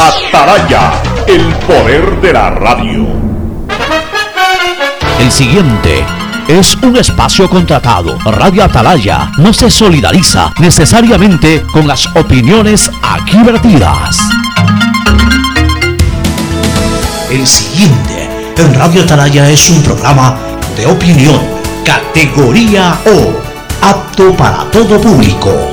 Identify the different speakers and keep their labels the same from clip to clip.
Speaker 1: Ataraya, el poder de la radio.
Speaker 2: El siguiente es un espacio contratado. Radio Atalaya no se solidariza necesariamente con las opiniones aquí vertidas. El siguiente en Radio Atalaya es un programa de opinión, categoría O, apto para todo público.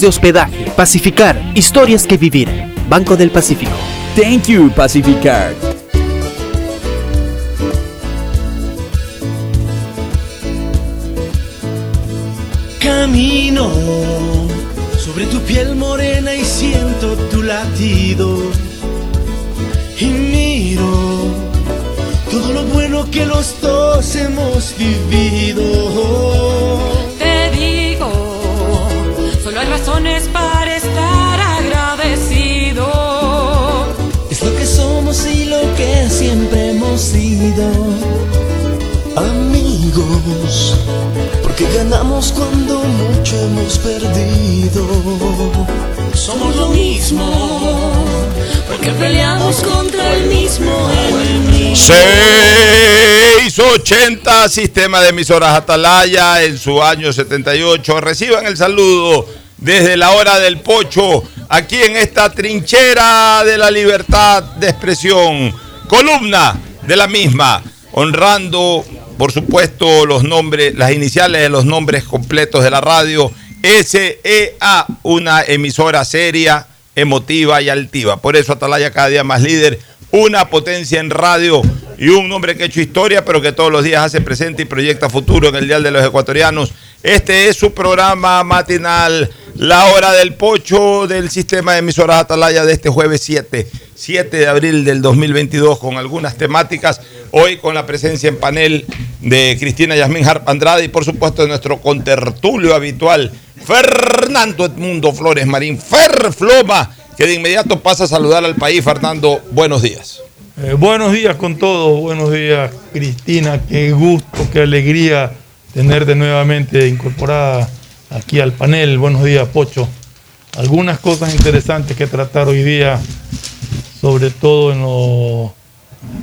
Speaker 3: de hospedaje. Pacificar, historias que vivir. Banco del Pacífico.
Speaker 4: Thank you, Pacificar.
Speaker 5: Camino sobre tu piel morena y siento tu latido. Y miro todo lo bueno que los dos hemos vivido. Porque ganamos cuando mucho hemos perdido. Somos lo mismo, porque peleamos contra el mismo enemigo.
Speaker 6: 680 Sistema de Emisoras Atalaya en su año 78. Reciban el saludo desde la hora del pocho, aquí en esta trinchera de la libertad de expresión. Columna de la misma, honrando, por supuesto, los nombres, las iniciales de los nombres completos de la radio. SEA, una emisora seria, emotiva y altiva. Por eso Atalaya cada día más líder, una potencia en radio y un nombre que ha hecho historia, pero que todos los días hace presente y proyecta futuro en el Dial de los Ecuatorianos. Este es su programa matinal,
Speaker 7: La hora del pocho del sistema de emisoras Atalaya de este jueves 7, 7 de abril del 2022 con algunas temáticas. Hoy con la presencia en panel de Cristina Yasmín Harp Andrade y por supuesto de nuestro contertulio habitual, Fernando Edmundo Flores Marín, Fer Floma, que de inmediato pasa a saludar al país. Fernando, buenos días.
Speaker 8: Eh, buenos días con todos, buenos días Cristina, qué gusto, qué alegría tenerte nuevamente incorporada aquí al panel. Buenos días, Pocho. Algunas cosas interesantes que tratar hoy día, sobre todo en, lo,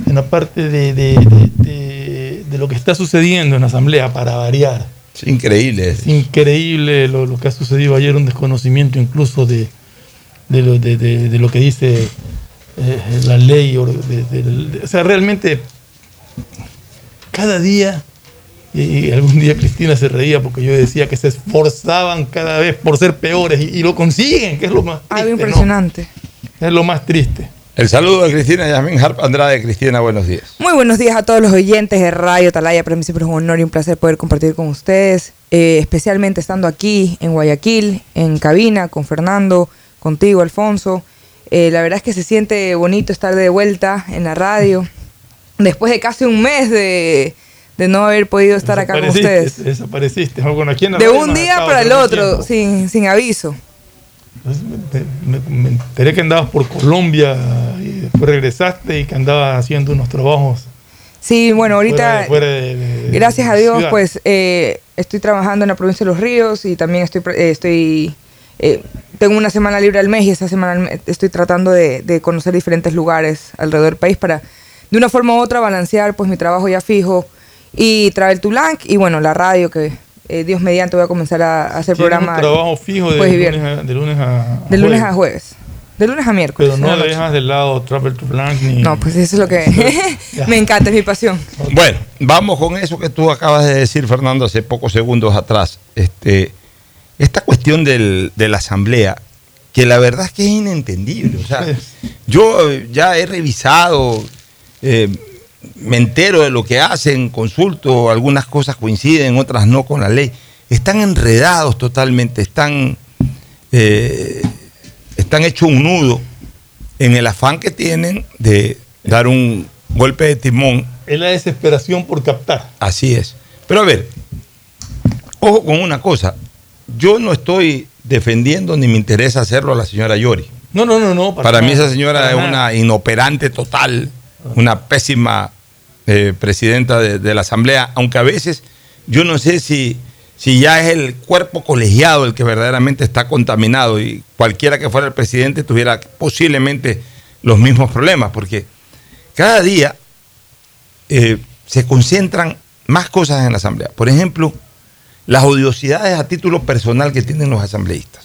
Speaker 8: en la parte de, de- de- de lo que está sucediendo en la Asamblea, para variar.
Speaker 7: Es increíble.
Speaker 8: Es increíble lo, lo que ha sucedido ayer, un desconocimiento incluso de, de, lo, de- de- de lo que dice eh, la ley. o de- de- de- o sea, realmente cada día, y, y algún día Cristina se reía porque yo decía que se esforzaban cada vez por ser peores y, y lo consiguen, que es lo más triste.
Speaker 9: Algo
Speaker 8: ¿no?
Speaker 9: impresionante.
Speaker 8: Es lo más triste.
Speaker 7: El saludo de Cristina Yasmín Harp Andrade. Cristina, buenos días.
Speaker 9: Muy buenos días a todos los oyentes de Radio Talaya. Para mí siempre es un honor y un placer poder compartir con ustedes, eh, especialmente estando aquí en Guayaquil, en cabina, con Fernando, contigo, Alfonso. Eh, la verdad es que se siente bonito estar de vuelta en la radio, después de casi un mes de, de no haber podido estar acá con ustedes.
Speaker 8: Desapareciste. Bueno, aquí en la
Speaker 9: De
Speaker 8: radio
Speaker 9: un día para el otro, sin, sin aviso.
Speaker 8: Me, me enteré que andabas por Colombia y después regresaste y que andabas haciendo unos trabajos.
Speaker 9: Sí, bueno, ahorita,
Speaker 8: fuera de- fuera de- de-
Speaker 9: gracias a Dios,
Speaker 8: ciudad.
Speaker 9: pues eh, estoy trabajando en la provincia de Los Ríos y también estoy, eh, estoy eh, tengo una semana libre al mes y esa semana al mes estoy tratando de, de conocer diferentes lugares alrededor del país para, de una forma u otra, balancear pues mi trabajo ya fijo y Travel to Blanc y bueno, la radio que eh, Dios mediante voy a comenzar a, a hacer
Speaker 8: Tienes
Speaker 9: programa
Speaker 8: un trabajo fijo de,
Speaker 9: y
Speaker 8: lunes a, de lunes a
Speaker 9: de lunes a
Speaker 8: jueves.
Speaker 9: De lunes a miércoles.
Speaker 8: Pero no
Speaker 9: noche.
Speaker 8: dejas de lado Travel to Blanc ni.
Speaker 9: No, pues eso es lo que me encanta, es mi pasión.
Speaker 7: Bueno, vamos con eso que tú acabas de decir, Fernando, hace pocos segundos atrás. Este, esta cuestión del- de la asamblea, que la verdad es que es inentendible. O sea, yo eh, ya he revisado, eh, me entero de lo que hacen, consulto, algunas cosas coinciden, otras no con la ley. Están enredados totalmente, están, eh, están hechos un nudo en el afán que tienen de dar un golpe de timón
Speaker 8: Es la desesperación por captar.
Speaker 7: Así es. Pero a ver, ojo con una cosa. Yo no estoy defendiendo ni me interesa hacerlo a la señora Yori.
Speaker 8: No, no, no, no.
Speaker 7: Para mí esa señora es
Speaker 8: nada.
Speaker 7: una inoperante total, una pésima eh, presidenta de, de la Asamblea, aunque a veces yo no sé si, si ya es el cuerpo colegiado el que verdaderamente está contaminado y cualquiera que fuera el presidente tuviera posiblemente los mismos problemas, porque cada día eh, se concentran más cosas en la Asamblea. Por ejemplo, las odiosidades a título personal que tienen los asambleístas.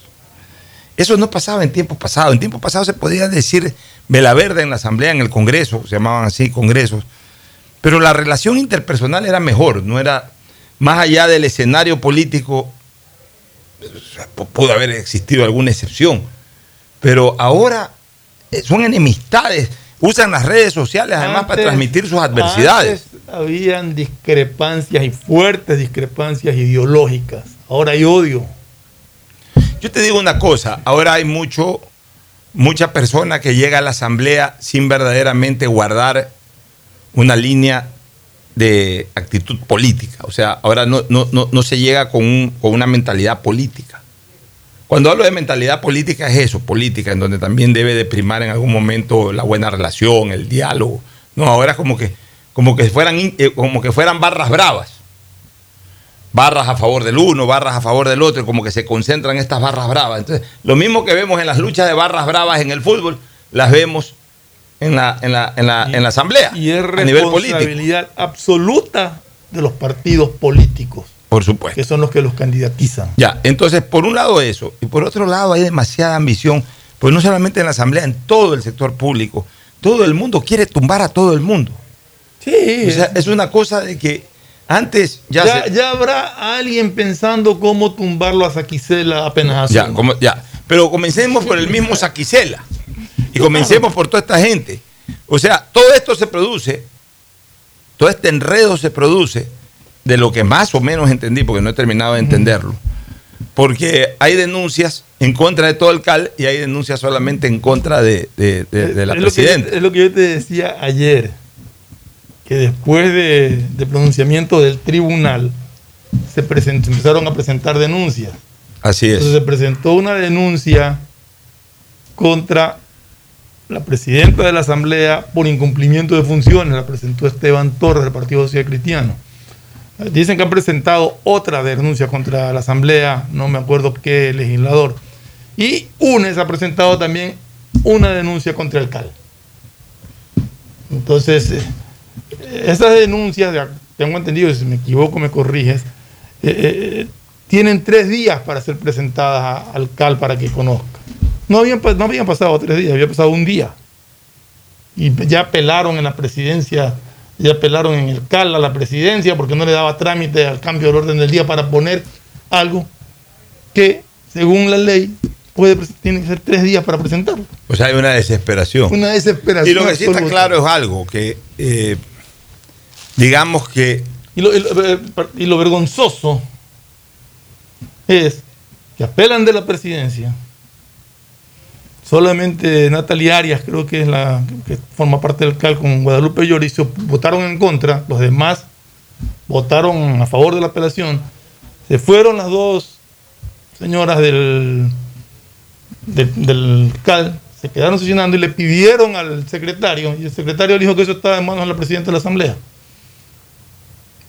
Speaker 7: Eso no pasaba en tiempos pasados. En tiempos pasados se podía decir vela verde en la Asamblea, en el Congreso, se llamaban así congresos. Pero la relación interpersonal era mejor, no era más allá del escenario político, pu- pudo haber existido alguna excepción. Pero ahora eh, son enemistades, usan las redes sociales además para transmitir sus adversidades.
Speaker 8: antes habían discrepancias y fuertes discrepancias ideológicas. Ahora hay odio.
Speaker 7: Yo te digo una cosa, ahora hay mucho, mucha persona que llega a la asamblea sin verdaderamente guardar una línea de actitud política. O sea, ahora no, no, no, no se llega con, un- con una mentalidad política. Cuando hablo de mentalidad política es eso, política, en donde también debe de primar en algún momento la buena relación, el diálogo. No, ahora como que, como que fueran, eh, como que fueran barras bravas barras a favor del uno, barras a favor del otro, como que se concentran estas barras bravas. Entonces, lo mismo que vemos en las luchas de barras bravas en el fútbol, las vemos en la, en la, en la, en la asamblea,
Speaker 8: Y es
Speaker 7: a nivel político.
Speaker 8: responsabilidad absoluta de los partidos políticos,
Speaker 7: Por supuesto.
Speaker 8: que son los que los candidatizan.
Speaker 7: Ya, entonces, por un lado eso, y por otro lado hay demasiada ambición, pues no solamente en la asamblea, en todo el sector público. Todo el mundo quiere tumbar a todo el mundo.
Speaker 8: Sí.
Speaker 7: O sea, es una cosa de que antes ya,
Speaker 8: Ya,
Speaker 7: se-
Speaker 8: ya habrá alguien pensando cómo tumbarlo a Saquicela apenas así.
Speaker 7: Ya, como- ya. Pero comencemos por el mismo Saquicela. Y comencemos por toda esta gente. O sea, todo esto se produce, todo este enredo se produce de lo que más o menos entendí, porque no he terminado de entenderlo, Porque hay denuncias en contra de todo el CAL y hay denuncias solamente en contra de, de- de- de la
Speaker 8: es lo que-
Speaker 7: presidenta.
Speaker 8: es lo que yo te decía ayer, que después de, de pronunciamiento del tribunal se, empezaron a presentar denuncias.
Speaker 7: Así es.
Speaker 8: Entonces se presentó una denuncia contra la presidenta de la Asamblea por incumplimiento de funciones, la presentó Esteban Torres del Partido Social Cristiano. Dicen que han presentado otra denuncia contra la Asamblea, no me acuerdo qué legislador. Y UNES ha presentado también una denuncia contra el CAL. Entonces, eh, esas denuncias, de- tengo entendido, si me equivoco me corriges, eh, eh, tienen tres días para ser presentadas al CAL para que conozca. No habían, no habían pasado tres días, había pasado un día. Y ya apelaron en la presidencia, ya apelaron en el CAL a la presidencia porque no le daba trámite al cambio del orden del día para poner algo que, según la ley, puede, tiene que ser tres días para presentarlo.
Speaker 7: O sea, hay una desesperación.
Speaker 8: Una desesperación.
Speaker 7: Y lo que sí está claro es algo, que eh, digamos que
Speaker 8: Y lo, y lo- y lo vergonzoso es que apelan de la presidencia. Solamente Natalia Arias, creo que es la que forma parte del CAL con Guadalupe Llorizo, votaron en contra, los demás votaron a favor de la apelación. Se fueron las dos señoras del, del, del CAL, se quedaron sesionando y le pidieron al secretario, y el secretario dijo que eso estaba en manos de la presidenta de la Asamblea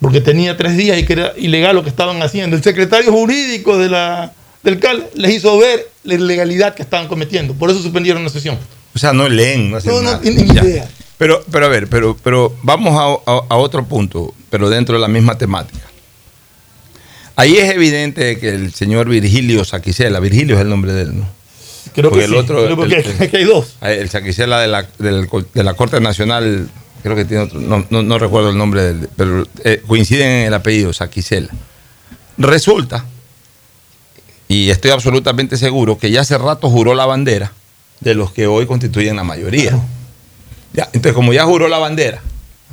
Speaker 8: porque tenía tres días y que era ilegal lo que estaban haciendo. El secretario jurídico de la, del CAL les hizo ver la ilegalidad que estaban cometiendo. Por eso suspendieron la sesión.
Speaker 7: O sea, no leen, no hacen
Speaker 8: No, no
Speaker 7: nada.
Speaker 8: tienen
Speaker 7: Ya.
Speaker 8: idea.
Speaker 7: Pero, pero a ver, pero, pero vamos a, a- a otro punto, pero dentro de la misma temática. Ahí es evidente que el señor Virgilio Saquicela, Virgilio es el nombre de él, ¿no?
Speaker 8: Creo
Speaker 7: Porque
Speaker 8: que sí, creo que-
Speaker 7: el-
Speaker 8: hay dos.
Speaker 7: El Saquicela de la, de la Corte Nacional, creo que tiene otro, no, no- no recuerdo el nombre, del, pero eh, coinciden en el apellido, Saquicela. Resulta, y estoy absolutamente seguro, que ya hace rato juró la bandera de los que hoy constituyen la mayoría. Ya, entonces, como ya juró la bandera,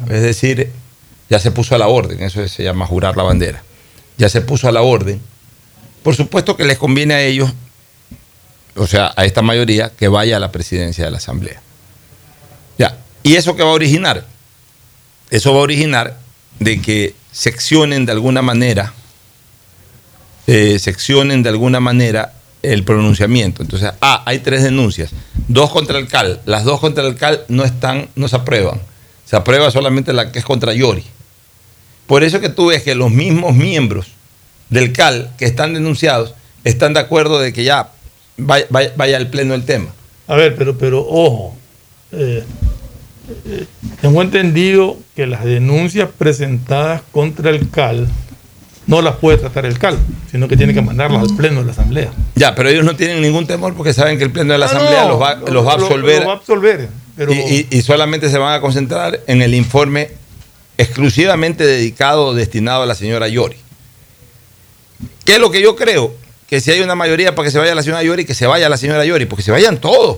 Speaker 7: es decir, ya se puso a la orden, eso se llama jurar la bandera, ya se puso a la orden, por supuesto que les conviene a ellos, o sea, a esta mayoría, que vaya a la presidencia de la Asamblea. Ya, ¿y eso qué va a originar? Eso va a originar de que seccionen de alguna manera, eh, seccionen de alguna manera el pronunciamiento. Entonces, ah, hay tres denuncias, dos contra el CAL, las dos contra el CAL no están, no se aprueban, se aprueba solamente la que es contra Yori. Por eso que tú ves que los mismos miembros del CAL que están denunciados están de acuerdo de que ya vaya, vaya- al pleno el tema.
Speaker 8: A ver, pero, pero ojo. eh, eh, tengo entendido que las denuncias presentadas contra el CAL no las puede tratar el CAL, sino que tiene que mandarlas al pleno de la Asamblea.
Speaker 7: Ya, pero ellos no tienen ningún temor porque saben que el pleno de la
Speaker 8: Ah,
Speaker 7: Asamblea
Speaker 8: no,
Speaker 7: los, va, los va a absolver.
Speaker 8: lo va a absolver, pero-
Speaker 7: y, y- y solamente se van a concentrar en el informe exclusivamente dedicado o destinado a la señora Yori. ¿Qué es lo que yo creo? Que si hay una mayoría para que se vaya la señora Yori, que se vaya la señora Yori, porque se vayan todos.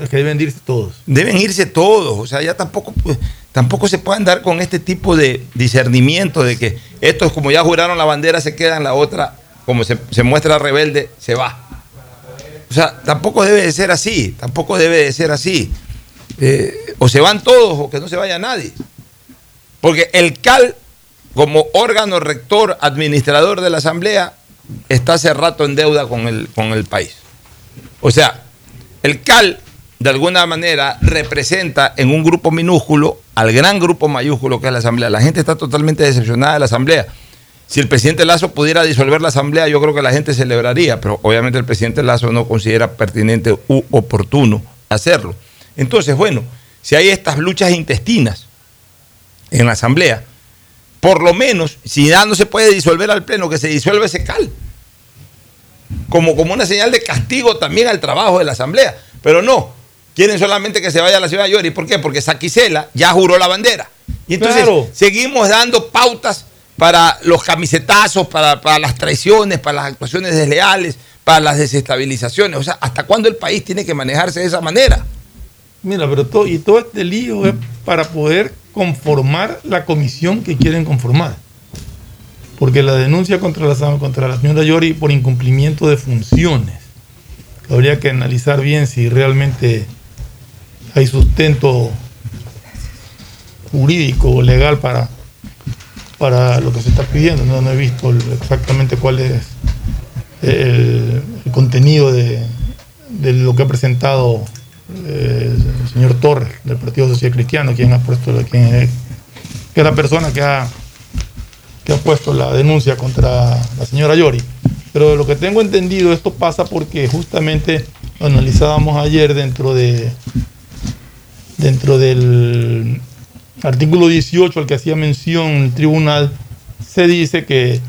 Speaker 8: Es que deben irse todos.
Speaker 7: Deben irse todos. O sea, ya tampoco, pues, tampoco se puede andar con este tipo de discernimiento de que estos, como ya juraron la bandera, se quedan, la otra, como se, se muestra rebelde, se va. O sea, tampoco debe de ser así. Tampoco debe de ser así. Eh, o se van todos o que no se vaya nadie. Porque el CAL, como órgano rector, administrador de la Asamblea, está hace rato en deuda con el, con el país. O sea, el CAL, de alguna manera, representa en un grupo minúsculo al gran grupo mayúsculo que es la Asamblea. La gente está totalmente decepcionada de la Asamblea. Si el presidente Lazo pudiera disolver la Asamblea, yo creo que la gente celebraría, pero obviamente el presidente Lazo no considera pertinente u oportuno hacerlo. Entonces, bueno, si hay estas luchas intestinas en la Asamblea, por lo menos, si ya no se puede disolver al Pleno, que se disuelva ese CAL como, como una señal de castigo también al trabajo de la Asamblea. Pero no, quieren solamente que se vaya a la ciudad de Yori. ¿Por qué? Porque Saquicela ya juró la bandera. Y entonces
Speaker 8: Claro.
Speaker 7: seguimos dando pautas para los camisetazos, para, para las traiciones, para las actuaciones desleales, para las desestabilizaciones. O sea, ¿hasta cuándo el país tiene que manejarse de esa manera?
Speaker 8: Mira, pero todo, y todo este lío es para poder conformar la comisión que quieren conformar. porque la denuncia contra la, contra la señora Yori por incumplimiento de funciones. Habría que analizar bien si realmente hay sustento jurídico o legal para, para lo que se está pidiendo. No, no he visto exactamente cuál es el, el contenido de, de lo que ha presentado el señor Torres del Partido Social Cristiano, quien ha puesto, es, que es la persona que ha, que ha puesto la denuncia contra la señora Yori. Pero de lo que tengo entendido, esto pasa porque justamente lo analizábamos ayer dentro de dentro del artículo 18 al que hacía mención el tribunal, se dice que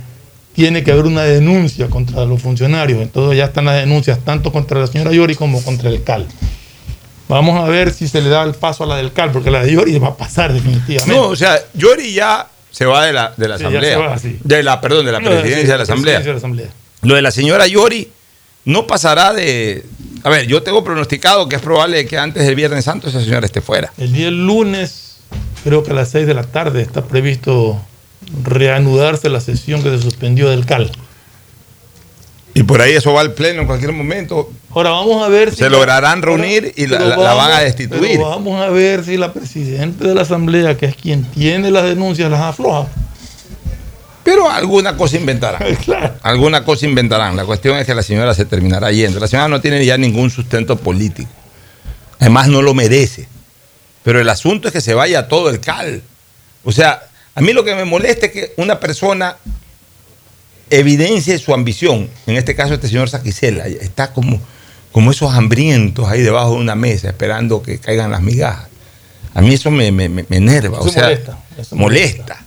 Speaker 8: tiene que haber una denuncia contra los funcionarios. Entonces ya están las denuncias tanto contra la señora Yori como contra el CAL. Vamos a ver si se le da el paso a la del CAL, porque la de Yori va a pasar definitivamente.
Speaker 7: No, o sea, Yori ya se va de la, de la
Speaker 8: Sí,
Speaker 7: asamblea.
Speaker 8: se va, sí.
Speaker 7: De la, perdón, de la
Speaker 8: No,
Speaker 7: presidencia
Speaker 8: sí,
Speaker 7: de la asamblea.
Speaker 8: presidencia de la asamblea.
Speaker 7: Lo de la señora Yori no pasará de. A ver, yo tengo pronosticado que es probable que antes del Viernes Santo esa señora esté fuera.
Speaker 8: El día lunes, creo que a las 6 de la tarde, está previsto reanudarse la sesión que se suspendió del CAL.
Speaker 7: Y por ahí eso va al pleno en cualquier momento.
Speaker 8: Ahora vamos a ver si.
Speaker 7: Se lograrán reunir y la, van a destituir.
Speaker 8: pero vamos a ver si la presidenta de la asamblea, que es quien tiene las denuncias, las afloja.
Speaker 7: Pero alguna cosa inventarán. Alguna cosa inventarán. La cuestión es que la señora se terminará yendo. La señora no tiene ya ningún sustento político. Además, no lo merece. Pero el asunto es que se vaya todo el cal. O sea, a mí lo que me molesta es que una persona evidencie su ambición. En este caso, este señor Saquicela está como, como esos hambrientos ahí debajo de una mesa esperando que caigan las migajas. A mí eso me, me- me- me enerva.
Speaker 8: Eso
Speaker 7: o sea,
Speaker 8: molesta, eso
Speaker 7: molesta.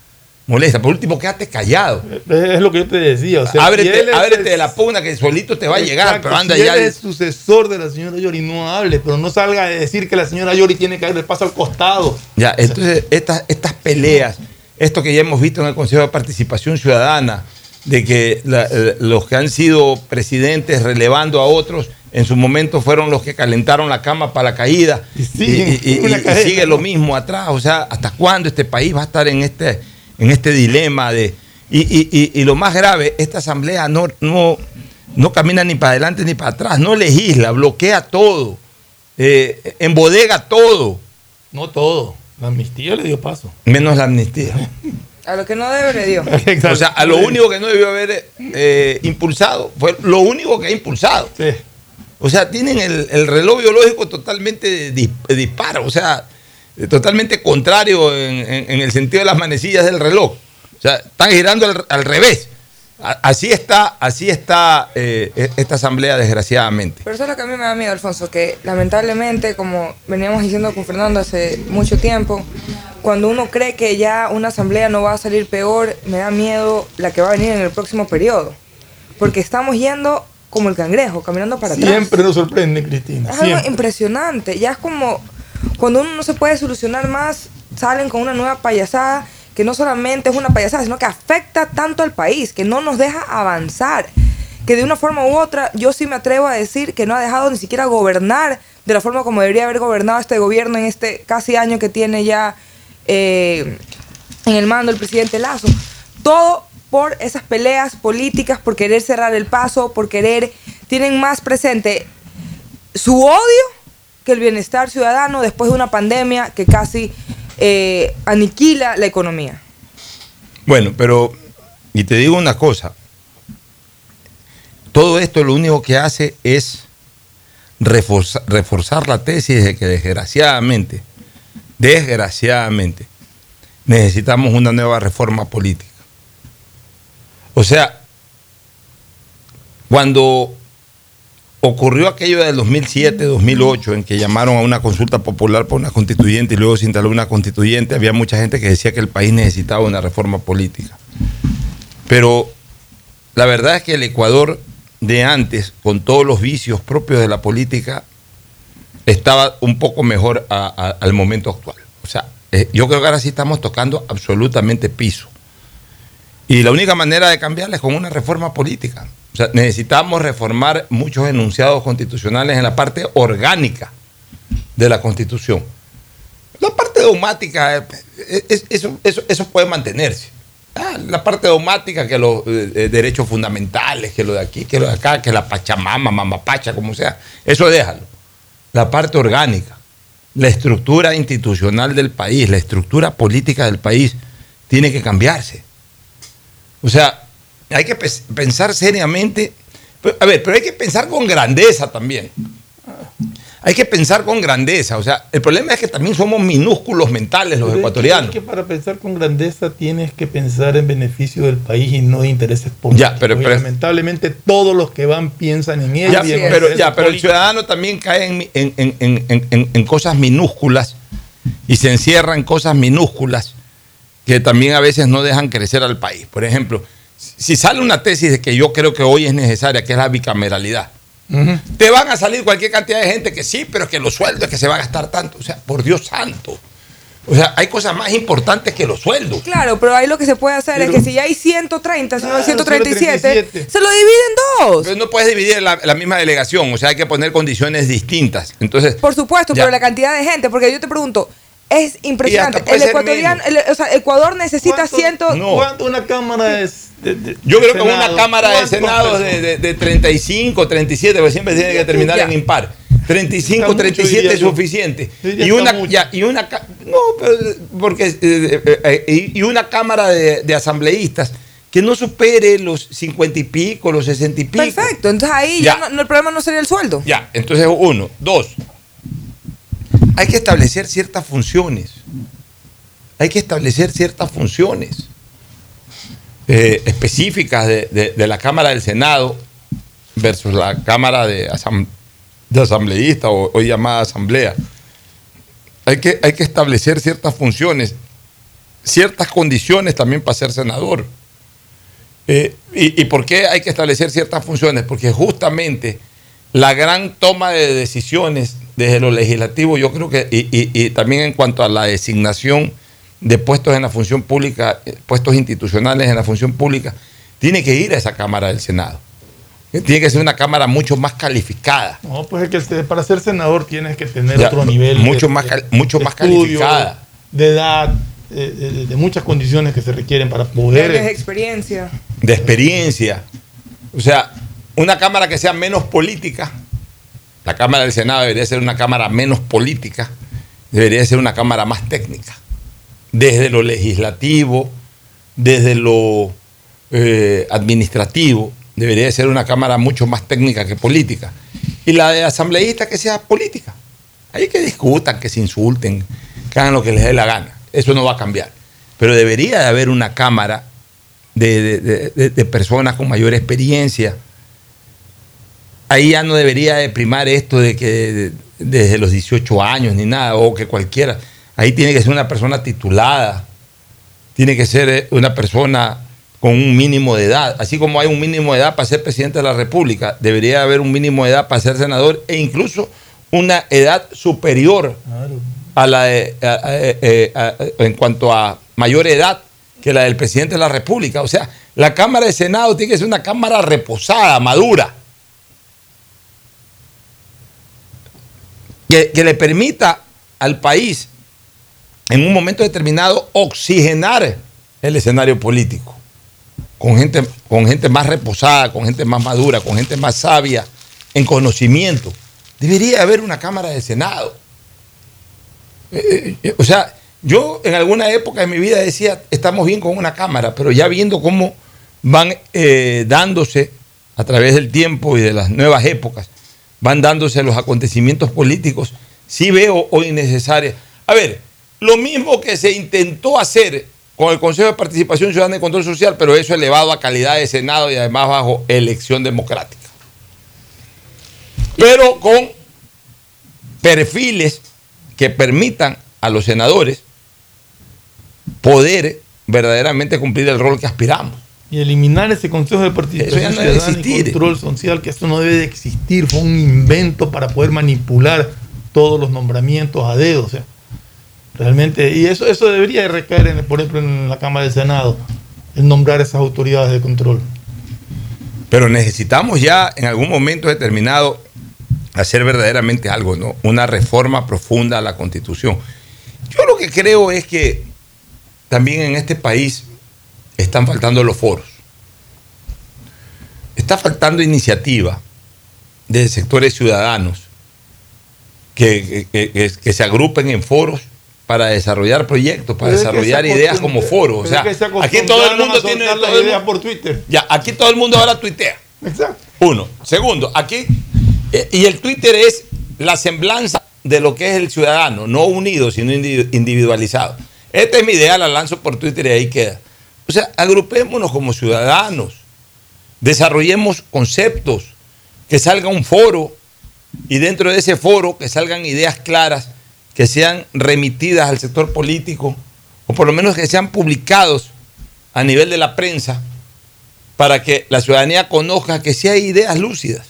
Speaker 7: Molesta. Por último, quédate callado.
Speaker 8: Es lo que yo te decía. O sea, si
Speaker 7: ábrete
Speaker 8: es
Speaker 7: de la pugna que solito te va a llegar, pero anda
Speaker 8: si
Speaker 7: ya.
Speaker 8: él es sucesor de la señora Yori, no hable, pero no salga a decir que la señora Yori tiene que darle paso al costado.
Speaker 7: Ya, entonces estas, estas peleas, esto que ya hemos visto en el Consejo de Participación Ciudadana, de que la- eh, los que han sido presidentes relevando a otros, en su momento fueron los que calentaron la cama para la caída. Y, sigue lo mismo atrás. O sea, ¿hasta cuándo este país va a estar en este, en este dilema de... Y, y- y- y lo más grave, esta asamblea no, no, no camina ni para adelante ni para atrás, no legisla, bloquea todo, eh, embodega todo.
Speaker 8: No todo. La amnistía le dio paso.
Speaker 7: Menos la amnistía.
Speaker 9: A lo que no debe le dio.
Speaker 7: O sea, a lo único que no debió haber eh, impulsado fue lo único que ha impulsado. O sea, tienen el, el reloj biológico totalmente dis- disparo, o sea, eh, totalmente contrario en, en- en el sentido de las manecillas del reloj. O sea, están girando al, al revés. Así está, así está eh, e- esta asamblea, desgraciadamente.
Speaker 9: Pero eso es lo que a mí me da miedo, Alfonso, que lamentablemente, como veníamos diciendo con Fernando hace mucho tiempo, cuando uno cree que ya una asamblea no va a salir peor, me da miedo la que va a venir en el próximo periodo. Porque estamos yendo como el cangrejo, caminando para atrás.
Speaker 8: Siempre nos sorprende, Cristina.
Speaker 9: Es algo
Speaker 8: siempre.
Speaker 9: impresionante. Ya es como cuando uno no se puede solucionar más, salen con una nueva payasada que no solamente es una payasada, sino que afecta tanto al país, que no nos deja avanzar. Que de una forma u otra, yo sí me atrevo a decir que no ha dejado ni siquiera gobernar de la forma como debería haber gobernado este gobierno en este casi año que tiene ya eh, en el mando el presidente Lazo. Todo por esas peleas políticas, por querer cerrar el paso, por querer, tienen más presente su odio que el bienestar ciudadano después de una pandemia que casi eh, aniquila la economía.
Speaker 7: Bueno, pero, y te digo una cosa, todo esto lo único que hace es reforzar, reforzar la tesis de que desgraciadamente, desgraciadamente, necesitamos una nueva reforma política. O sea, cuando ocurrió aquello del 2007, 2008, en que llamaron a una consulta popular por una constituyente y luego se instaló una constituyente, había mucha gente que decía que el país necesitaba una reforma política. Pero la verdad es que el Ecuador de antes, con todos los vicios propios de la política, estaba un poco mejor al momento actual. O sea, eh, yo creo que ahora sí estamos tocando absolutamente piso. Y la única manera de cambiarla es con una reforma política. Necesitamos reformar muchos enunciados constitucionales en la parte orgánica de la Constitución. La parte dogmática, eh, es- eso, eso, eso puede mantenerse. Ah, la parte dogmática, que los eh, derechos fundamentales, que lo de aquí, que lo de acá, que la Pachamama, Mamapacha, como sea. Eso déjalo. La parte orgánica, la estructura institucional del país, la estructura política del país, tiene que cambiarse. O sea, hay que pe- pensar seriamente. A ver, pero hay que pensar con grandeza también. Hay que pensar con grandeza. O sea, el problema es que también somos minúsculos mentales los
Speaker 10: Pero es que-
Speaker 7: ecuatorianos.
Speaker 10: es que para pensar con grandeza tienes que pensar en beneficio del país y no de intereses políticos.
Speaker 7: Ya, pero-
Speaker 10: lamentablemente todos los que van piensan en ello.
Speaker 7: Ya, pero, ya, pero el ciudadano también cae en- en cosas minúsculas y se encierra en cosas minúsculas que también a veces no dejan crecer al país. Por ejemplo, si sale una tesis de que yo creo que hoy es necesaria, que es la bicameralidad, te van a salir cualquier cantidad de gente que sí, pero que los sueldos, que se va a gastar tanto. O sea, por Dios santo. O sea, hay cosas más importantes que los sueldos.
Speaker 9: Claro, pero ahí lo que se puede hacer es
Speaker 7: Pero-
Speaker 9: que si ya hay 130, si no hay
Speaker 7: Claro,
Speaker 9: 137,
Speaker 7: 137.
Speaker 9: se lo dividen en dos.
Speaker 7: Entonces no puedes dividir la, la misma delegación, o sea, hay que poner condiciones distintas. Entonces,
Speaker 9: Por supuesto,
Speaker 7: Ya.
Speaker 9: pero la cantidad de gente, porque yo te pregunto, es impresionante. El ecuatoriano, el- o sea, Ecuador necesita ciento.
Speaker 7: No.
Speaker 10: ¿Cuánto una cámara es? de- de-
Speaker 7: Yo creo que una? Cámara de
Speaker 10: ¿Cuántas
Speaker 7: Senado de, de, de 35, 37, porque siempre tiene que terminar
Speaker 10: Ya.
Speaker 7: en impar. 35,
Speaker 10: Está mucho,
Speaker 7: 37
Speaker 10: diría
Speaker 7: es suficiente. Y una, ya, y una no, pero, porque eh, eh, eh, y y una Cámara de, de asambleístas que no supere los 50 y pico, los 60 y pico.
Speaker 9: Perfecto, entonces ahí ya,
Speaker 7: Ya.
Speaker 9: no, no, el problema no sería el sueldo.
Speaker 7: Ya, entonces uno, dos. Hay que establecer ciertas funciones. Hay que establecer ciertas funciones eh, específicas de, la Cámara del Senado versus la Cámara de, asam- Asambleísta o hoy llamada Asamblea. Hay que, hay que establecer ciertas funciones, ciertas condiciones también para ser senador. Eh, y, y por qué hay que establecer ciertas funciones? Porque justamente la gran toma de decisiones desde lo legislativo, yo creo que, y, y- y también en cuanto a la designación de puestos en la función pública, eh, puestos institucionales en la función pública, tiene que ir a esa Cámara del Senado. Eh, Tiene que ser una Cámara mucho más calificada.
Speaker 10: No, pues es que este, para ser senador tienes que tener
Speaker 7: Ya,
Speaker 10: otro nivel.
Speaker 7: mucho
Speaker 10: de-
Speaker 7: más
Speaker 10: de-
Speaker 7: cal- mucho
Speaker 10: de
Speaker 7: más
Speaker 10: estudio,
Speaker 7: calificada.
Speaker 10: De edad, eh, de, de- de muchas condiciones que se requieren para poder.
Speaker 9: de experiencia.
Speaker 7: de experiencia. O sea, una Cámara que sea menos política, la Cámara del Senado debería ser una Cámara menos política, debería ser una Cámara más técnica, desde lo legislativo, desde lo eh, administrativo, debería ser una Cámara mucho más técnica que política. Y la de asambleísta que sea política. Hay que discutan, que se insulten, que hagan lo que les dé la gana. Eso no va a cambiar. Pero debería de haber una Cámara de, personas con mayor experiencia. Ahí ya no debería de primar esto de que de- desde los 18 años ni nada, o que cualquiera. Ahí tiene que ser una persona titulada, tiene que ser eh, una persona con un mínimo de edad. Así como hay un mínimo de edad para ser presidente de la República, debería haber un mínimo de edad para ser senador e incluso una edad superior a la de- a- eh, a- a- en cuanto a mayor edad que la del presidente de la República. O sea, la Cámara de Senado tiene que ser una Cámara reposada, madura, que, le permita al país en un momento determinado oxigenar el escenario político con gente, con gente más reposada, con gente más madura, con gente más sabia en conocimiento. Debería haber una Cámara de Senado. Eh, eh, o sea, yo en alguna época de mi vida decía, estamos bien con una Cámara, pero ya viendo cómo van eh, dándose a través del tiempo y de las nuevas épocas, van dándose los acontecimientos políticos, sí veo hoy necesaria. A ver, lo mismo que se intentó hacer con el Consejo de Participación Ciudadana y Control Social, pero eso elevado a calidad de Senado y además bajo elección democrática. Pero con perfiles que permitan a los senadores poder verdaderamente cumplir el rol que aspiramos.
Speaker 10: Y eliminar ese Consejo de Participación
Speaker 7: Eso ya no debe
Speaker 10: Ciudadana y
Speaker 7: existir.
Speaker 10: Control Social, que esto no debe de existir, fue un invento para poder manipular todos los nombramientos a dedo. O sea, realmente, y eso, eso debería de recaer, en, por ejemplo, en la Cámara del Senado, el nombrar esas autoridades de control.
Speaker 7: Pero necesitamos ya en algún momento determinado hacer verdaderamente algo, ¿no? Una reforma profunda a la Constitución. Yo lo que creo es que también en este país están faltando los foros. Está faltando iniciativa de sectores ciudadanos que, que- que- que se agrupen en foros para desarrollar proyectos, para
Speaker 10: Pero
Speaker 7: desarrollar ideas como foros. O sea, aquí todo el mundo tiene todo el
Speaker 10: ideas por Twitter.
Speaker 7: Ya, aquí todo el mundo ahora tuitea.
Speaker 10: Exacto.
Speaker 7: Uno. Segundo, aquí, eh, y el Twitter es la semblanza de lo que es el ciudadano, no unido, sino indi- individualizado. Esta es mi idea, la lanzo por Twitter y ahí queda. O sea, agrupémonos como ciudadanos, desarrollemos conceptos, que salga un foro y dentro de ese foro que salgan ideas claras, que sean remitidas al sector político, o por lo menos que sean publicados a nivel de la prensa, para que la ciudadanía conozca que sí hay ideas lúcidas.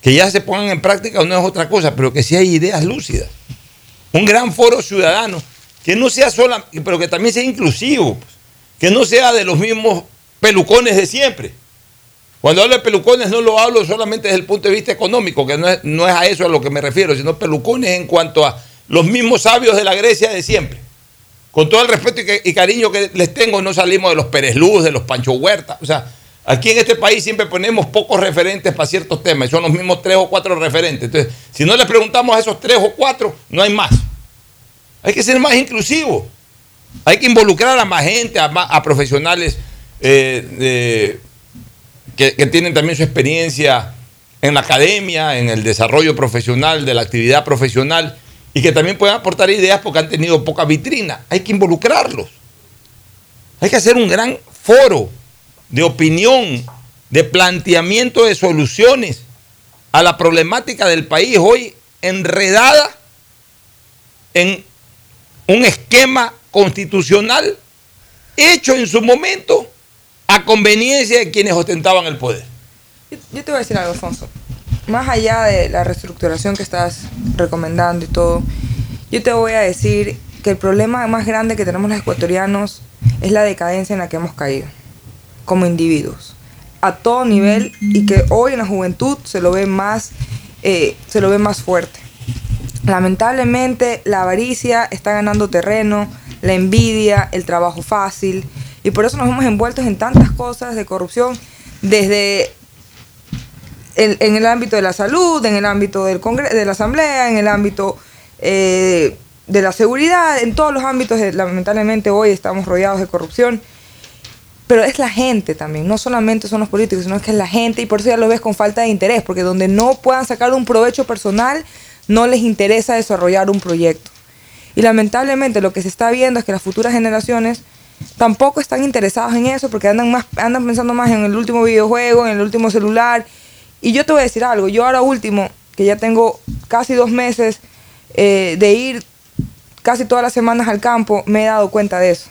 Speaker 7: Que ya se pongan en práctica no es otra cosa, pero que sí hay ideas lúcidas. Un gran foro ciudadano, que no sea sola, pero que también sea inclusivo, pues. Que no sea de los mismos pelucones de siempre. Cuando hablo de pelucones no lo hablo solamente desde el punto de vista económico, que no es, a eso a lo que me refiero, sino pelucones en cuanto a los mismos sabios de la Grecia de siempre. Con todo el respeto y, y cariño que les tengo, no salimos de los Pérez Luz, de los Pancho Huerta. O sea, aquí en este país siempre ponemos pocos referentes para ciertos temas, y son los mismos tres o cuatro referentes. Entonces, si no les preguntamos a esos tres o cuatro, no hay más. Hay que ser más inclusivos. Hay que involucrar a más gente, a, profesionales eh, que, que tienen también su experiencia en la academia, en el desarrollo profesional, de la actividad profesional, y que también puedan aportar ideas porque han tenido poca vitrina. Hay que involucrarlos. Hay que hacer un gran foro de opinión, de planteamiento de soluciones a la problemática del país hoy enredada en un esquema constitucional hecho en su momento a conveniencia de quienes ostentaban el poder.
Speaker 9: Yo, te voy a decir algo, Alfonso. Más allá de la reestructuración que estás recomendando y todo, yo te voy a decir que el problema más grande que tenemos los ecuatorianos es la decadencia en la que hemos caído como individuos a todo nivel y que hoy en la juventud se lo ve más eh, se lo ve más fuerte lamentablemente la avaricia está ganando terreno la envidia el trabajo fácil y por eso nos hemos envueltos en tantas cosas de corrupción desde el- en el ámbito de la salud, en el ámbito del congre- de la asamblea, en el ámbito eh, de la seguridad, en todos los ámbitos, lamentablemente hoy estamos rodeados de corrupción. Pero es la gente también, no solamente son los políticos, sino que es la gente y por eso ya lo ves con falta de interés, porque donde no puedan sacar un provecho personal, no les interesa desarrollar un proyecto. Y lamentablemente lo que se está viendo es que las futuras generaciones tampoco están interesados en eso porque andan, más, andan pensando más en el último videojuego, en el último celular. Y yo te voy a decir algo, yo ahora último, que ya tengo casi dos meses eh, de ir casi todas las semanas al campo, me he dado cuenta de eso.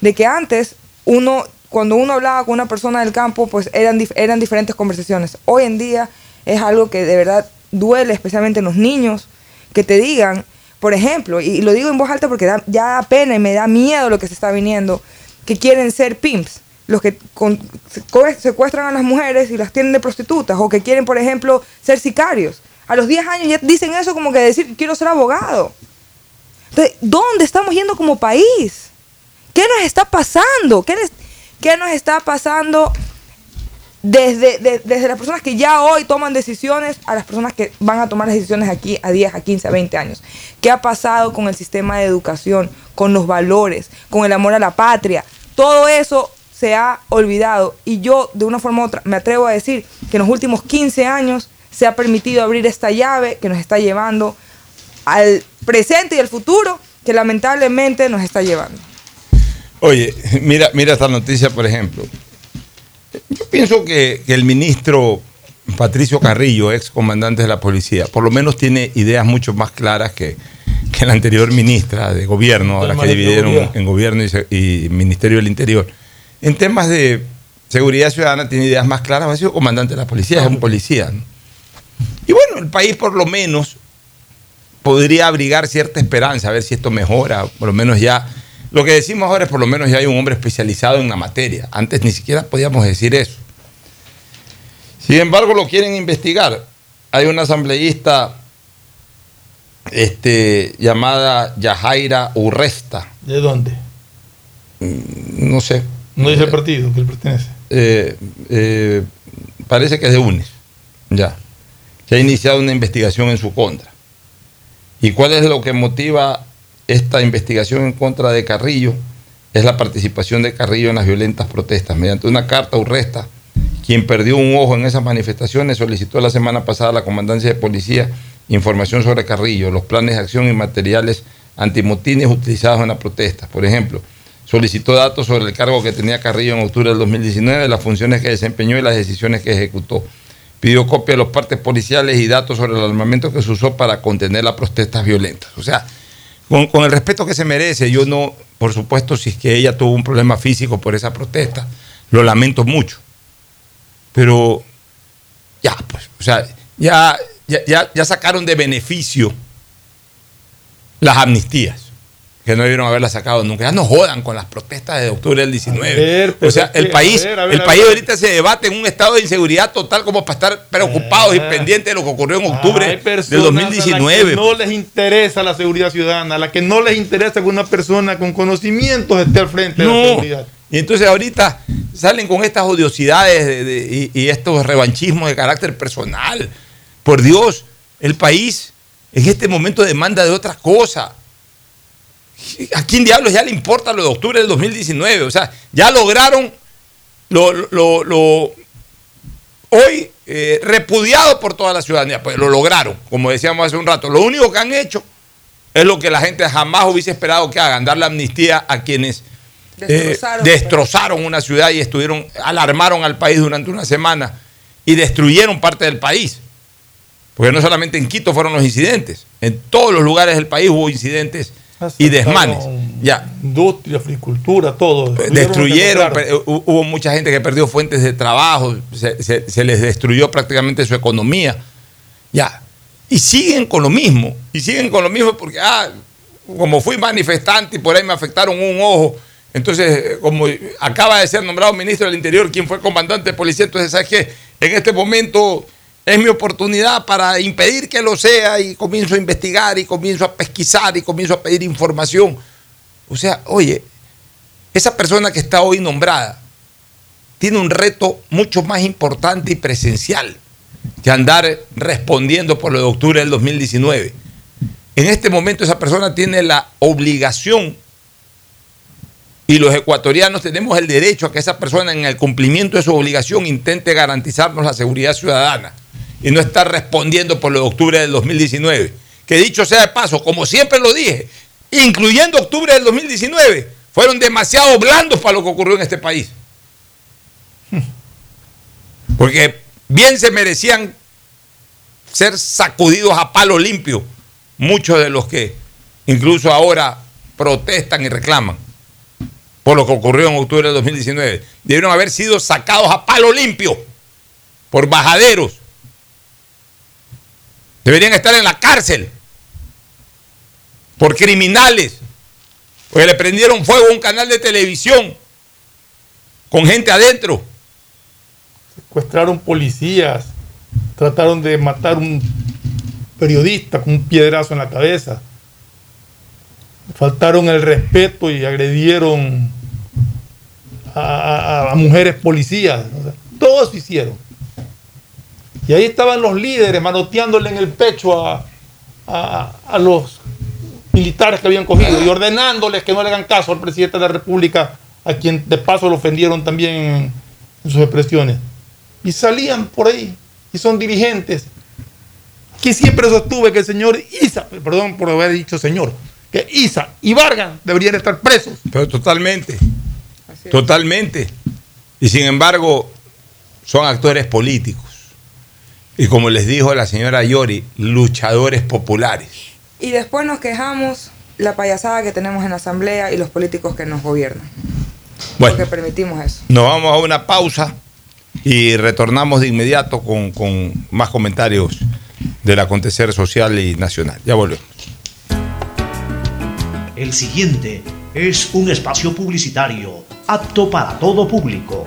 Speaker 9: De que antes uno, cuando uno hablaba con una persona del campo, pues eran, eran diferentes conversaciones. Hoy en día es algo que de verdad duele, especialmente en los niños, que te digan, por ejemplo, y, lo digo en voz alta porque da- ya da pena y me da miedo lo que se está viniendo, que quieren ser pimps, los que secuestran a las mujeres y las tienen de prostitutas, o que quieren, por ejemplo, ser sicarios. A los 10 años ya dicen eso como que decir, quiero ser abogado. Entonces, ¿dónde estamos yendo como país? ¿Qué nos está pasando? ¿Qué, les- qué nos está pasando desde, de- desde las personas que ya hoy toman decisiones a las personas que van a tomar decisiones aquí a 10, a 15, a 20 años? ¿Qué ha pasado con el sistema de educación, con los valores, con el amor a la patria? Todo eso se ha olvidado y yo de una forma u otra me atrevo a decir que en los últimos 15 años se ha permitido abrir esta llave que nos está llevando al presente y al futuro que lamentablemente nos está llevando.
Speaker 7: Oye, mira, mira esta noticia, por ejemplo. Yo pienso que, que el ministro Patricio Carrillo, ex comandante de la policía, por lo menos tiene ideas mucho más claras que, que la anterior ministra de gobierno, ahora
Speaker 10: Tema
Speaker 7: que dividieron en gobierno y, Ministerio del Interior. En temas de seguridad ciudadana tiene ideas más claras, ha sido comandante de la policía, es un policía. ¿no? Y bueno, el país por lo menos podría abrigar cierta esperanza, a ver si esto mejora, por lo menos ya. Lo que decimos ahora es por lo menos ya hay un hombre especializado en la materia. Antes ni siquiera podíamos decir eso. Sin embargo, lo quieren investigar. Hay una asambleísta este, llamada Yajaira Urresta.
Speaker 10: ¿De dónde?
Speaker 7: No sé.
Speaker 8: No dice el partido que él pertenece.
Speaker 7: Eh, eh, parece que es de UNES, ya, que ha iniciado una investigación en su contra. ¿Y cuál es lo que motiva esta investigación en contra de Carrillo? Es la participación de Carrillo en las violentas protestas. Mediante una carta urresta, quien perdió un ojo en esas manifestaciones solicitó la semana pasada a la Comandancia de Policía información sobre Carrillo, los planes de acción y materiales antimotines utilizados en la protesta. Por ejemplo, solicitó datos sobre el cargo que tenía Carrillo en octubre del 2019, las funciones que desempeñó y las decisiones que ejecutó. Pidió copia de los partes policiales y datos sobre el armamento que se usó para contener las protestas violentas. O sea, con, el respeto que se merece, yo no, por supuesto, si es que ella tuvo un problema físico por esa protesta, lo lamento mucho. Pero ya, pues, o sea, ya, ya, ya, ya sacaron de beneficio las amnistías que no debieron haberlas sacado nunca. Ya no jodan con las protestas de octubre del 19.
Speaker 8: ver,
Speaker 7: o sea, el país,
Speaker 8: a ver, a ver,
Speaker 7: el país ahorita se debate en un estado de inseguridad total como para estar preocupados y pendientes de lo que ocurrió en octubre
Speaker 8: Hay
Speaker 7: del
Speaker 8: personas a las
Speaker 7: 2019.
Speaker 8: que no les interesa la seguridad ciudadana, a las que no les interesa que una persona con conocimientos esté al frente de la seguridad.
Speaker 7: Y entonces ahorita salen con estas odiosidades de- de- y, y estos revanchismos de carácter personal. Por Dios, el país en este momento demanda de otra cosa. ¿A quién diablos ya le importa lo de octubre del 2019? O sea, ya lograron lo, lo- lo- hoy eh, repudiado por toda la ciudadanía. Pues lo lograron, como decíamos hace un rato. Lo único que han hecho es lo que la gente jamás hubiese esperado que hagan, dar la amnistía a quienes eh,
Speaker 9: Destrozaron.
Speaker 7: destrozaron una ciudad y estuvieron, alarmaron al país durante una semana y destruyeron parte del país. Porque no solamente en Quito fueron los incidentes, en todos los lugares del país hubo incidentes y desmanes. Ya,
Speaker 8: Industria, agricultura, todo.
Speaker 7: destruyeron, hubo mucha gente que perdió fuentes de trabajo, se, se- se les destruyó prácticamente su economía. Ya. Y siguen con lo mismo. Y siguen con lo mismo porque, ah, como fui manifestante y por ahí me afectaron un ojo. Entonces, como acaba de ser nombrado ministro del Interior, quien fue comandante de policía, entonces, ¿sabes qué? En este momento es mi oportunidad para impedir que lo sea y comienzo a investigar y comienzo a pesquisar y comienzo a pedir información. O sea, oye, esa persona que está hoy nombrada tiene un reto mucho más importante y presencial que andar respondiendo por lo de octubre del 2019. En este momento esa persona tiene la obligación y los ecuatorianos tenemos el derecho a que esa persona en el cumplimiento de su obligación intente garantizarnos la seguridad ciudadana y no estar respondiendo por lo de octubre del 2019. Que dicho sea de paso, como siempre lo dije, incluyendo octubre del 2019, fueron demasiado blandos para lo que ocurrió en este país. Porque bien se merecían ser sacudidos a palo limpio muchos de los que incluso ahora protestan y reclaman por lo que ocurrió en octubre del 2019. Debieron haber sido sacados a palo limpio por bajaderos. Deberían estar en la cárcel por criminales, porque le prendieron fuego a un canal de televisión con gente adentro.
Speaker 8: Secuestraron policías, trataron de matar un periodista con un piedrazo en la cabeza. Faltaron el respeto y agredieron a, mujeres policías. O sea, todo eso hicieron. Y ahí estaban los líderes manoteándole en el pecho a, a- a los militares que habían cogido y ordenándoles que no le hagan caso al presidente de la República, a quien de paso lo ofendieron también en, en sus expresiones. Y salían por ahí y son dirigentes. Que siempre sostuve que el señor Isa, perdón por haber dicho señor, que Isa y Vargas deberían estar presos.
Speaker 7: Pero totalmente. Totalmente. Y sin embargo, son actores políticos. Y como les dijo la señora Yori, luchadores populares.
Speaker 9: Y después nos quejamos la payasada que tenemos en la asamblea y los políticos que nos gobiernan.
Speaker 7: Bueno.
Speaker 9: Porque permitimos eso.
Speaker 7: Nos vamos a una pausa y retornamos de inmediato con, con más comentarios del acontecer social y nacional. Ya volvemos.
Speaker 2: El siguiente es un espacio publicitario apto para todo público.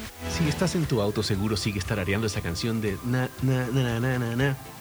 Speaker 11: Si estás en tu auto, seguro sigues tarareando esa canción de na, na, na, na, na, na,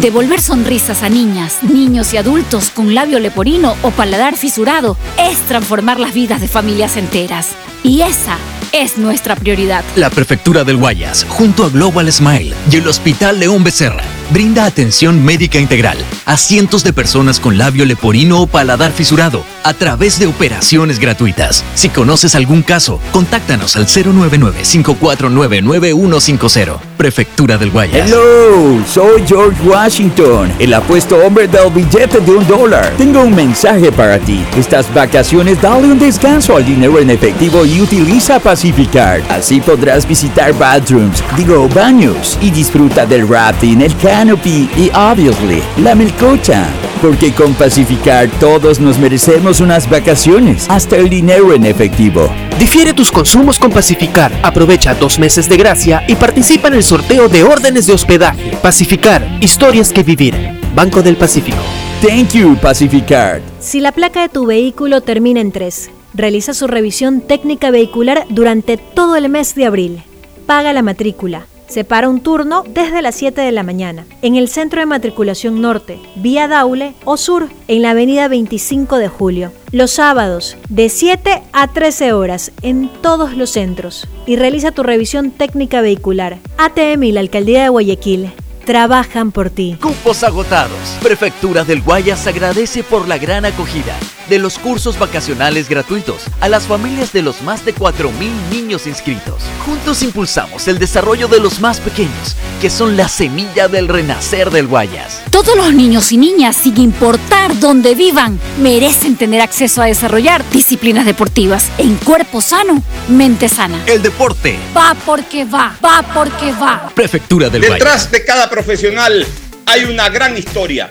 Speaker 12: Devolver sonrisas a niñas, niños y adultos con labio leporino o paladar fisurado es transformar las vidas de familias enteras. Y esa es nuestra prioridad.
Speaker 13: La Prefectura del Guayas, junto a Global Smile y el Hospital León Becerra, brinda atención médica integral a cientos de personas con labio leporino o paladar fisurado a través de operaciones gratuitas. Si conoces algún caso, contáctanos al 099-549-9150. Prefectura del Guayas.
Speaker 4: Hello, soy George Washington, el apuesto hombre del billete de un dólar. Tengo un mensaje para ti. Estas vacaciones dale un descanso al dinero en efectivo y utiliza Pacificard. Así podrás visitar bathrooms, digo baños, y disfruta del rafting, el canopy y obviously la melcocha. Porque con Pacificard todos nos merecemos unas vacaciones, hasta el dinero en efectivo.
Speaker 3: Difiere tus consumos con Pacificar. Aprovecha dos meses de gracia y participa en el sorteo de órdenes de hospedaje. Pacificar, historias que vivir. Banco del Pacífico.
Speaker 4: Thank you, Pacificard.
Speaker 14: Si la placa de tu vehículo termina en 3, realiza su revisión técnica vehicular durante todo el mes de abril. Paga la matrícula. Separa un turno desde las 7 de la mañana en el Centro de Matriculación Norte, vía Daule o Sur, en la avenida 25 de Julio. Los sábados, de 7 a 13 horas, en todos los centros. Y realiza tu revisión técnica vehicular. ATM y la Alcaldía de Guayaquil trabajan por ti.
Speaker 13: Cupos agotados. Prefectura del Guayas agradece por la gran acogida de los cursos vacacionales gratuitos a las familias de los más de 4.000 niños inscritos. Juntos impulsamos el desarrollo de los más pequeños, que son la semilla del renacer del Guayas.
Speaker 12: Todos los niños y niñas, sin importar dónde vivan, merecen tener acceso a desarrollar disciplinas deportivas en cuerpo sano, mente sana.
Speaker 13: El deporte
Speaker 12: Va porque va, va porque va.
Speaker 13: Prefectura del Guayas.
Speaker 6: Detrás de cada profesional hay una gran historia.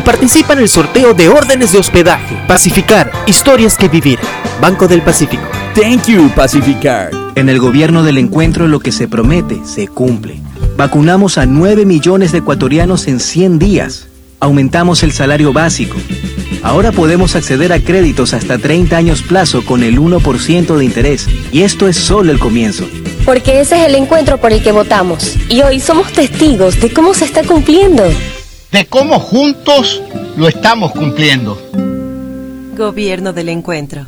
Speaker 3: participa en el sorteo de órdenes de hospedaje. Pacificar, historias que vivir. Banco del Pacífico.
Speaker 4: Thank you, Pacificar.
Speaker 15: En el gobierno del encuentro lo que se promete se cumple. Vacunamos a 9 millones de ecuatorianos en 100 días. Aumentamos el salario básico. Ahora podemos acceder a créditos hasta 30 años plazo con el 1% de interés. Y esto es solo el comienzo.
Speaker 16: Porque ese es el encuentro por el que votamos. Y hoy somos testigos de cómo se está cumpliendo.
Speaker 2: De cómo juntos lo estamos cumpliendo.
Speaker 17: Gobierno del Encuentro.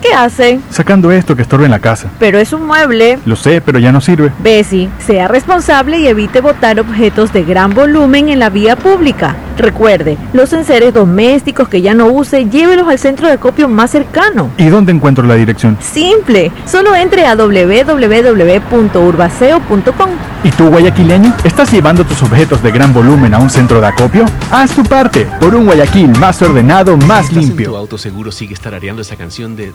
Speaker 18: ¿qué hace?
Speaker 19: Sacando esto que estorba en la casa.
Speaker 18: Pero es un mueble.
Speaker 19: Lo sé, pero ya no sirve.
Speaker 18: Bessie, sea responsable y evite botar objetos de gran volumen en la vía pública. Recuerde, los enseres domésticos que ya no use, llévelos al centro de acopio más cercano.
Speaker 19: ¿Y dónde encuentro la dirección?
Speaker 18: Simple, solo entre a www.urbaceo.com.
Speaker 19: ¿Y tú, guayaquileño? ¿Estás llevando tus objetos de gran volumen a un centro de acopio? Haz tu parte por un Guayaquil más ordenado, más
Speaker 11: ¿Estás en
Speaker 19: limpio.
Speaker 11: Tu auto seguro sigue tarareando esa canción de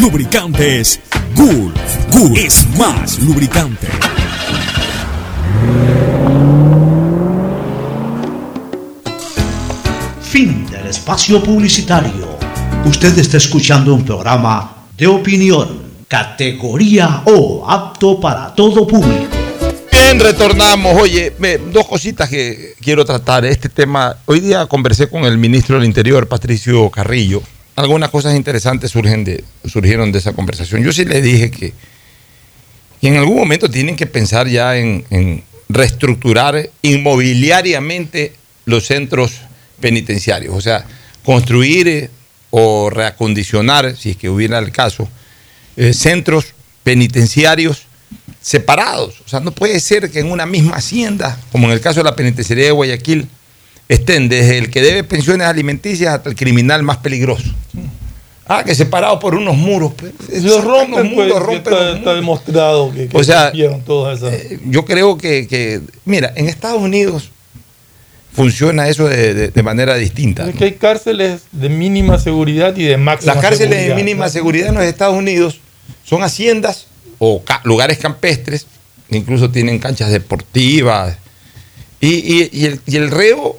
Speaker 20: Lubricantes Gulf. Gulf es más lubricante.
Speaker 2: Fin del espacio publicitario. Usted está escuchando un programa de opinión, categoría O, apto para todo público.
Speaker 7: Bien, retornamos. Oye, me- dos cositas que quiero tratar. Este tema, hoy día conversé con el ministro del Interior, Patricio Carrillo. Algunas cosas interesantes surgen de, surgieron de esa conversación. Yo sí le dije que, que en algún momento tienen que pensar ya en, reestructurar inmobiliariamente los centros penitenciarios. O sea, construir eh, o reacondicionar, si es que hubiera el caso, eh, centros penitenciarios separados. O sea, no puede ser que en una misma hacienda, como en el caso de la penitenciaría de Guayaquil, estén desde el que debe pensiones alimenticias hasta el criminal más peligroso. Ah, que separado por unos muros. pues.
Speaker 8: Los rompen,
Speaker 7: los
Speaker 8: pues,
Speaker 7: muros,
Speaker 8: que
Speaker 7: rompen
Speaker 8: está,
Speaker 7: los
Speaker 8: está demostrado que, que
Speaker 7: O sea,
Speaker 8: rompieron todas esas.
Speaker 7: Eh, Yo creo que, que- mira, en Estados Unidos funciona eso de, de- de manera distinta.
Speaker 8: Es que hay cárceles de mínima seguridad y de máxima
Speaker 7: Las cárceles
Speaker 8: seguridad,
Speaker 7: de mínima
Speaker 8: ¿no?
Speaker 7: seguridad en los Estados Unidos son haciendas o ca- lugares campestres, incluso tienen canchas deportivas. Y, y- y el, y el reo,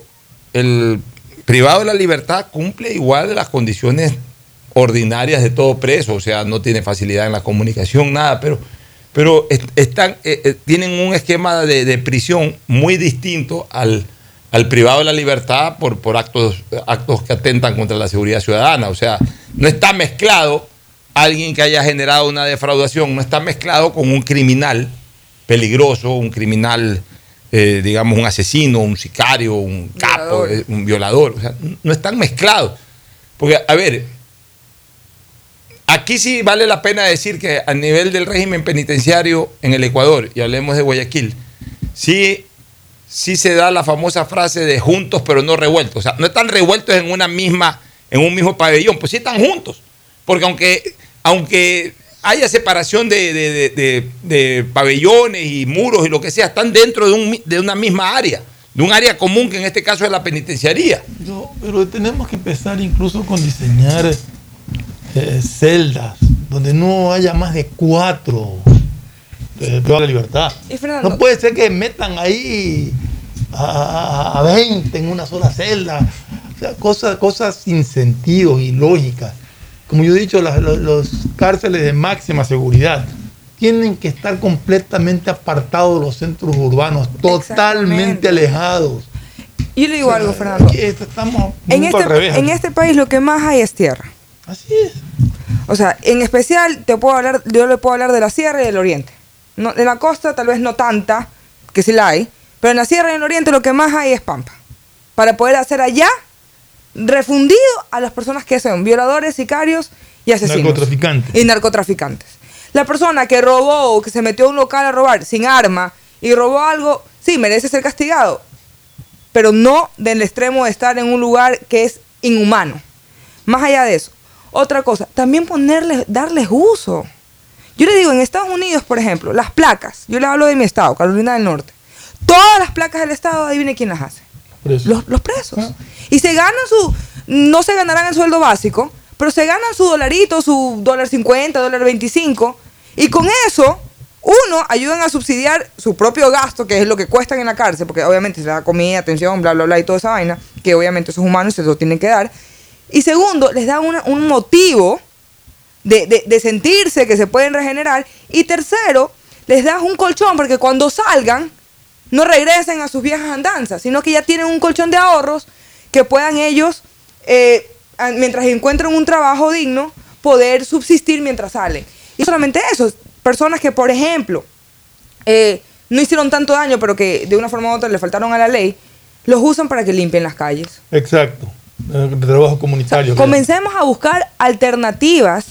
Speaker 7: el privado de la libertad, cumple igual las condiciones ordinarias de todo preso, o sea, no tiene facilidad en la comunicación, nada, pero, pero est- están, eh, eh, tienen un esquema de, de prisión muy distinto al, al privado de la libertad por, por actos, actos que atentan contra la seguridad ciudadana. O sea, no está mezclado alguien que haya generado una defraudación, no está mezclado con un criminal peligroso, un criminal, eh, digamos, un asesino, un sicario, un capo, eh, un violador. O sea, no están mezclados. Porque, a ver, aquí sí vale la pena decir que a nivel del régimen penitenciario en el Ecuador, y hablemos de Guayaquil, sí, sí se da la famosa frase de juntos pero no revueltos. O sea, no están revueltos en una misma, en un mismo pabellón, pues sí están juntos. Porque aunque, aunque haya separación de, de- de- de- de pabellones y muros y lo que sea, están dentro de, un de una misma área, de un área común que en este caso es la penitenciaría.
Speaker 8: No, pero tenemos que empezar incluso con diseñar eh, celdas donde no haya más de cuatro de toda la libertad. No puede ser que metan ahí a, a- a 20 en una sola celda. O sea, cosas, cosas sin sentido y lógicas. Como yo he dicho, las- los, los cárceles de máxima seguridad tienen que estar completamente apartados de los centros urbanos, totalmente alejados.
Speaker 9: Yo le digo algo, Fernando.
Speaker 8: Estamos
Speaker 9: En este,
Speaker 8: revés.
Speaker 9: en este país lo que más hay es tierra.
Speaker 8: Así es.
Speaker 9: O sea, en especial te puedo hablar, yo le puedo hablar de la sierra y del oriente. No, en la costa tal vez no tanta, que sí la hay, pero en la sierra y en el oriente lo que más hay es pampa. Para poder hacer allá refundido a las personas que son violadores, sicarios y asesinos.
Speaker 8: Narcotraficantes.
Speaker 9: Y narcotraficantes. La persona que robó o que se metió a un local a robar sin arma y robó algo, sí, merece ser castigado, pero no del extremo de estar en un lugar que es inhumano. Más allá de eso, otra cosa, también ponerles, darles uso. Yo le digo, en Estados Unidos, por ejemplo, las placas, yo le hablo de mi estado, Carolina del Norte, todas las placas del estado, adivine quién las hace. Los, los presos. Y se ganan su, no se ganarán el sueldo básico, pero se ganan su dolarito, su dólar 50, dólar 25, y con eso, uno, ayudan a subsidiar su propio gasto, que es lo que cuestan en la cárcel, porque obviamente se da comida, atención, bla, bla, bla, y toda esa vaina, que obviamente esos humanos se lo tienen que dar. Y segundo, les da una- un motivo de, de- de sentirse que se pueden regenerar. Y tercero, les das un colchón porque cuando salgan no regresen a sus viejas andanzas, sino que ya tienen un colchón de ahorros que puedan ellos, eh, mientras encuentren un trabajo digno, poder subsistir mientras salen. Y solamente eso, personas que, por ejemplo, eh, no hicieron tanto daño, pero que de una forma u otra le faltaron a la ley, los usan para que limpien las calles.
Speaker 8: Exacto. Eh, trabajo comunitario.
Speaker 9: Comencemos a buscar alternativas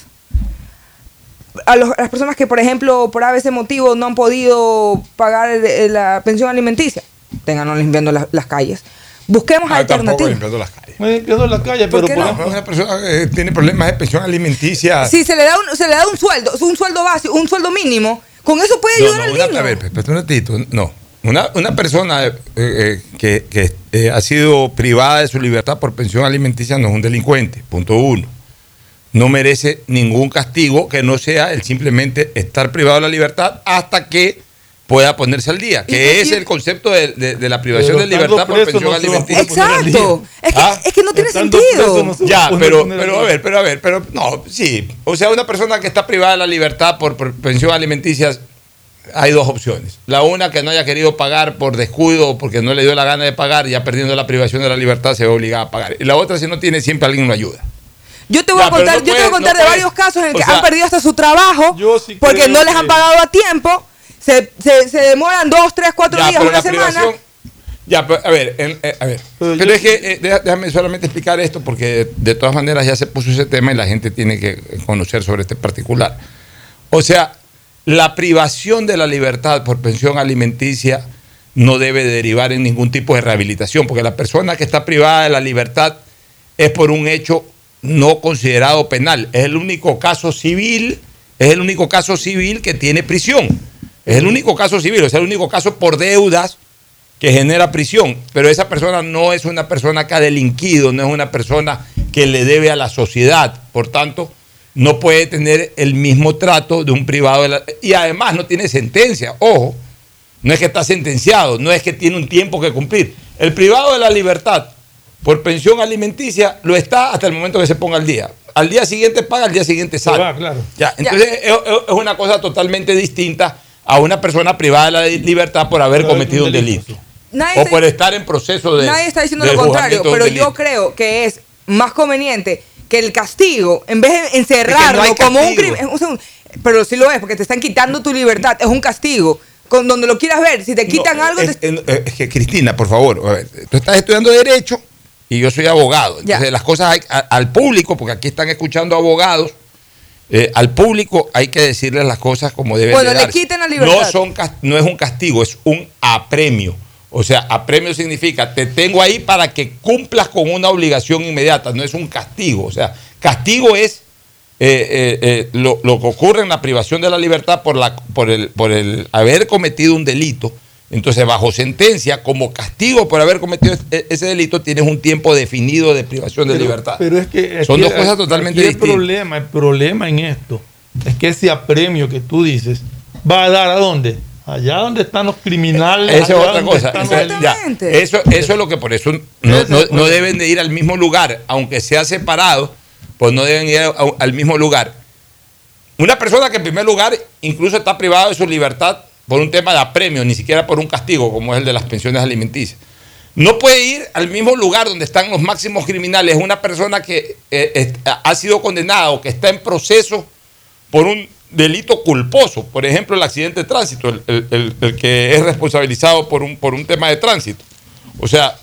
Speaker 9: a, los- a las personas que, por ejemplo, por ese motivo no han podido pagar el- el- la pensión alimenticia. Tengan limpiando la- las calles. Busquemos
Speaker 7: Ah, tampoco
Speaker 9: alternativas.
Speaker 7: limpiando las calles.
Speaker 8: Me limpiando la calle,
Speaker 9: ¿Por
Speaker 8: pero por
Speaker 9: no?
Speaker 7: Una persona que tiene problemas de pensión alimenticia.
Speaker 9: Si se le da un, se le da un sueldo, un sueldo básico, un sueldo mínimo, con eso puede
Speaker 7: No,
Speaker 9: ayudar
Speaker 7: no,
Speaker 9: al
Speaker 7: una-
Speaker 9: niño.
Speaker 7: a ver, espérate un ratito. No. Una, una persona eh, eh, que, que, eh, ha sido privada de su libertad por pensión alimenticia no es un delincuente. Punto uno. No merece ningún castigo que no sea el simplemente estar privado de la libertad hasta que pueda ponerse al día, que es el concepto de, de- de la privación
Speaker 8: Pero
Speaker 7: de libertad por pensión
Speaker 8: no
Speaker 7: alimenticia.
Speaker 9: Exacto. Es que,
Speaker 7: ¿Ah?
Speaker 9: es que no tiene
Speaker 8: Estando
Speaker 9: sentido.
Speaker 8: no
Speaker 7: Ya, pero, pero a
Speaker 8: día.
Speaker 7: ver, pero a ver, pero no, sí. O sea, una persona que está privada de la libertad por, por pensión alimenticia, hay dos opciones. La una, que no haya querido pagar por descuido o porque no le dio la gana de pagar, ya perdiendo la privación de la libertad se ve obligada a pagar. Y la otra, si no tiene, siempre alguien lo ayuda.
Speaker 9: Yo te voy
Speaker 7: Ya,
Speaker 9: a contar,
Speaker 7: no
Speaker 9: yo te voy a contar
Speaker 7: no
Speaker 9: de varios casos en que
Speaker 7: sea,
Speaker 9: han perdido hasta su trabajo porque no les han pagado a tiempo, se, se, se demoran dos, tres, cuatro
Speaker 7: Ya,
Speaker 9: días, una semana.
Speaker 7: Ya, pero, a ver, en- eh, a ver. Pero, es que eh, déjame solamente explicar esto porque de todas maneras ya se puso ese tema y la gente tiene que conocer sobre este particular. O sea, la privación de la libertad por pensión alimenticia no debe derivar en ningún tipo de rehabilitación, porque la persona que está privada de la libertad es por un hecho no considerado penal. Es el único caso civil, es el único caso civil que tiene prisión. Es el único caso civil, sea, el único caso por deudas que genera prisión. Pero esa persona no es una persona que ha delinquido, no es una persona que le debe a la sociedad. Por tanto, no puede tener el mismo trato de un privado de y además no tiene sentencia. Ojo, no es que está sentenciado, no es que tiene un tiempo que cumplir. El privado de la libertad por pensión alimenticia lo está hasta el momento que se ponga al día. Al día siguiente paga, al día siguiente sale.
Speaker 8: va, claro.
Speaker 7: Ya, entonces es, es una cosa totalmente distinta a una persona privada de la libertad por haber cometido un
Speaker 8: delito.
Speaker 7: delito.
Speaker 9: Nadie
Speaker 7: O por estar en proceso de.
Speaker 9: Nadie está diciendo lo contrario, pero yo creo que es más conveniente que el castigo, en vez de encerrarlo como un crimen, un segundo, pero sí lo es, porque te están quitando tu libertad, es un castigo. Con donde lo quieras ver, si te quitan
Speaker 7: No,
Speaker 9: algo,
Speaker 7: es,
Speaker 9: te-
Speaker 7: es- es que Cristina, por favor, a ver, tú estás estudiando Derecho y yo soy abogado. Entonces,
Speaker 9: Ya.
Speaker 7: las cosas hay- a- al público, porque aquí están escuchando abogados, eh, al público hay que decirles las cosas como deben
Speaker 9: Bueno,
Speaker 7: de
Speaker 9: le quiten la libertad.
Speaker 7: No, son, no es un castigo, es un apremio. O sea, apremio significa te tengo ahí para que cumplas con una obligación inmediata, no es un castigo. O sea, castigo es eh, eh, lo, lo que ocurre en la privación de la libertad por, la, por, el, por el haber cometido un delito. Entonces, bajo sentencia, como castigo por haber cometido es- ese delito, tienes un tiempo definido de privación de
Speaker 8: Pero-
Speaker 7: libertad.
Speaker 8: Pero es que
Speaker 7: Son dos cosas
Speaker 8: aquí
Speaker 7: totalmente
Speaker 8: el
Speaker 7: distintas.
Speaker 8: problema, el problema en esto es que ese apremio que tú dices va a dar a dónde? Allá donde están los criminales.
Speaker 7: Esa es otra cosa. Esa- ya, eso, eso es lo que por eso no, no- no deben de ir al mismo lugar, aunque sea separado, pues no deben ir a- a- al mismo lugar. Una persona que en primer lugar incluso está privada de su libertad por un tema de apremio, ni siquiera por un castigo, como es el de las pensiones alimenticias. No puede ir al mismo lugar donde están los máximos criminales. Una persona que eh, ha sido condenada o que está en proceso por un delito culposo, por ejemplo, el accidente de tránsito, el, el- el- el que es responsabilizado por un, por un tema de tránsito. O sea,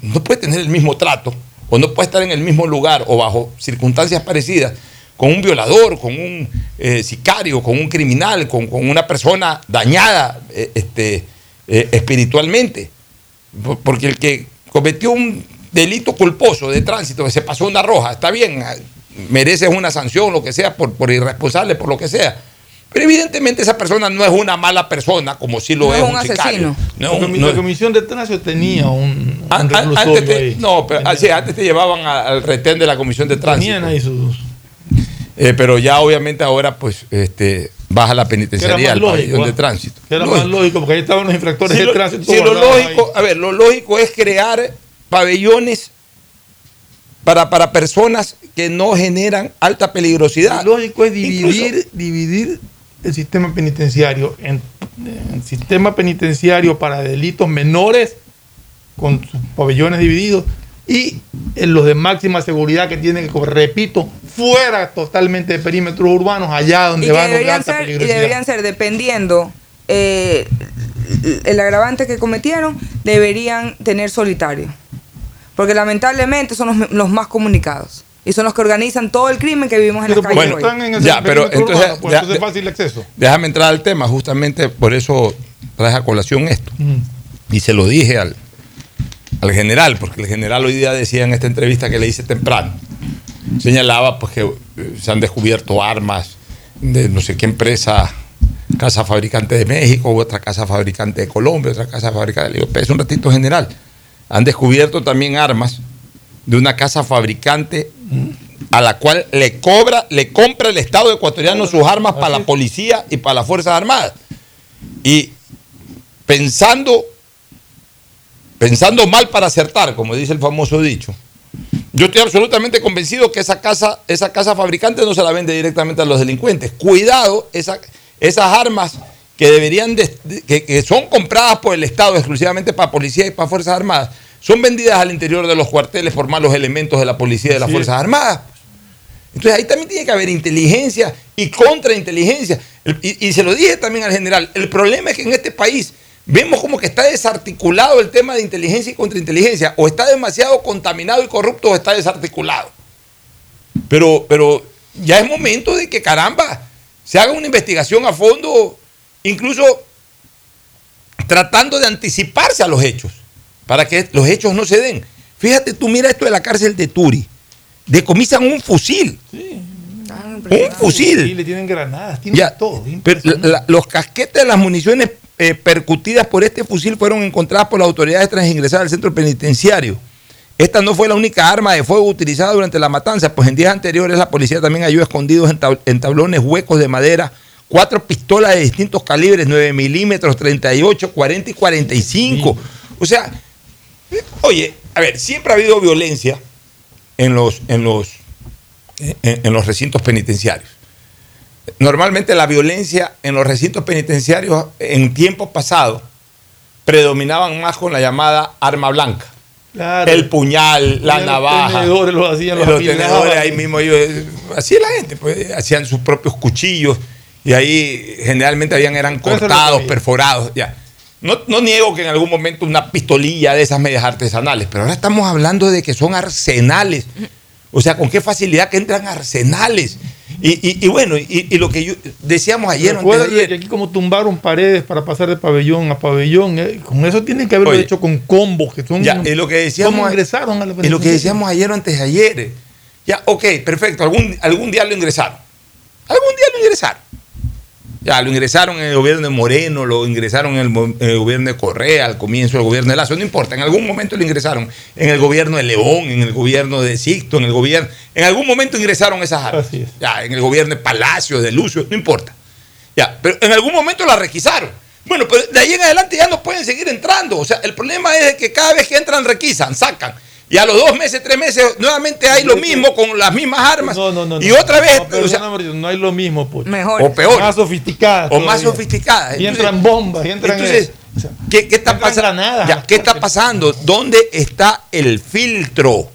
Speaker 7: no puede tener el mismo trato o no puede estar en el mismo lugar o bajo circunstancias parecidas con un violador, con un eh, sicario, con un criminal, con, con una persona dañada eh, este, eh, espiritualmente. Por- Porque el que cometió un delito culposo de tránsito, que se pasó una roja, está bien, ah, merece una sanción, lo que sea, por, por irresponsable, por lo que sea. Pero evidentemente esa persona no es una mala persona, como si lo
Speaker 9: No
Speaker 7: es un,
Speaker 9: un
Speaker 7: sicario. No
Speaker 8: La
Speaker 7: es un- no
Speaker 8: la comisión de tránsito tenía un, un reclusorio
Speaker 7: antes te,
Speaker 8: ahí.
Speaker 7: no, pero, sí, antes te llevaban al retén de la comisión de tránsito.
Speaker 8: Tenían ahí sus.
Speaker 7: Eh, pero ya obviamente ahora pues este baja la penitenciaría al pabellón de
Speaker 8: ¿ah?
Speaker 7: tránsito.
Speaker 8: Que era
Speaker 7: Lógico.
Speaker 8: más lógico, porque ahí estaban los infractores
Speaker 7: Sí,
Speaker 8: de
Speaker 7: lo-
Speaker 8: tránsito.
Speaker 7: sí, lo lógico, a ver, lo lógico es crear pabellones para, para personas que no generan alta peligrosidad.
Speaker 8: Lo lógico es dividir, dividir el sistema penitenciario en, en sistema penitenciario para delitos menores con sus pabellones divididos y en los de máxima seguridad que tienen que, repito, fuera totalmente de perímetros urbanos, allá donde
Speaker 9: y,
Speaker 8: van los de alta
Speaker 9: ser, y deberían ser, dependiendo eh, el agravante que cometieron, deberían tener solitario. Porque lamentablemente son los, los más comunicados. Y son los que organizan todo el crimen que vivimos en
Speaker 8: Pero
Speaker 9: las calles.
Speaker 8: están
Speaker 9: hoy.
Speaker 8: en el
Speaker 7: ya, pero
Speaker 8: perímetro
Speaker 7: entonces,
Speaker 8: urbano, pues
Speaker 7: ya-
Speaker 8: entonces es fácil acceso.
Speaker 7: Déjame entrar al tema, justamente por eso traje a colación esto.
Speaker 8: Mm.
Speaker 7: Y se lo dije al, al general, porque el general hoy día decía en esta entrevista que le hice temprano, señalaba pues que eh, se han descubierto armas de no sé qué empresa, casa fabricante de México, otra casa fabricante de Colombia, otra casa fabricante de... Le digo, "Espérese un ratito general. Han descubierto también armas de una casa fabricante a la cual le cobra, le compra el Estado ecuatoriano sus armas para la policía y para las Fuerzas Armadas. Y pensando, pensando mal para acertar, como dice el famoso dicho, yo estoy absolutamente convencido que esa casa, esa casa fabricante no se la vende directamente a los delincuentes. Cuidado, esa- esas armas que deberían de- de- que, que son compradas por el Estado exclusivamente para policía y para Fuerzas Armadas, son vendidas al interior de los cuarteles por malos elementos de la policía y de las
Speaker 8: Sí.
Speaker 7: Fuerzas Armadas. Entonces ahí también tiene que haber inteligencia y contrainteligencia. El- Y, y se lo dije también al general, el problema es que en este país vemos como que está desarticulado el tema de inteligencia y contrainteligencia, o está demasiado contaminado y corrupto o está desarticulado. Pero, pero ya es momento de que caramba, se haga una investigación a fondo, incluso tratando de anticiparse a los hechos, para que los hechos no se den. Fíjate tú, mira esto de la cárcel de Turi. Decomisan un fusil. Un fusil.
Speaker 8: Sí, le tienen granadas, tienen
Speaker 7: Ya,
Speaker 8: todo.
Speaker 7: pero la- los casquetes de las municiones eh, percutidas por este fusil fueron encontradas por las autoridades tras ingresar al centro penitenciario. Esta no fue la única arma de fuego utilizada durante la matanza, pues en días anteriores la policía también halló escondidos en, tab- en tablones huecos de madera cuatro pistolas de distintos calibres, 9 milímetros, 38, 40 y 45. O sea, oye, a ver, siempre ha habido violencia en los, en los, en, en los recintos penitenciarios. Normalmente la violencia en los recintos penitenciarios en tiempos pasados predominaban más con la llamada arma blanca.
Speaker 8: Claro.
Speaker 7: El puñal, la
Speaker 8: Los
Speaker 7: navaja.
Speaker 8: tenedores los hacían, los
Speaker 7: los tenedores ahí mismo ellos, eh, así la gente, pues hacían sus propios cuchillos y ahí generalmente habían eran cortados, perforados, ya. No, no niego que en algún momento una pistolilla de esas medias artesanales, pero ahora estamos hablando de que son arsenales. O sea, con qué facilidad que entran arsenales. Y, y- y bueno, y, y lo que yo decíamos ayer, antes de ayer,
Speaker 8: que aquí como tumbaron paredes para pasar de pabellón a pabellón, eh, con eso tienen que haberlo
Speaker 7: Oye.
Speaker 8: hecho con combos que son
Speaker 7: Ya, y lo que decíamos,
Speaker 8: ¿Cómo ingresaron a la
Speaker 7: y lo que decíamos ayer o antes de ayer. Ya, ok, perfecto, algún, algún día lo ingresaron. Algún día lo ingresaron. Ya, lo ingresaron en el gobierno de Moreno, lo ingresaron en el, mo- en el gobierno de Correa, al comienzo del gobierno de Lazo, no importa, en algún momento lo ingresaron. En el gobierno de León, en el gobierno de Sixto, en el gobierno. En algún momento ingresaron esas armas.
Speaker 8: Así es.
Speaker 7: Ya, en el gobierno de Palacio, de Lucio, no importa. Ya, pero en algún momento la requisaron. Bueno, pero de ahí en adelante ya no pueden seguir entrando. O sea, el problema es que cada vez que entran requisan, sacan. Y a los dos meses, tres meses, nuevamente hay lo mismo con las mismas armas.
Speaker 8: No, no, no.
Speaker 7: y otra vez,
Speaker 8: No, pero
Speaker 7: o sea,
Speaker 8: no, no, no hay lo mismo, pues.
Speaker 9: Mejor.
Speaker 7: o peor,
Speaker 8: Más sofisticadas.
Speaker 7: o más sofisticadas.
Speaker 8: Y entran bombas, y entran.
Speaker 7: Entonces, ¿qué, qué está
Speaker 8: entran
Speaker 7: pasando?
Speaker 8: granadas.
Speaker 7: Ya, ¿Qué está pasando? ¿Dónde está el filtro?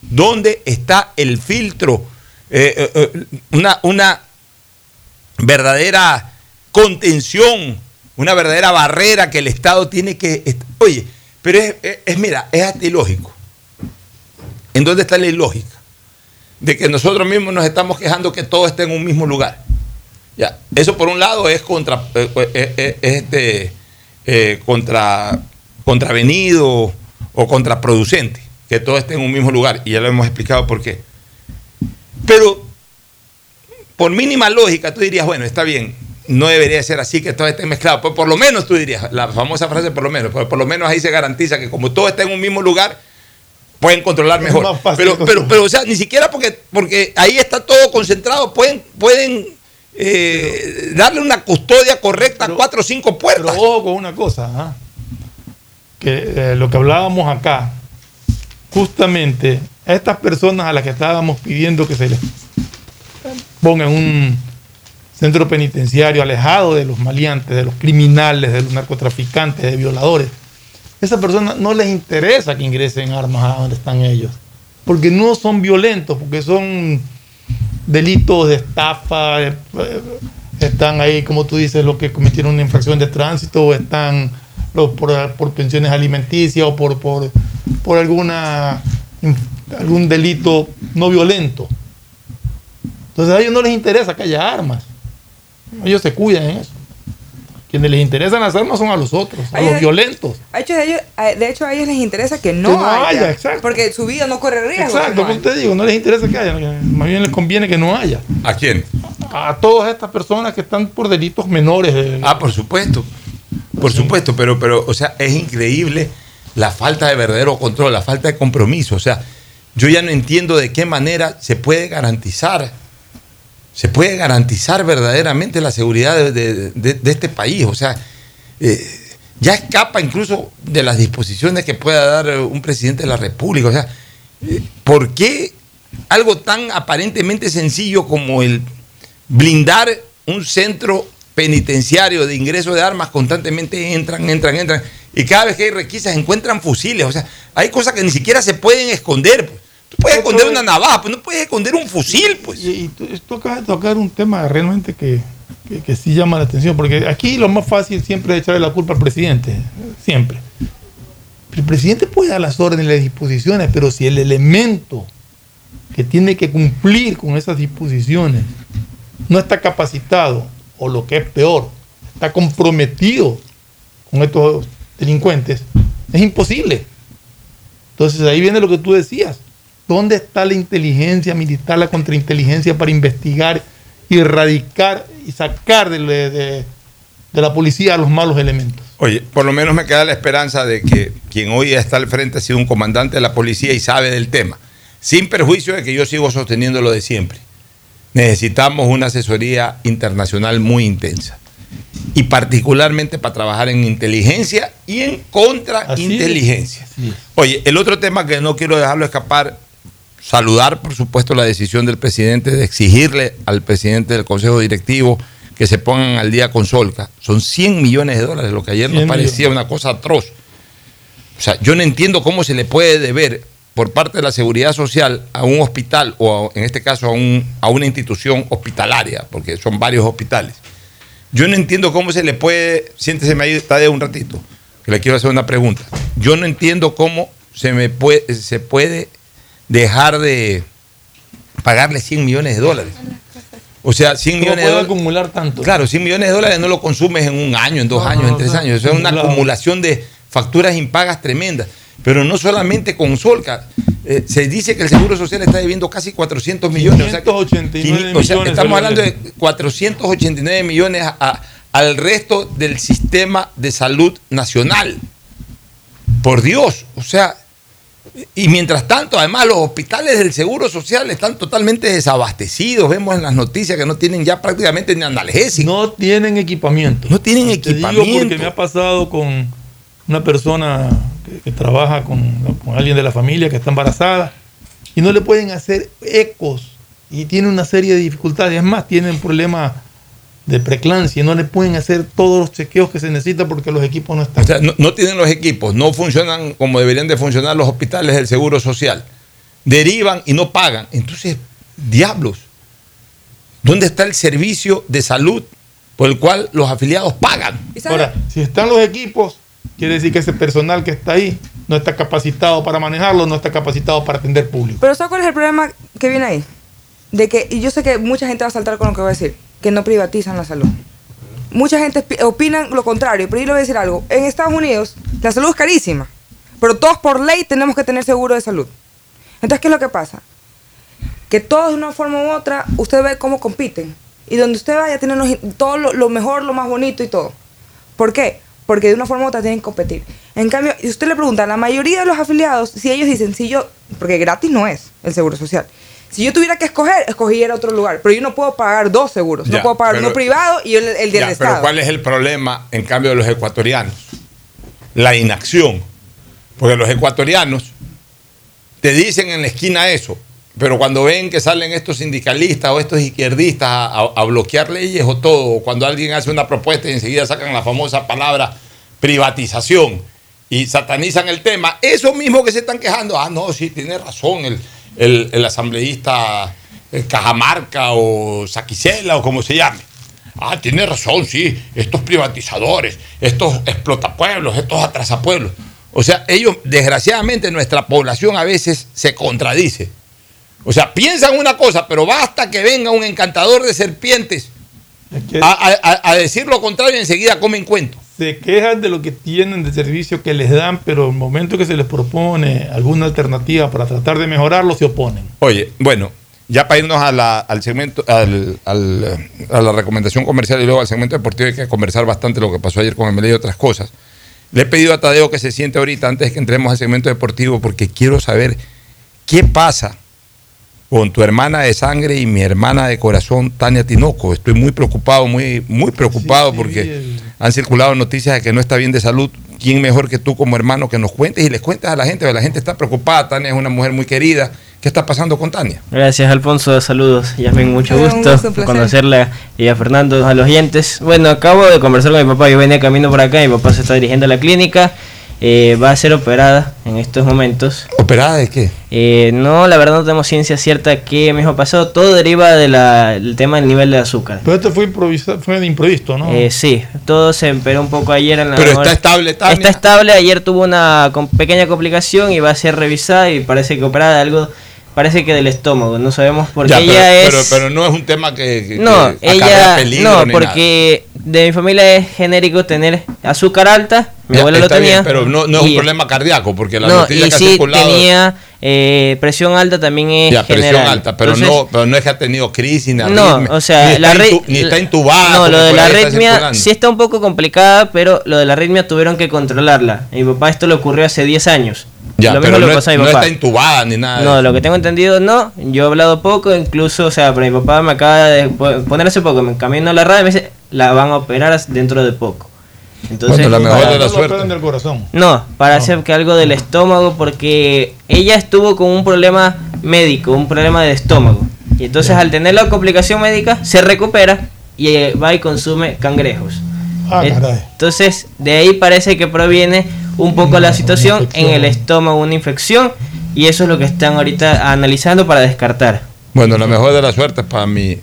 Speaker 7: ¿Dónde está el filtro? Eh, eh, eh, una, una verdadera contención, una verdadera barrera que el Estado tiene que... Oye, pero es, es- es, mira, es hasta ilógico. ¿En dónde está la ilógica? De que nosotros mismos nos estamos quejando que todo esté en un mismo lugar. Ya, eso por un lado es contra es este, contra contravenido o contraproducente, que todo esté en un mismo lugar, y ya lo hemos explicado por qué. Pero por mínima lógica, tú dirías, bueno, está bien, no debería ser así que todo esté mezclado. Pues por lo menos tú dirías, la famosa frase por lo menos, pues por lo menos ahí se garantiza que como todo está en un mismo lugar, pueden controlar mejor. Pero, pero, pero, o sea, ni siquiera porque, porque ahí está todo concentrado, pueden, pueden eh, darle una custodia correcta a cuatro o cinco puertas.
Speaker 8: Pero ojo con una cosa, ¿ah? que eh, lo que hablábamos acá, justamente a estas personas a las que estábamos pidiendo que se les ponga en un centro penitenciario alejado de los maleantes, de los criminales, de los narcotraficantes, de violadores, a esas personas no les interesa que ingresen armas a donde están ellos, porque no son violentos, porque son delitos de estafa, eh, están ahí, como tú dices, los que cometieron una infracción de tránsito, o están los por, por pensiones alimenticias o por, por, por alguna, algún delito no violento. Entonces a ellos no les interesa que haya armas. Ellos se cuidan en eso. Quienes les interesan las armas son a los otros, a los violentos.
Speaker 9: De hecho, a ellos, a- de hecho, a ellos les interesa que no,
Speaker 8: Que no
Speaker 9: haya,
Speaker 8: haya, exacto.
Speaker 9: Porque su vida no corre riesgo.
Speaker 8: Exacto,
Speaker 9: no
Speaker 8: como te digo, no les interesa que haya, más bien les conviene que no haya.
Speaker 7: ¿A quién?
Speaker 8: A todas estas personas que están por delitos menores. eh,
Speaker 7: Ah, por supuesto. Por supuesto, pero, pero, o sea, es increíble la falta de verdadero control, la falta de compromiso. O sea, yo ya no entiendo de qué manera se puede garantizar, se puede garantizar verdaderamente la seguridad de, este país. O sea, eh, ya escapa incluso de las disposiciones que pueda dar eh, un presidente de la República. O sea, eh, ¿por qué algo tan aparentemente sencillo como el blindar un centro penitenciario de ingreso de armas constantemente entran, entran, entran. Y cada vez que hay requisas encuentran fusiles. O sea, hay cosas que ni siquiera se pueden esconder. Pues. Tú puedes esconder una navaja, pues no puedes esconder un fusil. Pues.
Speaker 8: Y, y tú, tú acabas de tocar un tema realmente que, que- que sí llama la atención, porque aquí lo más fácil siempre es echarle la culpa al presidente, siempre. El presidente puede dar las órdenes y las disposiciones, pero si el elemento que tiene que cumplir con esas disposiciones no está capacitado, o lo que es peor, está comprometido con estos delincuentes, es imposible. Entonces ahí viene lo que tú decías. ¿Dónde está la inteligencia militar, la contrainteligencia para investigar y erradicar y sacar de, de- de la policía a los malos elementos?
Speaker 7: Oye, por lo menos me queda la esperanza de que quien hoy está al frente ha sido un comandante de la policía y sabe del tema. Sin perjuicio de que yo sigo sosteniendo lo de siempre. Necesitamos una asesoría internacional muy intensa. Y particularmente para trabajar en inteligencia y en contrainteligencia. Oye, el otro tema que no quiero dejarlo escapar, saludar por supuesto la decisión del presidente de exigirle al presidente del Consejo Directivo que se pongan al día con Solca. Son 100 millones de dólares, lo que ayer nos
Speaker 8: 100
Speaker 7: parecía una cosa atroz. O sea, yo no entiendo cómo se le puede deber por parte de la seguridad social a un hospital o a- en este caso a, un- a una institución hospitalaria, porque son varios hospitales. Yo no entiendo cómo se le puede, siéntese ahí, Tadeo, un ratito, que le quiero hacer una pregunta. Yo no entiendo cómo se me puede, se puede dejar de pagarle 100 millones de dólares. O sea, 100
Speaker 8: ¿Cómo
Speaker 7: millones de dólares.
Speaker 8: acumular tanto?
Speaker 7: Claro, 100 millones de dólares no lo consumes en un año, en dos
Speaker 8: No,
Speaker 7: años,
Speaker 8: no,
Speaker 7: en tres
Speaker 8: no,
Speaker 7: años. Eso es una acumulación de facturas impagas tremendas. Pero no solamente con Solca. Eh, se dice que el Seguro Social está debiendo casi 400 millones. o sea
Speaker 8: 589
Speaker 7: o sea,
Speaker 8: millones
Speaker 7: estamos hablando de 489 millones a- a- al resto del sistema de salud nacional. Por Dios, o sea, y mientras tanto, además, los hospitales del Seguro Social están totalmente desabastecidos. Vemos en las noticias que no tienen ya prácticamente ni analgésicos.
Speaker 8: No tienen equipamiento.
Speaker 7: No tienen
Speaker 8: Te digo
Speaker 7: equipamiento.
Speaker 8: porque me ha pasado con una persona que, que trabaja con, con alguien de la familia que está embarazada y no le pueden hacer ecos y tiene una serie de dificultades. Es más, tienen problemas de preclancia y no le pueden hacer todos los chequeos que se necesitan porque los equipos no están.
Speaker 7: O sea, no, no tienen los equipos, no funcionan como deberían de funcionar los hospitales del Seguro Social. Derivan y no pagan. Entonces, diablos, ¿dónde está el servicio de salud por el cual los afiliados pagan?
Speaker 8: Ahora, si están los equipos, quiere decir que ese personal que está ahí no está capacitado para manejarlo, no está capacitado para atender público.
Speaker 9: Pero ¿sabes cuál es el problema que viene ahí? De que, y yo sé que mucha gente va a saltar con lo que voy a decir, que no privatizan la salud. Mucha gente pi- opina lo contrario, pero yo le voy a decir algo. En Estados Unidos, la salud es carísima, pero todos por ley tenemos que tener seguro de salud. Entonces, ¿qué es lo que pasa? Que todos de una forma u otra, usted ve cómo compiten. Y donde usted vaya, tienen todo lo, lo mejor, lo más bonito y todo. ¿Por qué? Porque de una forma u otra tienen que competir. En cambio, si usted le pregunta a la mayoría de los afiliados, si ellos dicen, si yo, porque gratis no es el seguro social. Si yo tuviera que escoger, escogiera otro lugar. Pero yo no puedo pagar dos seguros. no puedo pagar
Speaker 7: pero-
Speaker 9: uno privado y el, el del
Speaker 7: Ya,
Speaker 9: Estado.
Speaker 7: pero ¿cuál es el problema en cambio de los ecuatorianos? La inacción. Porque los ecuatorianos te dicen en la esquina eso, pero cuando ven que salen estos sindicalistas o estos izquierdistas a, a- a bloquear leyes o todo, o cuando alguien hace una propuesta y enseguida sacan la famosa palabra privatización y satanizan el tema, eso mismo que se están quejando, ah, no, sí, tiene razón el, el- el asambleísta eh, Cajamarca o Saquicela o como se llame. Ah, tiene razón, sí, estos privatizadores, estos explotapueblos, estos atrasapueblos. O sea, ellos, desgraciadamente, nuestra población a veces se contradice. O sea, piensan una cosa, pero basta que venga un encantador de serpientes a, a- a decir lo contrario enseguida comen cuento.
Speaker 8: Se quejan de lo que tienen de servicio que les dan, pero el momento que se les propone alguna alternativa para tratar de mejorarlo, se oponen.
Speaker 7: Oye, bueno, ya para irnos al segmento, al, a la recomendación comercial y luego al segmento deportivo, hay que conversar bastante lo que pasó ayer con Emelec y otras cosas. Le he pedido a Tadeo que se siente ahorita antes de que entremos al segmento deportivo porque quiero saber qué pasa con tu hermana de sangre y mi hermana de corazón, Tania Tinoco. Estoy muy preocupado, muy, muy preocupado porque han circulado noticias de que no está bien de salud. ¿Quién mejor que tú como hermano que nos cuentes y les cuentes a la gente? Porque la gente está preocupada. Tania es una mujer muy querida. ¿Qué está pasando con Tania?
Speaker 21: Gracias, Alfonso. Saludos. Yasmin, mucho
Speaker 7: Eh, un
Speaker 21: gusto,
Speaker 7: gusto, un
Speaker 21: conocerla y a Fernando, a los oyentes. Bueno, acabo de conversar con mi papá. Yo venía camino por acá. Mi papá se está dirigiendo a la clínica. Eh, va a ser operada en estos momentos.
Speaker 7: ¿Operada de qué?
Speaker 21: Eh, no, la verdad no tenemos ciencia cierta qué me ha pasado. Todo deriva del tema del nivel de azúcar.
Speaker 8: Pero esto fue, improvisa- fue de improviso, ¿no?
Speaker 21: Eh, sí, todo se empeoró un poco ayer en la
Speaker 8: Pero está estable, Tania.
Speaker 21: Está estable, ayer tuvo una pequeña complicación y va a ser revisada y parece que operada de algo, parece que del estómago, no sabemos por qué ella
Speaker 7: pero,
Speaker 21: es...
Speaker 7: pero no es un tema que, que-
Speaker 21: no,
Speaker 7: que
Speaker 21: ella...
Speaker 7: peligro
Speaker 21: No, porque de mi familia es genérico tener azúcar alta, mi
Speaker 7: Ya,
Speaker 21: abuela lo
Speaker 7: bien,
Speaker 21: tenía.
Speaker 7: pero no, no es un problema cardíaco, porque la
Speaker 21: no,
Speaker 7: noticia
Speaker 21: y
Speaker 7: que ha
Speaker 21: sí
Speaker 7: circulado
Speaker 21: tenía eh, presión alta también es
Speaker 7: ya, presión alta, pero
Speaker 21: Entonces,
Speaker 7: no, pero no es que ha tenido crisis ni
Speaker 21: No, o sea,
Speaker 7: ni,
Speaker 21: la
Speaker 7: está, intu- ni está intubada.
Speaker 21: No, lo de la arritmia sí está un poco complicada, pero lo de la arritmia tuvieron que controlarla. A mi papá esto le ocurrió hace 10 años.
Speaker 7: Ya,
Speaker 21: lo
Speaker 7: pero
Speaker 21: mismo
Speaker 7: no,
Speaker 21: le
Speaker 7: es-
Speaker 21: pasó a mi
Speaker 7: no
Speaker 21: papá.
Speaker 7: está intubada ni nada.
Speaker 21: No, lo que tengo entendido no. Yo he hablado poco, incluso, o sea, pero mi papá me acaba de po- poner hace poco, me camino a la radio y me dice, la van a operar dentro de poco. Entonces,
Speaker 7: Bueno, la mejor
Speaker 21: para-
Speaker 7: de la
Speaker 8: No lo
Speaker 7: suerte.
Speaker 8: operan del corazón.
Speaker 21: no, para hacer que algo del estómago, porque ella estuvo con un problema médico, un problema de estómago. Y entonces al tener la complicación médica, se recupera y eh, va y consume cangrejos.
Speaker 8: Ah, caray.
Speaker 21: Entonces, de ahí parece que proviene un poco la situación en el estómago, una infección, y eso es lo que están ahorita analizando para descartar.
Speaker 7: Bueno, la mejor de las suertes para mi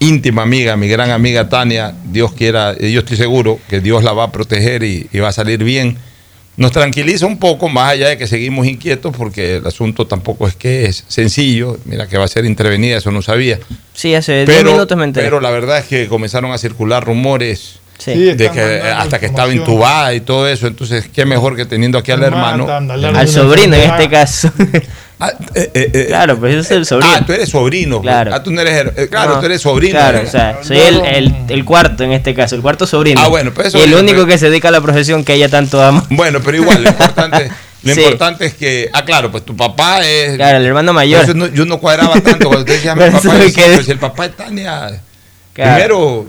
Speaker 7: íntima amiga, mi gran amiga Tania. Dios quiera, y yo estoy seguro que Dios la va a proteger y, y va a salir bien. Nos tranquiliza un poco, más allá de que seguimos inquietos, porque el asunto tampoco es que es sencillo. Mira que va a ser intervenida, eso no sabía.
Speaker 21: Sí, hace 10
Speaker 7: Pero,
Speaker 21: minutos me enteré.
Speaker 7: pero la verdad es que comenzaron a circular rumores
Speaker 21: Sí.
Speaker 8: Sí,
Speaker 7: de que hasta que estaba intubada y todo eso. Entonces, qué mejor que teniendo aquí al hermano.
Speaker 21: Al sobrino en este caso.
Speaker 7: Ah, eh, eh, eh,
Speaker 21: claro, pues ese es el sobrino.
Speaker 7: Ah, tú eres sobrino.
Speaker 21: Claro.
Speaker 7: Ah, tú no eres. eh, claro,
Speaker 21: No,
Speaker 7: tú eres sobrino.
Speaker 21: Claro,
Speaker 7: Eh,
Speaker 21: o sea, soy el, el, el cuarto en este caso, el cuarto sobrino.
Speaker 7: Ah, bueno, pues eso
Speaker 21: Y el
Speaker 7: es-
Speaker 21: único que se dedica a la profesión que ella tanto ama.
Speaker 7: Bueno, pero igual, lo importante, lo
Speaker 21: Sí.
Speaker 7: importante es que. Ah, claro, pues tu papá es.
Speaker 21: Claro, el hermano mayor.
Speaker 7: No- yo no cuadraba tanto cuando te decía mi papá. yo
Speaker 21: quedé-
Speaker 7: pues, el papá de Tania.
Speaker 21: Claro.
Speaker 7: Primero,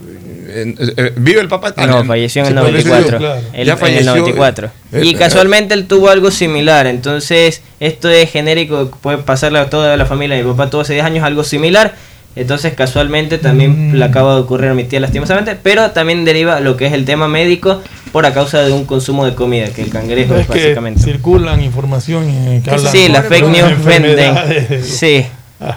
Speaker 7: ¿vive el Tania?
Speaker 21: No, falleció en el
Speaker 7: Sí, por eso
Speaker 21: 94.
Speaker 7: digo,
Speaker 21: Él-
Speaker 7: ya
Speaker 21: en
Speaker 7: falleció.
Speaker 21: el 94.
Speaker 7: eh,
Speaker 21: y
Speaker 7: eh,
Speaker 21: casualmente él tuvo algo similar. Entonces, esto es genérico, puede pasarle a toda la familia. Mi papá tuvo hace 10 años algo similar. Entonces, casualmente también
Speaker 7: Mm.
Speaker 21: le acaba de ocurrir a mi tía lastimosamente. Pero también deriva lo que es el tema médico por a causa de un consumo de comida, que el cangrejo es
Speaker 8: Es que
Speaker 21: básicamente.
Speaker 8: circulan información eh, que hablan
Speaker 21: Sí, las fake news venden. Sí,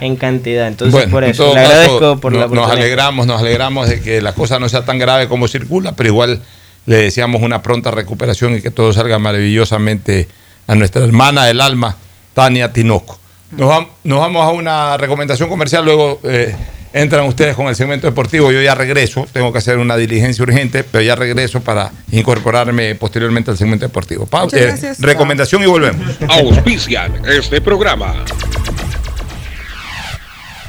Speaker 21: en cantidad. Entonces,
Speaker 7: Bueno,
Speaker 21: por eso. Le
Speaker 7: caso,
Speaker 21: agradezco por
Speaker 7: no-
Speaker 21: la
Speaker 7: nos alegramos, nos alegramos de que la cosa no sea tan grave como circula, pero igual le deseamos una pronta recuperación y que todo salga maravillosamente a nuestra hermana del alma, Tania Tinoco. Nos, vam- nos vamos a una recomendación comercial, luego eh, entran ustedes con el segmento deportivo. Yo ya regreso, tengo que hacer una diligencia urgente, pero ya regreso para incorporarme posteriormente al segmento deportivo. Pa- eh, recomendación y volvemos.
Speaker 22: Auspician este programa.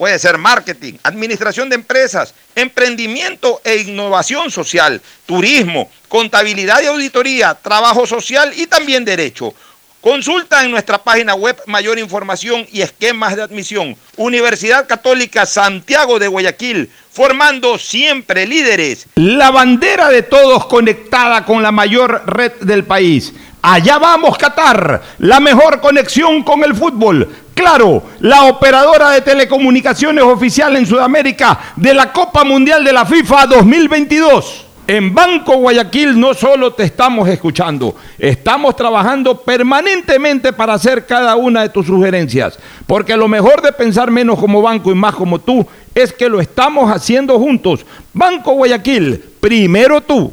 Speaker 7: Puede ser marketing, administración de empresas, emprendimiento e innovación social, turismo, contabilidad y auditoría, trabajo social y también derecho. Consulta en nuestra página web mayor información y esquemas de admisión. Universidad Católica Santiago de Guayaquil, formando siempre líderes.
Speaker 23: La bandera de todos conectada con la mayor red del país. Allá vamos Qatar, la mejor conexión con el fútbol. Claro, la operadora de telecomunicaciones oficial en Sudamérica de la Copa Mundial de la FIFA 2022.
Speaker 24: En Banco Guayaquil no solo te estamos escuchando, estamos trabajando permanentemente para hacer cada una de tus sugerencias, porque lo mejor de pensar menos como banco y más como tú es que lo estamos haciendo juntos. Banco Guayaquil, primero tú.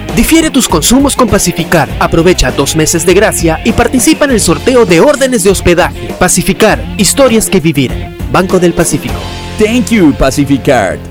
Speaker 15: Difiere tus consumos con Pacificar. Aprovecha dos meses de gracia y participa en el sorteo de órdenes de hospedaje. Pacificar, historias que vivir. Banco del Pacífico.
Speaker 4: Thank you, Pacificar.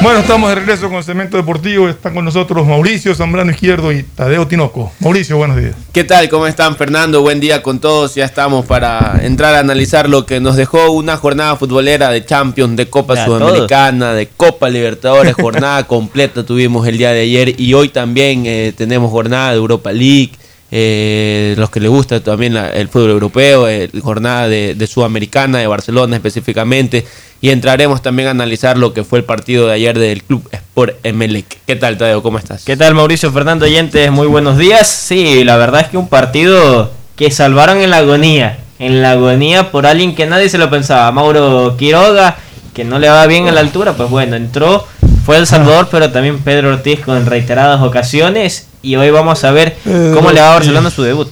Speaker 8: Bueno, estamos de regreso con Cemento Deportivo. Están con nosotros Mauricio Zambrano Izquierdo y Tadeo Tinoco. Mauricio, buenos días.
Speaker 25: ¿Qué tal? ¿Cómo están, Fernando? Buen día con todos. Ya estamos para entrar a analizar lo que nos dejó una jornada futbolera de Champions, de Copa
Speaker 21: Ya,
Speaker 25: Sudamericana, de Copa Libertadores, jornada completa tuvimos el día de ayer y hoy también eh, tenemos jornada de Europa League. Eh, los que les gusta también la- el fútbol europeo, eh, jornada de, de Sudamericana, de Barcelona específicamente, y entraremos también a analizar lo que fue el partido de ayer del Club Sport Emelec. ¿Qué tal, Tadeo? ¿Cómo estás?
Speaker 21: ¿Qué tal Mauricio Fernando Oyentes? Muy buenos días. Sí, la verdad es que un partido que salvaron en la agonía. En la agonía por alguien que nadie se lo pensaba. Mauro Quiroga, que no le va bien a la altura, pues bueno, entró, fue El Salvador, pero también Pedro Ortiz con reiteradas ocasiones. Y hoy vamos a ver
Speaker 8: Pedro
Speaker 21: cómo le va a. Barcelona su debut.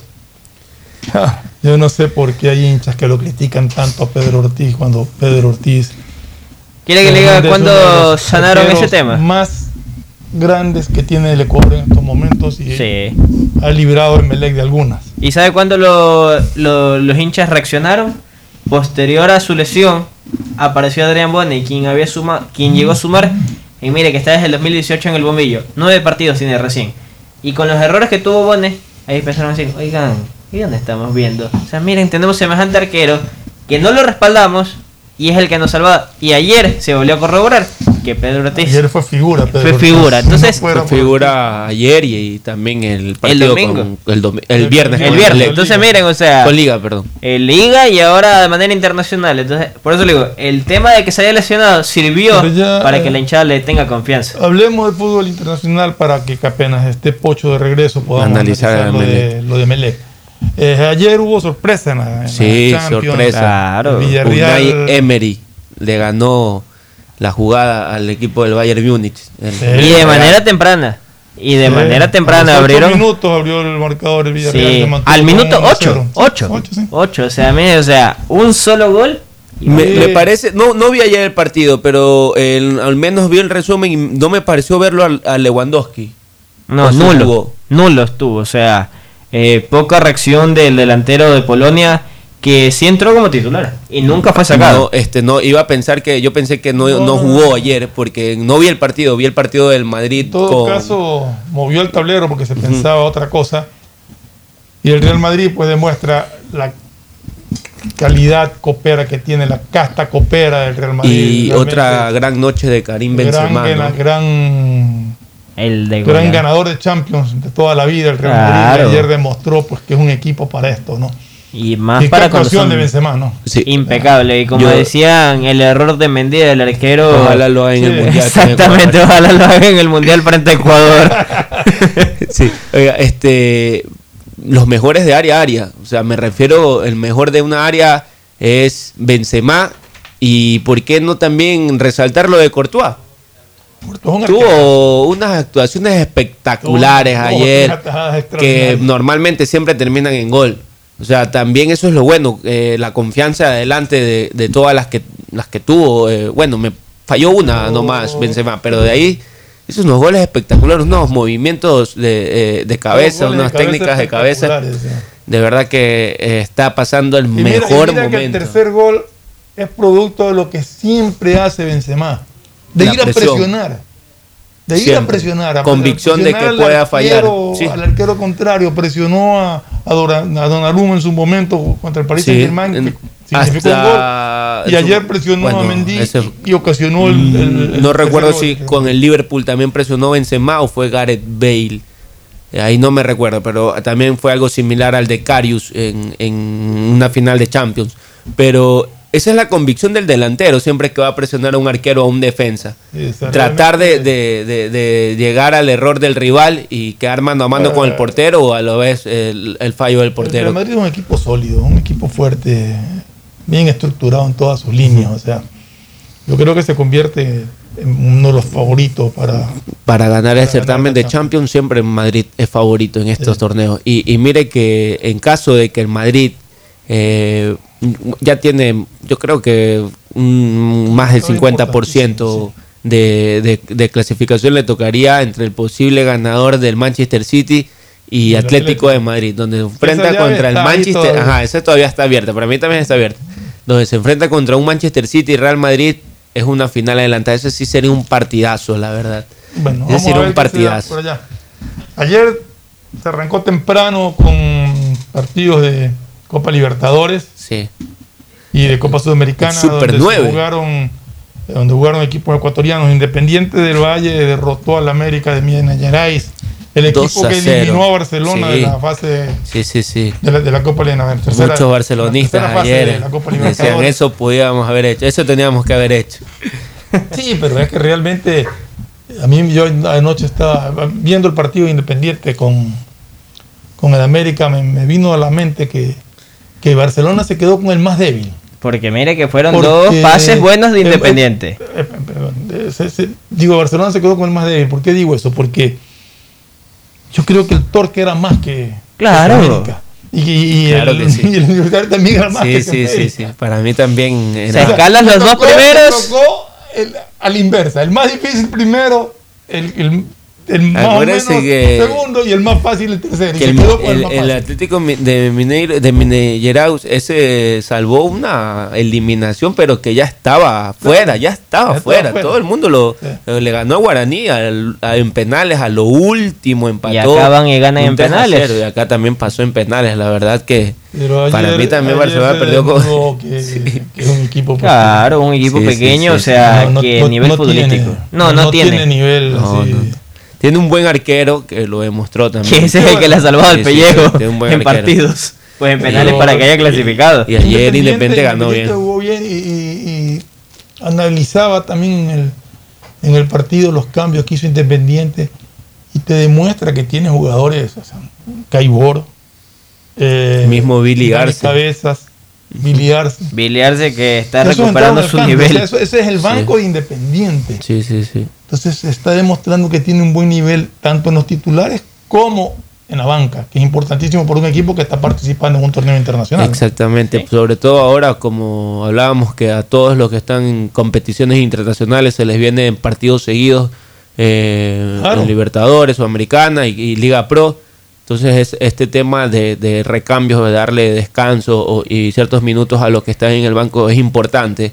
Speaker 8: Yo no sé por qué hay hinchas que lo critican tanto a Pedro Ortiz cuando Pedro Ortiz.
Speaker 21: ¿Quiere que le diga
Speaker 8: de
Speaker 21: cuándo sanaron ese tema?
Speaker 8: Más grandes que tiene el Ecuador en estos momentos y
Speaker 21: Sí.
Speaker 8: ha librado el Melec de algunas.
Speaker 21: ¿Y sabe cuándo lo- lo- los hinchas reaccionaron? Posterior a su lesión, apareció Adrián Bonney, quien, había suma, quien llegó a sumar, y mire que está desde el 2018 en el bombillo. Nueve partidos tiene recién. Y con los errores que tuvo Bonney, ahí empezaron a decir, oigan, ¿y dónde estamos viendo? O sea, miren, tenemos semejante arquero que no lo respaldamos y es el que nos salva. Y ayer se volvió a corroborar que Pedro Ortiz
Speaker 8: Ayer fue figura. Pedro
Speaker 21: fue figura. Entonces,
Speaker 8: no
Speaker 25: Fue figura ayer y, y también el partido
Speaker 21: domingo.
Speaker 25: con- el, domi- el viernes.
Speaker 21: el viernes. Entonces, miren, o sea,
Speaker 25: Con Liga, perdón.
Speaker 21: en liga y ahora de manera internacional. Entonces, por eso le digo, el tema de que se haya lesionado sirvió
Speaker 8: ya,
Speaker 21: para
Speaker 8: eh,
Speaker 21: que la hinchada le tenga confianza.
Speaker 8: Hablemos de fútbol internacional para que apenas esté Pocho de regreso podamos
Speaker 25: Analizar
Speaker 8: lo, de, lo de Melec. Eh, ayer hubo sorpresa en la, en
Speaker 25: Sí,
Speaker 8: la
Speaker 25: sorpresa.
Speaker 21: Claro.
Speaker 8: Villarreal-
Speaker 25: Unai Emery le ganó la jugada al equipo del Bayern Múnich. El-
Speaker 21: Y de manera temprana. Y de
Speaker 8: Sí,
Speaker 21: manera
Speaker 8: a
Speaker 21: temprana abrieron.
Speaker 8: minutos abrió el marcador el Villarreal.
Speaker 21: Sí, al minuto
Speaker 8: con
Speaker 21: 8.
Speaker 8: 1-0.
Speaker 21: 8. 8. O sea, o sea, un solo gol.
Speaker 25: Me, me parece, no, no vi ayer el partido, pero el- al menos vi el resumen y no me pareció verlo al- a, Lewandowski.
Speaker 21: No, nulo.
Speaker 25: jugó.
Speaker 21: Nulo estuvo. O sea, eh, poca reacción del delantero de Polonia que sí entró como titular y nunca fue sacado.
Speaker 25: No, este, no, iba a pensar que, yo pensé que no, no jugó ayer, porque no vi el partido, vi el partido del Madrid
Speaker 8: En todo
Speaker 25: con...
Speaker 8: caso, movió el tablero porque se pensaba otra cosa. Y el Real Madrid pues demuestra la calidad copera que tiene, la casta copera del Real Madrid.
Speaker 25: Y
Speaker 8: Realmente
Speaker 25: otra gran noche de Karim Benzema.
Speaker 8: gran,
Speaker 25: ¿no?
Speaker 8: gran
Speaker 21: El de
Speaker 8: Gran ganador de Champions de toda la vida, el Real
Speaker 21: Claro.
Speaker 8: Madrid ayer demostró pues que es un equipo para esto, ¿no?
Speaker 21: Y más
Speaker 8: Y
Speaker 21: para son
Speaker 8: de Benzema, ¿no?
Speaker 21: impecable. Y como
Speaker 25: Yo-
Speaker 21: decían, el error de Mendy del arquero.
Speaker 25: Ojalá lo haga en el
Speaker 21: Sí.
Speaker 25: Mundial con
Speaker 21: Exactamente, ojalá lo haga en el Mundial frente a Ecuador.
Speaker 25: Sí, oiga, este, los mejores de área a área, o sea, me refiero, el mejor de una área es Benzema y por qué no también resaltar lo de Courtois. Tuvo unas actuaciones espectaculares ayer que normalmente siempre terminan en gol. O sea, también eso es lo bueno, eh, la confianza adelante de, de todas las que las que tuvo. eh, bueno, me falló una nomás Benzema, pero de ahí hizo unos goles espectaculares, unos movimientos de, eh, de cabeza,
Speaker 8: de
Speaker 25: unas
Speaker 8: cabeza
Speaker 25: técnicas de cabeza. De verdad que está pasando el
Speaker 8: Y mira- y
Speaker 25: mejor
Speaker 8: mira que el
Speaker 25: momento.
Speaker 8: tercer gol es producto de lo que siempre hace Benzema. De ir a presionar. De ir a presionar. a
Speaker 25: Convicción de que pueda fallar. Sí.
Speaker 8: Al arquero contrario. Presionó a, a, Donnarumma en su momento contra el Paris
Speaker 25: Sí,
Speaker 8: Saint Germain.
Speaker 25: en-
Speaker 8: que significó un
Speaker 25: hasta
Speaker 8: gol. Y ayer presionó
Speaker 25: bueno,
Speaker 8: a Mendy
Speaker 25: ese-
Speaker 8: y, ocasionó el, el- el
Speaker 25: no recuerdo
Speaker 8: gol.
Speaker 25: si con el Liverpool también presionó Benzema o fue Gareth Bale. Eh, Ahí no me recuerdo, pero también fue algo similar al de Carius en, en una final de Champions. Pero esa es la convicción del delantero, siempre que va a presionar a un arquero o a un defensa. Tratar de, de- de- de llegar al error del rival y quedar mano a mano con el portero o a lo vez el, el fallo del
Speaker 8: El
Speaker 25: portero.
Speaker 8: Real Madrid es un equipo sólido, un equipo fuerte, bien estructurado en todas sus líneas. O sea, yo creo que se convierte en uno de los favoritos para.
Speaker 25: para ganar el certamen de Champions siempre Madrid es favorito en estos torneos y, y mire que en caso de que el Madrid eh, ya tiene yo creo que mm, más del 50% de, de- de clasificación le tocaría entre el posible ganador del Manchester City y
Speaker 8: el
Speaker 25: Atlético
Speaker 8: Atlético.
Speaker 25: de Madrid donde se enfrenta contra el Manchester ajá esa todavía está abierta para mí también está abierta. Donde se enfrenta contra un Manchester City y Real Madrid es una final adelantada. Ese sí sería un partidazo la verdad.
Speaker 8: Bueno,
Speaker 25: ese
Speaker 8: vamos
Speaker 25: sería
Speaker 8: a ver
Speaker 25: un partidazo
Speaker 8: por allá. Ayer se arrancó temprano con partidos de Copa Libertadores
Speaker 25: Sí.
Speaker 8: y de Copa Sudamericana,
Speaker 25: Super
Speaker 8: donde se
Speaker 25: 9.
Speaker 8: jugaron donde jugaron equipos ecuatorianos. Independiente del Valle derrotó al América de Minas Gerais. El
Speaker 25: 2
Speaker 8: equipo que
Speaker 25: 0.
Speaker 8: eliminó a Barcelona
Speaker 25: Sí.
Speaker 8: de la fase
Speaker 25: Sí, sí, sí.
Speaker 8: de la, de la Copa Libertadores. tercera-
Speaker 25: Muchos barcelonistas ayer decían eso podíamos haber hecho, eso teníamos que haber hecho.
Speaker 8: Sí, pero es que realmente a mí yo anoche estaba viendo el partido independiente con, con el América, me, me vino a la mente que, que Barcelona se quedó con el más débil.
Speaker 21: Porque mire que fueron
Speaker 8: Porque-
Speaker 21: dos pases buenos de
Speaker 8: eh, eh,
Speaker 21: Independiente.
Speaker 8: eh, perdón, eh, se- se- digo, Barcelona se quedó con el más débil. ¿Por qué digo eso? Porque yo creo que el Torque era más que
Speaker 21: Claro.
Speaker 8: que América. Y, y
Speaker 25: Claro
Speaker 8: el,
Speaker 25: que sí.
Speaker 8: y el Universitario también era más
Speaker 25: Sí,
Speaker 8: que
Speaker 25: sí, sí,
Speaker 8: América.
Speaker 25: sí. Para mí también
Speaker 21: Se
Speaker 25: era...
Speaker 21: escalan los dos primeros.
Speaker 8: tocó el- a la inversa. El más difícil primero, el, el, el más o menos
Speaker 25: que-
Speaker 8: segundo y el más fácil el tercero.
Speaker 25: Que el,
Speaker 8: el,
Speaker 25: el-
Speaker 8: más.
Speaker 25: Atlético de Mineiro de Mineiraus ese salvó una eliminación pero que ya estaba fuera ya estaba
Speaker 8: Ya estaba
Speaker 25: fuera
Speaker 8: fuera.
Speaker 25: todo el mundo lo le ganó a Guaraní al- a- en penales a lo último empató
Speaker 21: Y acá van y ganan en
Speaker 25: 3 a
Speaker 21: penales.
Speaker 25: 0, y acá también pasó en penales la verdad que para mí también Barcelona perdió con
Speaker 8: que, que es un equipo
Speaker 21: Claro, un equipo pequeño,
Speaker 25: sí,
Speaker 21: o sea,
Speaker 8: No, no-
Speaker 21: que
Speaker 8: no-
Speaker 21: nivel
Speaker 8: no
Speaker 21: futbolístico.
Speaker 8: tiene-
Speaker 21: no, no, tiene.
Speaker 8: nivel
Speaker 25: No,
Speaker 8: así.
Speaker 25: Tiene un buen arquero que lo demostró también.
Speaker 21: Que ese es el que le ha salvado
Speaker 25: Sí, sí,
Speaker 21: pellejo
Speaker 25: tiene un buen
Speaker 21: en
Speaker 25: arquero.
Speaker 21: partidos. Pues en penales
Speaker 8: Pero-
Speaker 21: para que haya clasificado.
Speaker 25: Y ayer Independiente ganó
Speaker 8: Independiente
Speaker 25: bien.
Speaker 8: jugó bien y, y- y analizaba también en el, en el partido los cambios que hizo Independiente y te demuestra que tiene jugadores, o sea, Caibor, eh,
Speaker 25: Mismo Billy Arce.
Speaker 8: Cabezas, Billy Arce.
Speaker 21: Billy Arce que está recuperando su
Speaker 8: al
Speaker 21: nivel.
Speaker 8: o sea, eso- ese es el banco de Independiente.
Speaker 25: Sí, sí, sí.
Speaker 8: Entonces está demostrando que tiene un buen nivel tanto en los titulares como en la banca, que es importantísimo por un equipo que está participando en un torneo internacional.
Speaker 25: Exactamente, sobre todo ahora como hablábamos que a todos los que están en competiciones internacionales se les vienen partidos seguidos eh,
Speaker 8: Claro.
Speaker 25: en Libertadores, Sudamericana y, y Liga Pro. Entonces es este tema de, de recambios, de darle descanso o- y ciertos minutos a los que están en el banco es importante.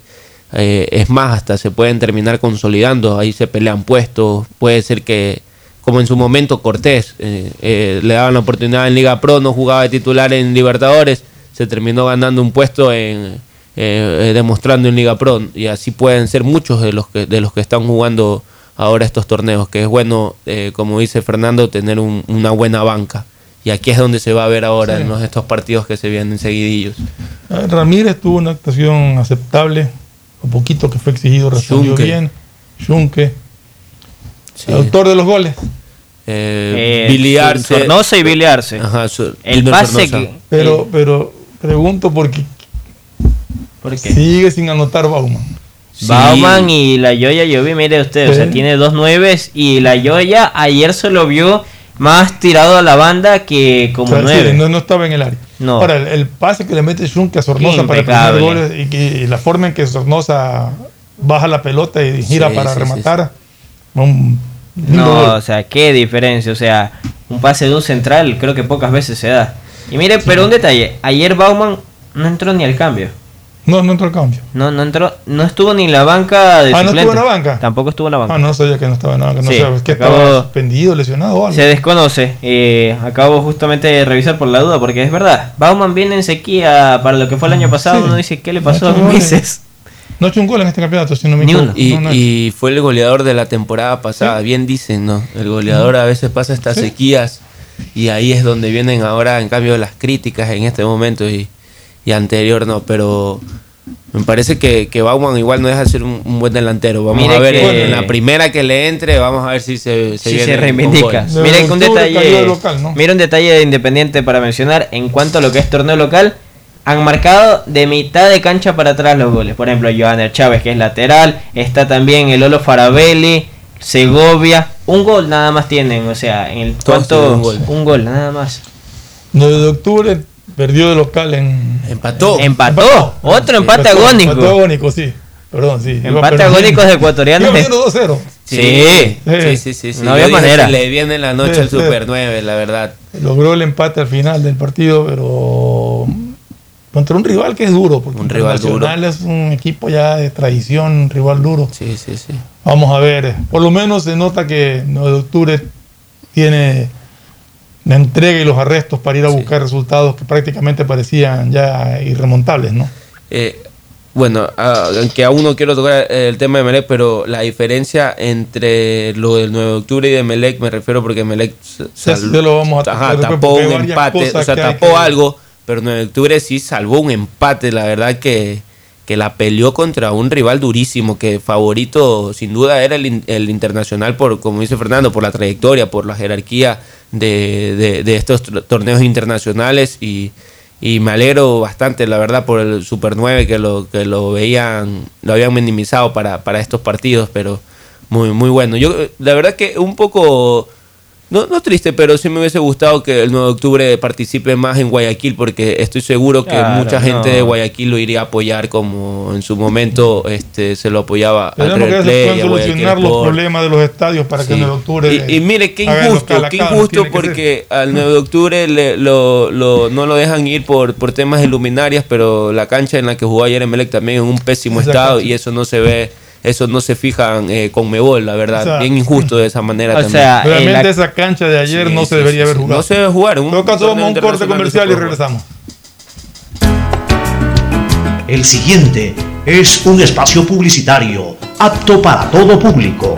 Speaker 25: Eh, es más, hasta se pueden terminar consolidando, ahí se pelean puestos, puede ser que, como en su momento Cortés, eh, eh, le daban la oportunidad en Liga Pro, no jugaba de titular en Libertadores, se terminó ganando un puesto en eh, demostrando en Liga Pro y así pueden ser muchos de los que de los que están jugando ahora estos torneos, que es bueno, eh, como dice Fernando, tener un- una buena banca. Y aquí es donde se va a ver ahora
Speaker 8: Sí.
Speaker 25: en los- estos partidos que se vienen seguidillos.
Speaker 8: Eh, Ramírez tuvo una actuación aceptable, lo poquito que fue exigido respondió
Speaker 25: Schunke.
Speaker 8: bien. Junque, autor de los goles.
Speaker 25: Eh,
Speaker 21: Eh,
Speaker 25: Arce-
Speaker 21: Sornosa y.
Speaker 25: Ajá, Sor-
Speaker 21: El pase que.
Speaker 8: Pero, pero pregunto por qué,
Speaker 21: ¿Por qué?
Speaker 8: sigue sin anotar Bauman.
Speaker 21: Bauman y la Yoya, yo vi, mire usted, o sea,
Speaker 8: Sí.
Speaker 21: tiene dos nueves y la Yoya ayer se lo vio más tirado a la banda que
Speaker 8: O
Speaker 21: como
Speaker 8: sea, sí,
Speaker 21: nueve.
Speaker 8: no, no estaba en el área.
Speaker 21: No.
Speaker 8: Ahora, el, el pase que le mete Schunke a Sornosa para
Speaker 21: Impecable.
Speaker 8: poner goles y, y la forma en que Sornosa baja la pelota y gira
Speaker 21: Sí,
Speaker 8: para
Speaker 21: sí,
Speaker 8: rematar. un
Speaker 21: No,
Speaker 8: gol.
Speaker 21: o sea, qué diferencia. O sea, un pase de un central creo que pocas veces se da. Y mire, pero un detalle. Ayer Bauman no entró ni al cambio.
Speaker 8: No, no entró al cambio.
Speaker 21: No, no entró, no estuvo ni en la banca de
Speaker 8: Ah, ¿no estuvo en la banca?
Speaker 21: Tampoco estuvo en la banca.
Speaker 8: Ah, no sabía que no estaba en la banca. No
Speaker 21: Sí,
Speaker 8: sé, es que estaba suspendido, lesionado o algo.
Speaker 21: Se desconoce. Eh, acabo justamente de revisar por la duda, porque es verdad. Bauman viene en sequía para lo que fue el año pasado.
Speaker 8: Sí.
Speaker 21: Uno dice, ¿qué le pasó a
Speaker 8: No goles.
Speaker 21: Mises?
Speaker 8: No ha hecho un gol en este campeonato, si no me
Speaker 21: Ni
Speaker 8: equivoco.
Speaker 25: Y,
Speaker 8: No, no ha
Speaker 25: y fue el goleador de la temporada pasada, bien dicen, ¿no? El goleador a veces pasa estas
Speaker 8: Sí.
Speaker 25: sequías y ahí es donde vienen ahora, en cambio, las críticas en este momento y, y anterior, ¿no? Pero me parece que, que Bauman igual no deja de ser un, un buen delantero. Vamos
Speaker 21: Mire
Speaker 25: a ver
Speaker 21: que-
Speaker 25: en la primera que le entre, vamos a ver si se, se,
Speaker 21: Si
Speaker 25: viene
Speaker 21: se
Speaker 25: con
Speaker 21: reivindica. Mira que un detalle,
Speaker 8: de local, ¿no?
Speaker 21: mira un detalle de Independiente para mencionar en cuanto a lo que es torneo local. Han marcado de mitad de cancha para atrás los goles. Por ejemplo, Johanner Chávez, que es lateral. Está también el Olo Farabelli, Segovia. Un gol nada más tienen. O sea, en el
Speaker 25: tienen un gol.
Speaker 21: un gol nada más.
Speaker 8: 9 de octubre perdió de local en.
Speaker 25: Empató.
Speaker 21: Empató. Otro empate
Speaker 8: Empató,
Speaker 21: agónico.
Speaker 8: Empate agónico, sí. Perdón, sí.
Speaker 21: Empate agónicos de ecuatorianos.
Speaker 8: Iba perdiendo 2-0.
Speaker 25: Sí,
Speaker 21: Sí.
Speaker 25: sí, sí, sí, sí.
Speaker 21: No había manera.
Speaker 25: Le viene la noche
Speaker 8: sí.
Speaker 25: Super 9, la verdad.
Speaker 8: Logró el empate al final del partido, pero contra un rival que es duro, porque
Speaker 25: Un rival duro.
Speaker 8: Es un equipo ya de tradición, un rival duro.
Speaker 25: Sí, sí, sí.
Speaker 8: Vamos a ver, eh, por lo menos se nota que 9 de octubre tiene la entrega y los arrestos para ir a buscar resultados que prácticamente parecían ya irremontables, ¿no?
Speaker 25: Eh, bueno, aunque aún no quiero tocar el tema de Melec, pero la diferencia entre lo del 9 de octubre y de Melec, me refiero porque Melec
Speaker 8: se lo vamos a
Speaker 25: Ajá, tapó un empate, o sea, tapó
Speaker 8: que-
Speaker 25: algo, pero 9 de octubre sí salvó un empate, la verdad que, que la peleó contra un rival durísimo, que favorito sin duda era el, el internacional, por como dice Fernando, por la trayectoria, por la jerarquía de, de- estos torneos internacionales y, y me alegro bastante, la verdad, por el Super 9 que lo, que lo veían, lo habían minimizado para, para estos partidos, pero muy, muy bueno. Yo, la verdad que un poco, no, no triste, pero sí me hubiese gustado que el 9 de octubre participe más en Guayaquil, porque estoy seguro que
Speaker 21: Claro,
Speaker 25: mucha gente
Speaker 21: no.
Speaker 25: de Guayaquil lo iría a apoyar como en su momento este se lo apoyaba al
Speaker 8: Tenemos que
Speaker 25: a
Speaker 8: solucionar los problemas de los estadios para que
Speaker 25: Sí.
Speaker 8: en octubre.
Speaker 25: Y, y mire, qué injusto, qué injusto porque al 9 de octubre le- lo, lo- no lo dejan ir por, por temas de luminarias, pero la cancha en la que jugó ayer Emelec también en un pésimo estado y eso no se ve, eso no se fijan eh, con Mebol, la verdad.
Speaker 8: O sea,
Speaker 25: Bien injusto de esa manera
Speaker 21: o
Speaker 25: también.
Speaker 21: sea,
Speaker 8: Realmente
Speaker 21: la-
Speaker 8: esa cancha de ayer
Speaker 25: Sí,
Speaker 8: no
Speaker 25: sí,
Speaker 8: se debería
Speaker 25: sí,
Speaker 8: haber jugado.
Speaker 25: No se debe jugar. En
Speaker 8: todo caso, vamos a un corte comercial y
Speaker 25: puede
Speaker 8: regresamos.
Speaker 2: El siguiente es un espacio publicitario apto para todo público.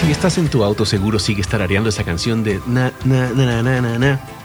Speaker 11: Si estás en tu auto, seguro sigues tarareando esa canción de na, na, na, na, na, na,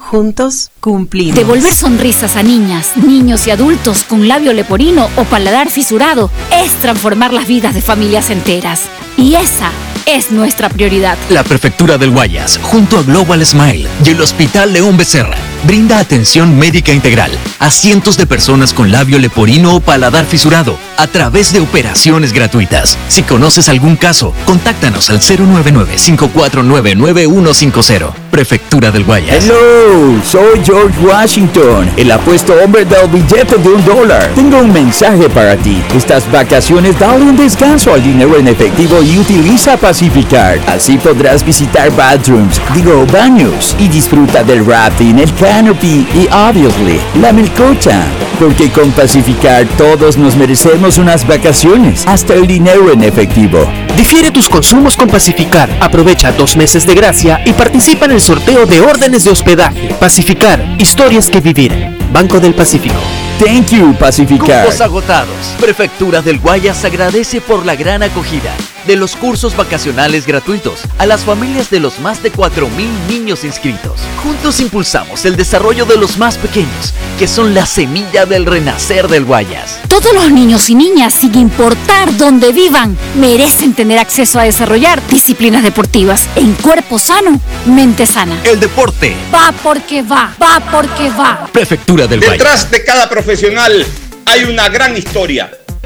Speaker 17: Juntos cumplimos.
Speaker 12: Devolver sonrisas a niñas, niños y adultos con labio leporino o paladar fisurado es transformar las vidas de familias enteras. Y esa es nuestra prioridad.
Speaker 13: La Prefectura del Guayas, junto a Global Smile y el Hospital León Becerra, brinda atención médica integral a cientos de personas con labio leporino o paladar fisurado a través de operaciones gratuitas. Si conoces algún caso, contáctanos al 099-549-9150. Prefectura del Guayas.
Speaker 4: Hello, soy George Washington, el apuesto hombre del billete de un dólar. Tengo un mensaje para ti. Estas vacaciones dale un descanso al dinero en efectivo y utiliza Pacificar. Así podrás visitar bathrooms, digo baños, y disfruta del rafting, el canopy y obviously la melcocha. Porque con Pacificar todos nos merecemos unas vacaciones, hasta el dinero en efectivo.
Speaker 15: Difiere tus consumos con Pacificar. Aprovecha dos meses de gracia y participa en el sorteo de órdenes de hospedaje. Pacificar, historias que vivir. Banco del Pacífico.
Speaker 4: Thank you, Pacificar.
Speaker 13: Cupos agotados. Prefectura del Guayas agradece por la gran acogida de los cursos vacacionales gratuitos a las familias de los más de 4.000 niños inscritos. Juntos impulsamos el desarrollo de los más pequeños, que son la semilla del renacer del Guayas.
Speaker 12: Todos los niños y niñas, sin importar dónde vivan, merecen tener acceso a desarrollar disciplinas deportivas en cuerpo sano, mente sana.
Speaker 13: El deporte
Speaker 12: Va porque va, va porque va.
Speaker 13: Prefectura del Guayas.
Speaker 6: Detrás de cada profesional hay una gran historia.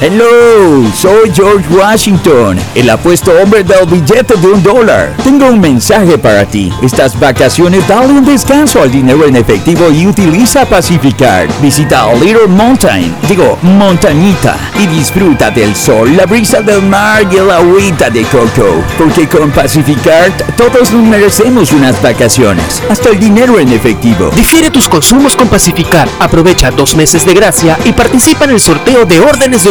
Speaker 4: Hello, soy George Washington, el apuesto hombre del billete de un dólar. Tengo un mensaje para ti. Estas vacaciones dale un descanso al dinero en efectivo y utiliza Pacificar. Visita Little Mountain, digo, montañita, y disfruta del sol, la brisa del mar y el agüita de coco. Porque con Pacificar todos nos merecemos unas vacaciones, hasta el dinero en efectivo.
Speaker 15: Difiere tus consumos con Pacificar. Aprovecha dos meses de gracia y participa en el sorteo de órdenes de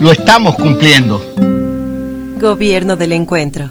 Speaker 2: lo estamos cumpliendo.
Speaker 17: Gobierno del Encuentro.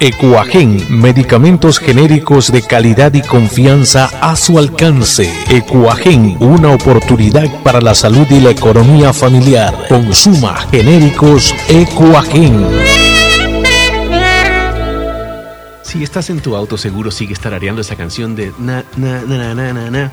Speaker 26: Ecuagen, medicamentos genéricos de calidad y confianza a su alcance. Ecuagen, una oportunidad para la salud y la economía familiar. Consuma genéricos Ecuagen.
Speaker 11: Si estás en tu auto seguro sigue tarareando esa canción de na na na na na na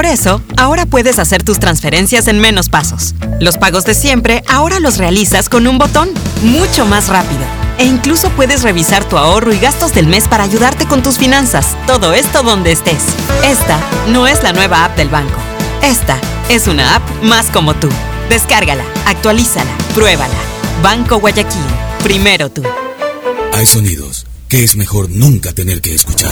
Speaker 27: eso, ahora puedes hacer tus transferencias en menos pasos. Los pagos de siempre ahora los realizas con un botón, mucho más rápido. E incluso puedes revisar tu ahorro y gastos del mes para ayudarte con tus finanzas. Todo esto donde estés. Esta no es la nueva app del banco. Esta es una app más como tú. Descárgala, actualízala, pruébala. Banco Guayaquil. Primero tú.
Speaker 20: Hay sonidos que es mejor nunca tener que escuchar.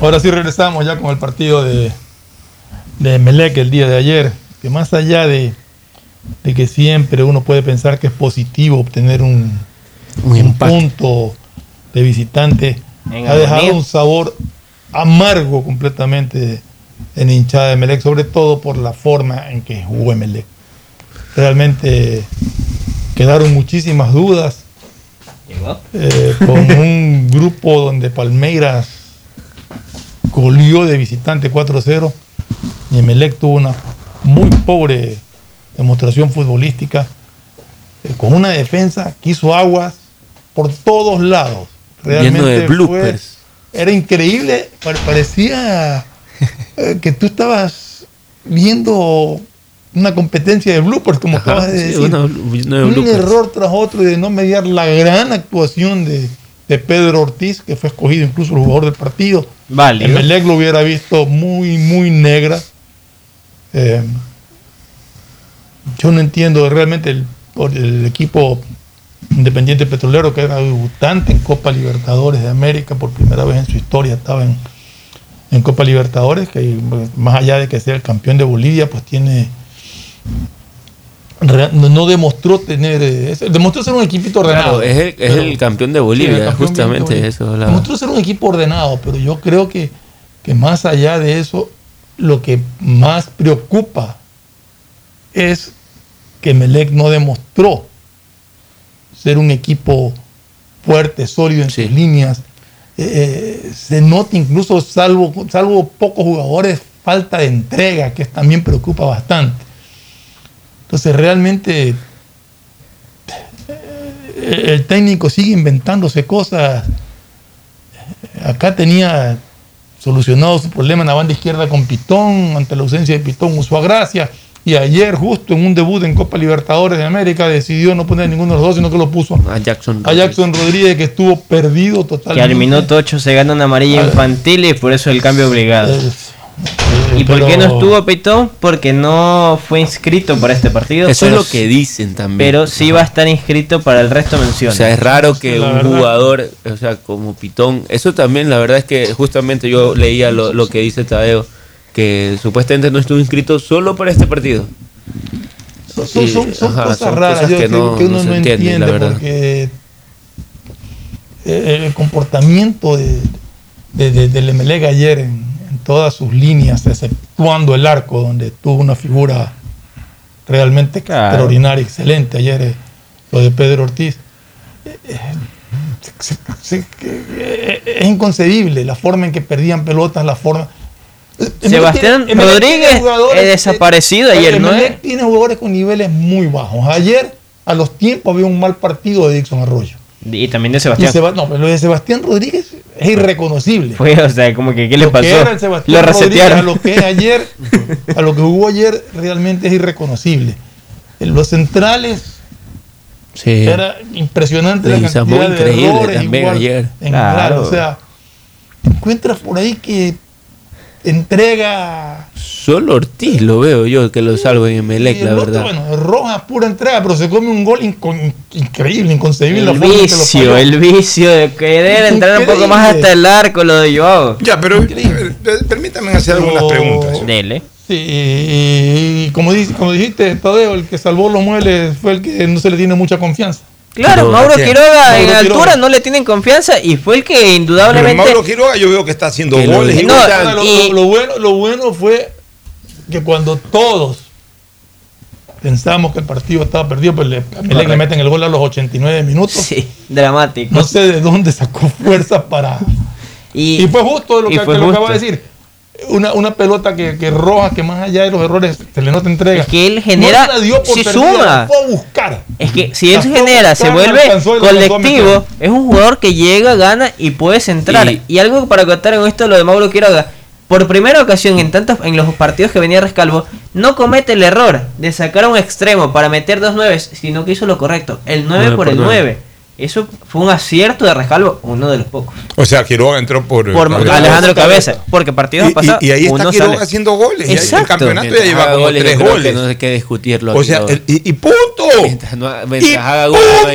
Speaker 8: ahora sí regresamos ya con el partido de, de Melec el día de ayer, que más allá de, de que siempre uno puede pensar que es positivo obtener un, un punto de visitante,
Speaker 21: En
Speaker 8: ha dejado un sabor amargo completamente en hinchada de Melec, sobre todo por la forma en que jugó Melec. Realmente quedaron muchísimas dudas eh, con un grupo donde Palmeiras goleó de visitante 4-0 y Emelec tuvo una muy pobre demostración futbolística eh, con una defensa que hizo aguas por todos lados.
Speaker 25: Lleno de
Speaker 8: fue- era increíble, pare- parecía eh, que tú estabas viendo una competencia de bloopers, como
Speaker 25: Ajá,
Speaker 8: acabas de
Speaker 25: sí,
Speaker 8: decir.
Speaker 25: una- lleno de
Speaker 8: un error tras otro y de no mediar la gran actuación de, de Pedro Ortiz, que fue escogido incluso el jugador del partido.
Speaker 21: Válido.
Speaker 8: Emelec lo hubiera visto muy, muy negra. Eh, yo no entiendo realmente el, por el equipo Independiente Petrolero, que era debutante en Copa Libertadores de América, por primera vez en su historia estaba en, en Copa Libertadores, que pues, más allá de que sea el campeón de Bolivia, pues tiene no, demostró tener eh, demostró ser un equipito ordenado
Speaker 25: Claro, es el, es
Speaker 8: Pero-
Speaker 25: el campeón de
Speaker 8: Sí,
Speaker 25: Bolivia,
Speaker 8: campeón
Speaker 25: justamente
Speaker 8: de Bolivia.
Speaker 25: eso. hablaba.
Speaker 8: Demostró ser un equipo ordenado, pero yo creo que, que más allá de eso, lo que más preocupa es que Melec no demostró ser un equipo fuerte, sólido en sus líneas. Eh, eh, se nota incluso, salvo, salvo pocos jugadores, falta de entrega, que también preocupa bastante. Entonces realmente eh, el técnico sigue inventándose cosas. Acá tenía solucionado su problema en la banda izquierda con Pitón, ante la ausencia de Pitón usó a Gracia. Y ayer, justo en un debut en Copa Libertadores de América, decidió no poner ninguno de los dos, sino que lo puso
Speaker 25: A Jackson.
Speaker 8: a Jackson Rodríguez, que estuvo perdido
Speaker 21: Que
Speaker 8: totalmente.
Speaker 21: al minuto 8 se gana una amarilla infantil y por eso el cambio obligado. ¿Y por qué no estuvo Peitón? Porque no fue inscrito para este partido.
Speaker 25: Eso es lo que dicen también.
Speaker 21: Pero sí va a estar inscrito para el resto menciones.
Speaker 25: O sea, es raro que
Speaker 21: La
Speaker 25: un
Speaker 21: verdad.
Speaker 25: jugador, o sea, como Pitón, eso también, la verdad es que justamente yo leía lo, lo que dice Tadeo, que supuestamente no estuvo inscrito solo para este partido.
Speaker 8: Son, son-
Speaker 25: Y,
Speaker 8: son- son
Speaker 25: ajá,
Speaker 8: cosas
Speaker 25: son
Speaker 8: raras
Speaker 25: cosas que no-
Speaker 8: que uno
Speaker 25: no
Speaker 8: entiende
Speaker 25: la verdad.
Speaker 8: porque el comportamiento de, de, de- del Emelec ayer en todas sus líneas, exceptuando el arco, donde tuvo una figura realmente extraordinaria, excelente. Ayer eh, lo de Pedro Ortiz. Eh, eh, se- se- eh, es inconcebible la forma en que perdían pelotas, la forma.
Speaker 21: Sebastián
Speaker 8: Emelec
Speaker 21: Rodríguez es desaparecido ayer, ¿no?
Speaker 8: Tiene jugadores con niveles muy bajos. Ayer, a los tiempos, había un mal partido de Dixon Arroyo.
Speaker 21: Y también de
Speaker 8: Y
Speaker 21: Sebastián.
Speaker 8: Seba- no, pero lo de Sebastián Rodríguez es irreconocible.
Speaker 21: Fue, o sea, como que, ¿qué le
Speaker 8: Lo que
Speaker 21: pasó?
Speaker 8: era el Sebastián
Speaker 21: Lo
Speaker 8: Rodríguez
Speaker 21: resetearon.
Speaker 8: A lo que es ayer, a lo que jugó ayer, realmente es irreconocible. En los centrales
Speaker 25: Sí.
Speaker 8: era impresionante la cantidad
Speaker 25: muy
Speaker 8: de
Speaker 25: increíble
Speaker 8: errores
Speaker 25: también
Speaker 8: igual
Speaker 25: ayer.
Speaker 8: en
Speaker 25: Claro.
Speaker 8: claro, o sea, encuentras por ahí que entrega
Speaker 25: Solo Ortiz lo veo yo que lo salvo en Emelec,
Speaker 8: y el
Speaker 25: la
Speaker 8: otro,
Speaker 25: verdad.
Speaker 8: bueno, Rojas pura entrega, pero se come un gol incon- increíble, inconcebible.
Speaker 21: El vicio, el vicio de querer entrar un poco más
Speaker 8: Increíble.
Speaker 21: hasta el arco, lo de Joao.
Speaker 7: Ya, pero eh, permítanme hacer algunas preguntas.
Speaker 21: Dele.
Speaker 8: Sí, y, y como, dice, como dijiste, Tadeo, el que salvó los muebles fue el que no se le tiene mucha confianza.
Speaker 21: Claro,
Speaker 7: Quiroga,
Speaker 21: Mauro. Quiroga en
Speaker 8: Mauro
Speaker 21: altura
Speaker 8: Quiroga.
Speaker 21: no le tienen confianza y fue el que
Speaker 7: Pero
Speaker 21: indudablemente.
Speaker 7: Mauro Quiroga yo veo que está haciendo
Speaker 21: Que
Speaker 7: goles y
Speaker 21: No,
Speaker 8: lo,
Speaker 21: y-
Speaker 8: lo- lo bueno, lo bueno fue que cuando todos pensamos que el partido estaba perdido, pues le, a Melec le meten el gol a los 89 minutos.
Speaker 21: Sí, dramático.
Speaker 8: No sé de dónde sacó fuerza para.
Speaker 21: Y,
Speaker 8: Y fue justo lo que, que lo acaba de decir. Una, una pelota que, que roja, que más allá de los errores se le nota entrega.
Speaker 21: Es que él genera-
Speaker 8: No la dio por perdida,
Speaker 21: suma.
Speaker 8: la fue a buscar.
Speaker 21: Es que si él se genera, se vuelve colectivo, es un jugador que llega, gana y puede centrar.
Speaker 25: Y-
Speaker 21: Y, algo para contar en esto lo de Mauro Quiroga. Por primera ocasión en tantos en los partidos que venía Rescalvo, no comete el error de sacar a un extremo para meter dos nueves, sino que hizo lo correcto, el 9
Speaker 25: Nueve
Speaker 21: por
Speaker 25: por
Speaker 21: el
Speaker 25: nueve.
Speaker 21: 9. Eso fue un acierto de Rescalvo, uno de los pocos.
Speaker 7: O sea, Quiroga entró por,
Speaker 21: Alejandro Cabeza, porque partidos
Speaker 7: Y,
Speaker 21: pasados
Speaker 7: y- y ahí está
Speaker 21: uno
Speaker 7: Quiroga
Speaker 21: sale.
Speaker 7: haciendo goles. Y ahí el
Speaker 21: Exacto.
Speaker 7: campeonato ya lleva como
Speaker 25: goles,
Speaker 7: tres goles.
Speaker 25: no hay que discutirlo.
Speaker 7: O sea, y, y punto.
Speaker 25: mientras, no-
Speaker 7: Y
Speaker 25: haga no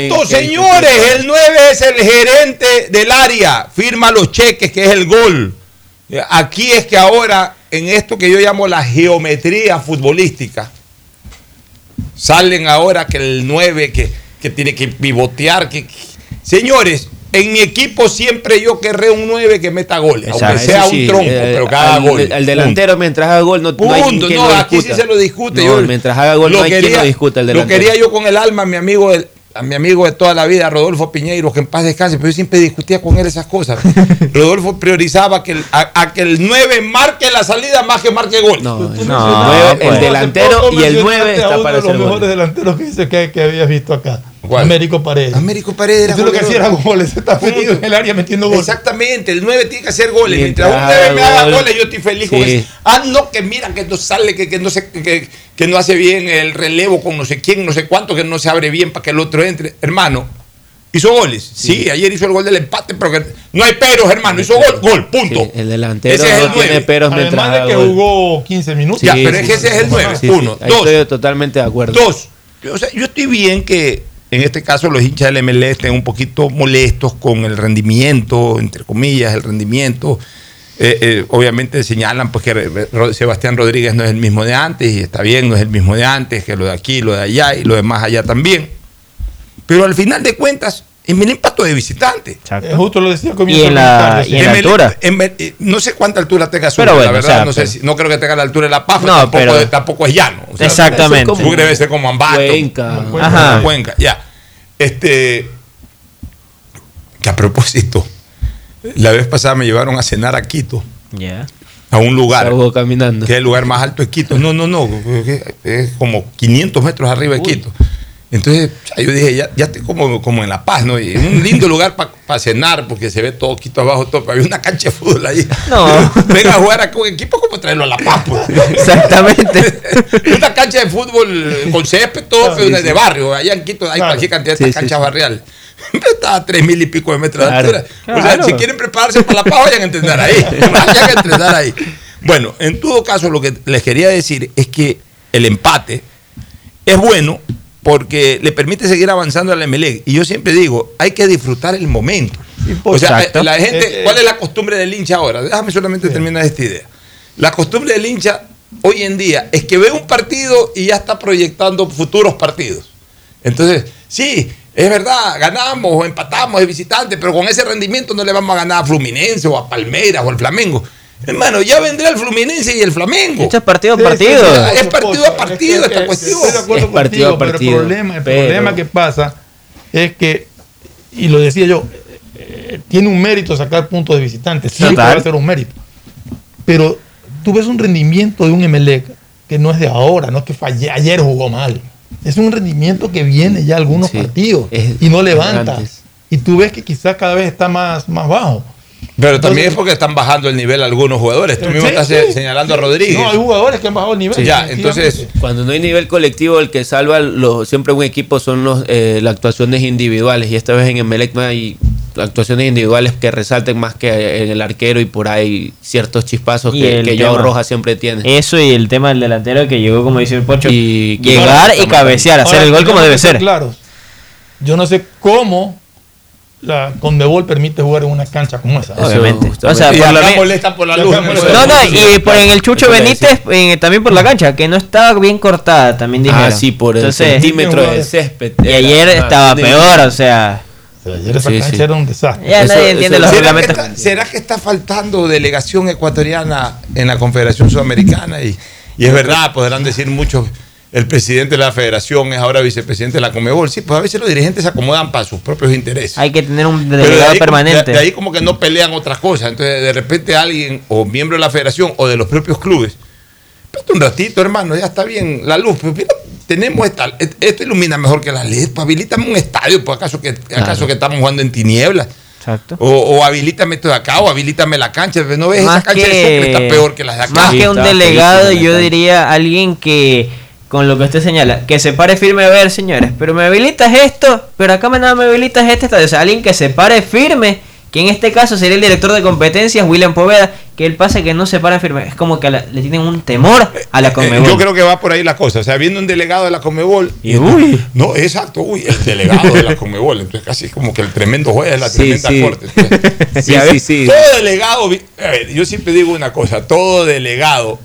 Speaker 7: punto, señores. El 9 es el gerente del área. Firma los cheques, que es el gol. Aquí es que ahora, en esto que yo llamo la geometría futbolística, salen ahora que el 9 que, que tiene que pivotear. Que, que- Señores, en mi equipo siempre yo querré un 9 que meta goles,
Speaker 25: Exacto,
Speaker 7: aunque sea un
Speaker 25: sí,
Speaker 7: tronco,
Speaker 25: eh,
Speaker 7: pero cada
Speaker 25: al,
Speaker 7: gol.
Speaker 25: al delantero mientras haga gol no, no hay
Speaker 7: Punto.
Speaker 25: quien
Speaker 7: No,
Speaker 25: lo
Speaker 7: aquí sí se lo discute.
Speaker 25: No,
Speaker 7: Yo
Speaker 25: mientras haga gol
Speaker 7: lo
Speaker 25: no hay quien
Speaker 7: quería-
Speaker 25: lo discuta el
Speaker 7: Lo
Speaker 25: delantero.
Speaker 7: quería yo con el alma, a mi amigo, el- a mi amigo de toda la vida, Rodolfo Piñeiro, que en paz descanse, pero yo siempre discutía con él esas cosas. Rodolfo priorizaba que el, a, a que el 9 marque la salida más que marque gol.
Speaker 25: No, no, el delantero y el
Speaker 8: mencionaste
Speaker 25: 9
Speaker 8: a
Speaker 25: está
Speaker 8: uno
Speaker 25: para
Speaker 8: de los mejores
Speaker 25: goles.
Speaker 8: delanteros que dice que, que habías visto acá.
Speaker 7: ¿Cuál?
Speaker 8: Américo Paredes.
Speaker 7: Américo Paredes era
Speaker 8: Eso es lo que hacía era goles. Está metido en el área metiendo goles.
Speaker 7: Exactamente, el 9 tiene que hacer goles.
Speaker 25: Mientras
Speaker 7: un 9 me
Speaker 25: haga
Speaker 7: haga
Speaker 25: gol.
Speaker 7: goles, yo estoy feliz con
Speaker 25: Sí.
Speaker 7: eso. Ah, no, que mira que no sale, que, que no se, que, que no hace bien el relevo con no sé quién, no sé cuánto, que no se abre bien para que el otro entre. Hermano, hizo goles. Sí, ayer hizo el gol del empate, pero que no hay peros, hermano. Hizo gol, gol, punto.
Speaker 25: Sí, el delantero
Speaker 7: Ese es el
Speaker 25: no tiene
Speaker 7: nueve.
Speaker 25: peros mientras
Speaker 8: Además de que
Speaker 25: gol.
Speaker 8: jugó 15 minutos.
Speaker 7: Ya, pero
Speaker 25: sí,
Speaker 7: es que ese
Speaker 25: sí,
Speaker 7: es el
Speaker 25: sí,
Speaker 7: 9.
Speaker 25: sí, sí.
Speaker 7: Uno. Dos.
Speaker 25: Estoy totalmente de acuerdo.
Speaker 7: Dos. O sea, yo estoy bien que en este caso los hinchas del MLE estén un poquito molestos con el rendimiento, entre comillas, el rendimiento. Eh, eh, obviamente señalan pues que Sebastián Rodríguez no es el mismo de antes y está bien, no es el mismo de antes, que lo de aquí, lo de allá y lo de más allá también. Pero al final de cuentas, en el impacto de visitante.
Speaker 8: Eh, justo lo decía con mi
Speaker 21: Y en la- y en la altura.
Speaker 7: Eh, no sé cuánta altura tenga su
Speaker 21: Pero
Speaker 7: la
Speaker 21: bueno,
Speaker 7: verdad,
Speaker 21: o sea,
Speaker 7: no, sé
Speaker 21: pero-
Speaker 7: si- no creo que tenga la altura de la Paz,
Speaker 21: No,
Speaker 7: tampoco,
Speaker 21: pero-
Speaker 7: tampoco es llano. o sea,
Speaker 21: Exactamente.
Speaker 7: Tú debe ser como Ambato.
Speaker 25: Cuenca.
Speaker 7: Cuenca,
Speaker 21: Ajá.
Speaker 7: Cuenca, ya. Este, que a propósito, la vez pasada me llevaron a cenar a Quito,
Speaker 21: Ya.
Speaker 7: a un lugar,
Speaker 25: Salgo caminando.
Speaker 7: que es el lugar más alto de Quito. No, no, no, es como 500 metros arriba de Quito. Entonces, yo dije, ya, ya estoy como, como en La Paz, ¿no? Y un lindo lugar para cenar, porque se ve todo Quito abajo, todo. Había una cancha de fútbol ahí.
Speaker 21: No.
Speaker 7: Venga a jugar a un equipo, como traerlo a La Paz, pues.
Speaker 21: Exactamente.
Speaker 7: una cancha de fútbol con césped, todo, pero de barrio. Allá en Quito hay
Speaker 8: Claro.
Speaker 7: cualquier cantidad de
Speaker 25: Sí,
Speaker 7: estas
Speaker 25: sí,
Speaker 7: canchas
Speaker 25: sí.
Speaker 7: barriales. Estaba a tres mil y pico de metros
Speaker 25: Claro.
Speaker 7: de altura. O sea,
Speaker 21: Claro.
Speaker 7: si quieren prepararse para la paz, vayan a entrenar ahí. Vayan a entrenar ahí. Bueno, en todo caso, lo que les quería decir es que el empate es bueno porque le permite seguir avanzando al MLE. Y yo siempre digo, hay que disfrutar el momento. O sea,
Speaker 21: Exacto.
Speaker 7: la gente,
Speaker 8: Eh, eh.
Speaker 7: ¿cuál es la costumbre del hincha ahora? Déjame solamente terminar esta idea. La costumbre del hincha hoy en día es que ve un partido y ya está proyectando futuros partidos. Entonces, sí, es verdad, ganamos o empatamos de visitante, pero con ese rendimiento no le vamos a ganar a Fluminense o a Palmeiras o al Flamengo. Hermano, ya vendrá el Fluminense y el Flamengo.
Speaker 21: Esto es partido a
Speaker 8: Sí,
Speaker 21: partido.
Speaker 8: sí,
Speaker 7: Es partido a partido
Speaker 8: Es
Speaker 7: esta
Speaker 8: es
Speaker 7: cuestión.
Speaker 8: Estoy de acuerdo
Speaker 25: Es partido
Speaker 8: contigo,
Speaker 25: a
Speaker 8: pero
Speaker 25: partido,
Speaker 8: el problema, el
Speaker 25: pero-
Speaker 8: problema que pasa es que, y lo decía yo, eh, tiene un mérito sacar puntos de visitante, sí
Speaker 21: Total.
Speaker 8: puede ser un mérito. Pero tú ves un rendimiento de un Emelec que no es de ahora, no es que fue ayer, ayer jugó mal. Es un rendimiento que viene ya algunos partidos y no levanta.
Speaker 7: antes.
Speaker 8: Y tú ves que quizás cada vez está más, más bajo.
Speaker 7: Pero también
Speaker 8: Entonces-
Speaker 7: es porque están bajando el nivel algunos jugadores. Tú mismo
Speaker 8: Sí,
Speaker 7: estás
Speaker 8: sí.
Speaker 7: se- señalando a Rodríguez.
Speaker 8: No, hay jugadores que han bajado el nivel.
Speaker 7: ya, entonces
Speaker 25: Cuando no hay nivel colectivo, el que salva lo- siempre un equipo son los, eh, las actuaciones individuales. Y esta vez en Emelec no hay actuaciones individuales que resalten más que en el arquero y por ahí ciertos chispazos
Speaker 21: Y
Speaker 25: que, que Joao Rojas siempre tiene.
Speaker 21: Eso y el tema del delantero que llegó, como dice el Pocho,
Speaker 25: Y-
Speaker 21: llegar y cabecear, hacer
Speaker 8: Ahora,
Speaker 21: el gol como debe ser.
Speaker 8: Claro. Yo no sé cómo la Conmebol permite jugar en una cancha como esa.
Speaker 21: Obviamente. O sea,
Speaker 7: y
Speaker 21: por la
Speaker 7: molestan por la luz.
Speaker 21: No, no, y por en el Chucho Benítez, en- también por la cancha, que no estaba bien cortada, también dijeron.
Speaker 25: Ah, sí, por el
Speaker 21: Entonces,
Speaker 25: centímetro de césped.
Speaker 21: Y ayer estaba
Speaker 25: ah,
Speaker 21: peor, o sea.
Speaker 8: Ayer esa
Speaker 25: Sí,
Speaker 8: cancha
Speaker 25: sí.
Speaker 8: era un desastre.
Speaker 21: Ya nadie entiende los
Speaker 7: ¿Será que, está, será que está faltando delegación ecuatoriana en la Confederación Sudamericana? Y, y es verdad, podrán decir muchos, el presidente de la federación es ahora vicepresidente de la Comebol. Sí, pues a veces los dirigentes se acomodan para sus propios intereses.
Speaker 21: Hay que tener un
Speaker 7: de
Speaker 21: delegado
Speaker 7: ahí,
Speaker 21: permanente.
Speaker 7: de- de ahí como que no pelean otras cosas. Entonces, de repente alguien, o miembro de la federación, o de los propios clubes, espérate un ratito, hermano, ya está bien la luz. Pero mira, tenemos esta, esto ilumina mejor que las LED. Pues habilítame un estadio, pues acaso que, acaso que estamos jugando en tinieblas.
Speaker 21: Exacto.
Speaker 7: O, o habilítame esto de acá, o habilítame la cancha. ¿No ves?
Speaker 21: Más
Speaker 7: esa cancha de Sucre está peor que las de acá.
Speaker 21: Más que un delegado, yo diría alguien que, con lo que usted señala, que se pare firme a ver, señores, pero me habilitas esto, pero acá me nada me habilitas este estadio. O sea, alguien que se pare firme, que en este caso sería el director de competencias, William Poveda, que él pasa que no se para firme. Es como que la- le tienen un temor a la
Speaker 7: Eh,
Speaker 21: Conmebol.
Speaker 7: yo creo que va por ahí la cosa. O sea, viendo un delegado de la Comebol.
Speaker 21: Y uy.
Speaker 7: No, exacto, uy, el delegado de la Comebol. Entonces, casi como que el tremendo juez de la
Speaker 25: Sí,
Speaker 7: tremenda
Speaker 25: sí.
Speaker 7: corte. Entonces,
Speaker 25: Sí, sí, sí.
Speaker 7: Todo delegado, a ver, yo siempre digo una cosa: todo delegado,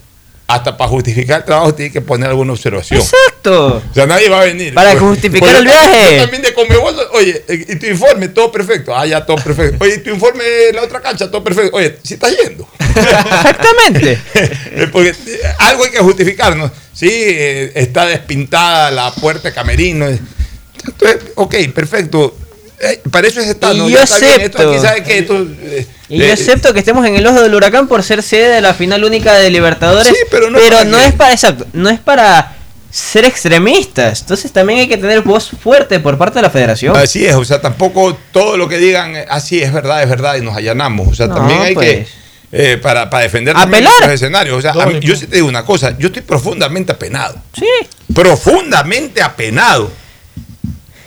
Speaker 7: hasta para justificar el trabajo, tiene que poner alguna observación.
Speaker 21: Exacto.
Speaker 7: O sea, nadie va a venir.
Speaker 21: Para
Speaker 7: Pues-
Speaker 21: justificar
Speaker 7: pues
Speaker 21: el viaje.
Speaker 7: yo también de Conmebol, oye, y tu informe, todo perfecto. Ah, ya, todo perfecto. Oye, y tu informe de la otra cancha, todo perfecto. Oye, si estás yendo.
Speaker 21: Exactamente.
Speaker 7: Porque eh, algo hay que justificarnos. Sí, eh, está despintada la puerta de camerino. Entonces, ok, perfecto. Eh, para eso es.
Speaker 21: Y yo
Speaker 7: esto
Speaker 21: acepto.
Speaker 7: aquí, ¿sabe qué? Esto, eh,
Speaker 21: Y yo
Speaker 7: eh,
Speaker 21: acepto que estemos en el ojo del huracán por ser sede de la final única de Libertadores.
Speaker 7: Sí, pero no para
Speaker 21: es para exacto, no es para ser extremistas. Entonces también hay que tener voz fuerte por parte de la federación.
Speaker 7: Así es, o sea, tampoco todo lo que digan, así es verdad, es verdad, y nos allanamos. O sea,
Speaker 21: No,
Speaker 7: también hay que,
Speaker 21: pues.
Speaker 7: eh, para, para defender nuestros escenarios. O sea, a mí- yo sí te digo una cosa, yo estoy profundamente apenado.
Speaker 21: Sí.
Speaker 7: Profundamente apenado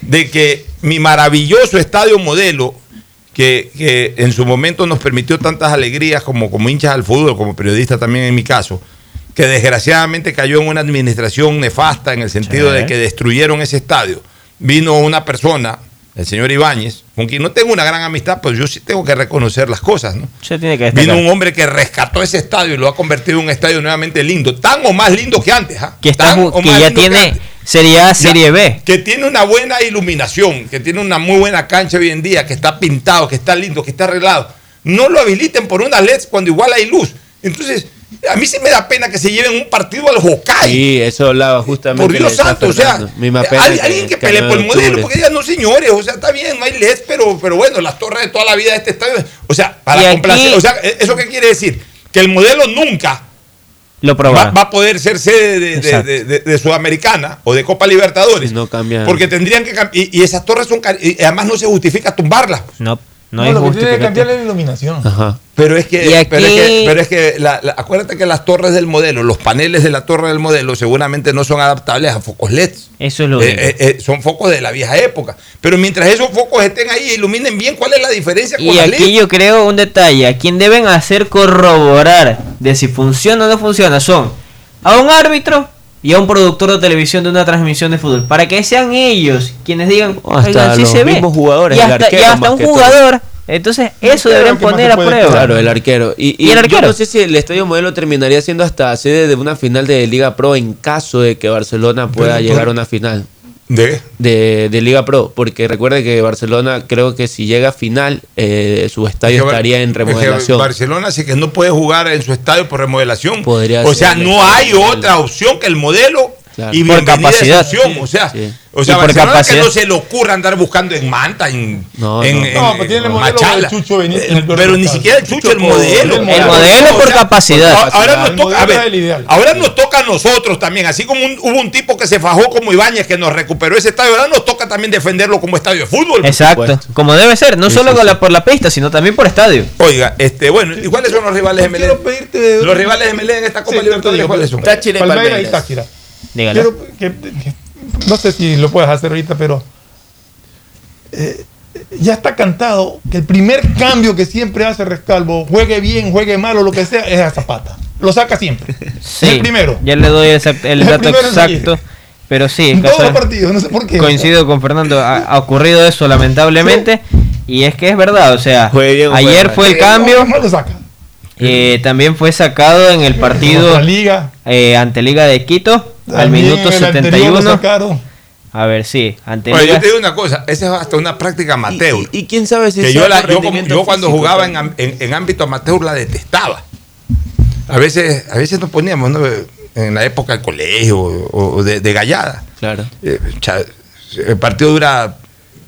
Speaker 7: de que mi maravilloso estadio modelo, que, que en su momento nos permitió tantas alegrías como, como hinchas al fútbol, como periodista también en mi caso, que desgraciadamente cayó en una administración nefasta en el sentido
Speaker 21: Sí.
Speaker 7: de que destruyeron ese estadio. Vino una persona, el señor Ibáñez, con quien no tengo una gran amistad, pero yo sí tengo que reconocer las cosas, ¿no?
Speaker 21: Se tiene que
Speaker 7: Vino un hombre que rescató ese estadio y lo ha convertido en un estadio nuevamente lindo, tan o más lindo que antes, ¿ah?
Speaker 21: que está
Speaker 7: Tan
Speaker 21: ju-
Speaker 7: o
Speaker 21: que
Speaker 7: más
Speaker 21: ya
Speaker 7: lindo
Speaker 21: tiene. Sería
Speaker 7: Ya,
Speaker 21: Serie B.
Speaker 7: Que tiene una buena iluminación, que tiene una muy buena cancha hoy en día, que está pintado, que está lindo, que está arreglado. No lo habiliten por unas LEDs cuando igual hay luz. Entonces, a mí sí me da pena que se lleven un partido al Hokkaido.
Speaker 25: Sí, eso hablaba justamente.
Speaker 7: Por Dios santo, o sea,
Speaker 25: pena
Speaker 7: alguien, alguien que pelee por el modelo, porque digan, no señores, o sea, está bien, no hay LEDs, pero, pero bueno, las torres de toda la vida de este estadio, o sea, para
Speaker 21: aquí-
Speaker 7: complacer, o sea, ¿eso qué quiere decir? Que el modelo nunca
Speaker 21: Lo
Speaker 7: va, a poder ser sede de, de-
Speaker 21: Exacto.
Speaker 7: de- de- de Sudamericana o de Copa Libertadores.
Speaker 25: No cambia.
Speaker 7: Porque tendrían que y, y esas torres son y además no se justifica tumbarlas.
Speaker 21: No, no,
Speaker 8: No,
Speaker 21: es
Speaker 8: lo que tiene que cambiar es la iluminación.
Speaker 25: Ajá.
Speaker 7: Pero es que,
Speaker 21: aquí-
Speaker 7: pero es que, pero es que la- la- acuérdate que las torres del modelo, los paneles de la torre del modelo, seguramente no son adaptables a focos LED.
Speaker 21: Eso es lo
Speaker 7: Eh, eh, eh, son focos de la vieja época. Pero mientras esos focos estén ahí e iluminen bien, ¿cuál es la diferencia con
Speaker 21: Y
Speaker 7: las
Speaker 21: aquí
Speaker 7: LED?
Speaker 21: yo creo un detalle, a quien deben hacer corroborar de si funciona o no funciona son a un árbitro y a un productor de televisión de una transmisión de fútbol, para que sean ellos quienes digan,
Speaker 25: Hasta
Speaker 21: "Oigan, sí
Speaker 25: los
Speaker 21: se ve.
Speaker 25: mismos jugadores,
Speaker 21: y
Speaker 25: el
Speaker 21: hasta, y un
Speaker 25: todo.
Speaker 21: jugador. Entonces, eso deberían poner a prueba.
Speaker 25: Claro, el arquero. Y, y
Speaker 21: ¿Y el
Speaker 25: yo
Speaker 21: arquero?
Speaker 25: no sé si el Estadio Modelo terminaría siendo hasta sede de una final de Liga Pro en caso de que Barcelona pueda
Speaker 7: Pero,
Speaker 25: llegar a una final
Speaker 7: ¿De?
Speaker 25: de, de Liga Pro. Porque recuerde que Barcelona, creo que si llega a final, eh, su estadio
Speaker 7: Es que Bar-
Speaker 25: estaría en
Speaker 7: es que
Speaker 25: remodelación.
Speaker 7: Barcelona sí que no puede jugar en su estadio por remodelación.
Speaker 25: Podría
Speaker 7: o sea, no hay otra opción que el modelo
Speaker 25: Claro.
Speaker 7: Y
Speaker 21: Por capacidad.
Speaker 7: o sea,
Speaker 25: Sí.
Speaker 7: o sea
Speaker 21: por capacidad.
Speaker 7: que no se le ocurra andar buscando en Manta, en,
Speaker 25: No,
Speaker 7: en,
Speaker 25: no.
Speaker 7: en-
Speaker 8: No, pues tiene el
Speaker 7: en
Speaker 8: modelo
Speaker 7: Machala.
Speaker 8: del Chucho Benítez en el peor
Speaker 7: pero ni siquiera el. Chucho, el modelo.
Speaker 8: por-
Speaker 21: El modelo por capacidad.
Speaker 7: Ahora nos toca, a
Speaker 8: modelo
Speaker 7: ver,
Speaker 8: es el ideal.
Speaker 7: ahora nos toca a nosotros también, así como un- hubo un tipo que se fajó como Ibáñez que nos recuperó ese estadio, ahora nos toca también defenderlo como estadio de fútbol.
Speaker 21: Exacto, como debe ser, no
Speaker 25: Sí,
Speaker 21: solo
Speaker 25: sí,
Speaker 21: con
Speaker 25: sí.
Speaker 21: la- por la pista, sino también por estadio.
Speaker 7: Oiga, este, bueno, ¿y cuáles son los rivales de MLE?
Speaker 8: Quiero pedirte.
Speaker 7: Los rivales de MLE en esta Copa Libertadores, ¿cuáles son?
Speaker 25: Táchira y
Speaker 8: Palmeiras.
Speaker 21: Dígalo.
Speaker 8: Quiero que, que- no sé si lo puedes hacer ahorita, pero eh, ya está cantado que el primer cambio que siempre hace Rescalvo, juegue bien, juegue mal o lo que sea, es a Zapata. Lo saca siempre.
Speaker 21: Sí,
Speaker 8: Es el primero.
Speaker 21: Ya le doy el, dato exacto. Pero sí,
Speaker 8: En todos los partidos, no sé por qué.
Speaker 21: coincido con Fernando. Ha, ha ocurrido eso lamentablemente. Y es que es verdad, o sea,
Speaker 25: bien
Speaker 21: ayer fue el cambio.
Speaker 8: lo saca.
Speaker 21: eh, también fue sacado en el partido
Speaker 8: La liga.
Speaker 21: eh, ante Liga de Quito al minuto
Speaker 8: el anterior lo
Speaker 21: 71.
Speaker 8: sacaron.
Speaker 21: A ver, sí, ante
Speaker 7: Oye, yo te digo una cosa, esa es hasta una práctica amateur.
Speaker 25: Y, y quién sabe si
Speaker 7: que yo, la- yo, cuando
Speaker 25: físico
Speaker 7: jugaba en, en- en ámbito amateur la detestaba. A veces, a veces nos poníamos ¿no? en la época del colegio o, o de, de gallada.
Speaker 25: Claro.
Speaker 7: Eh, el partido dura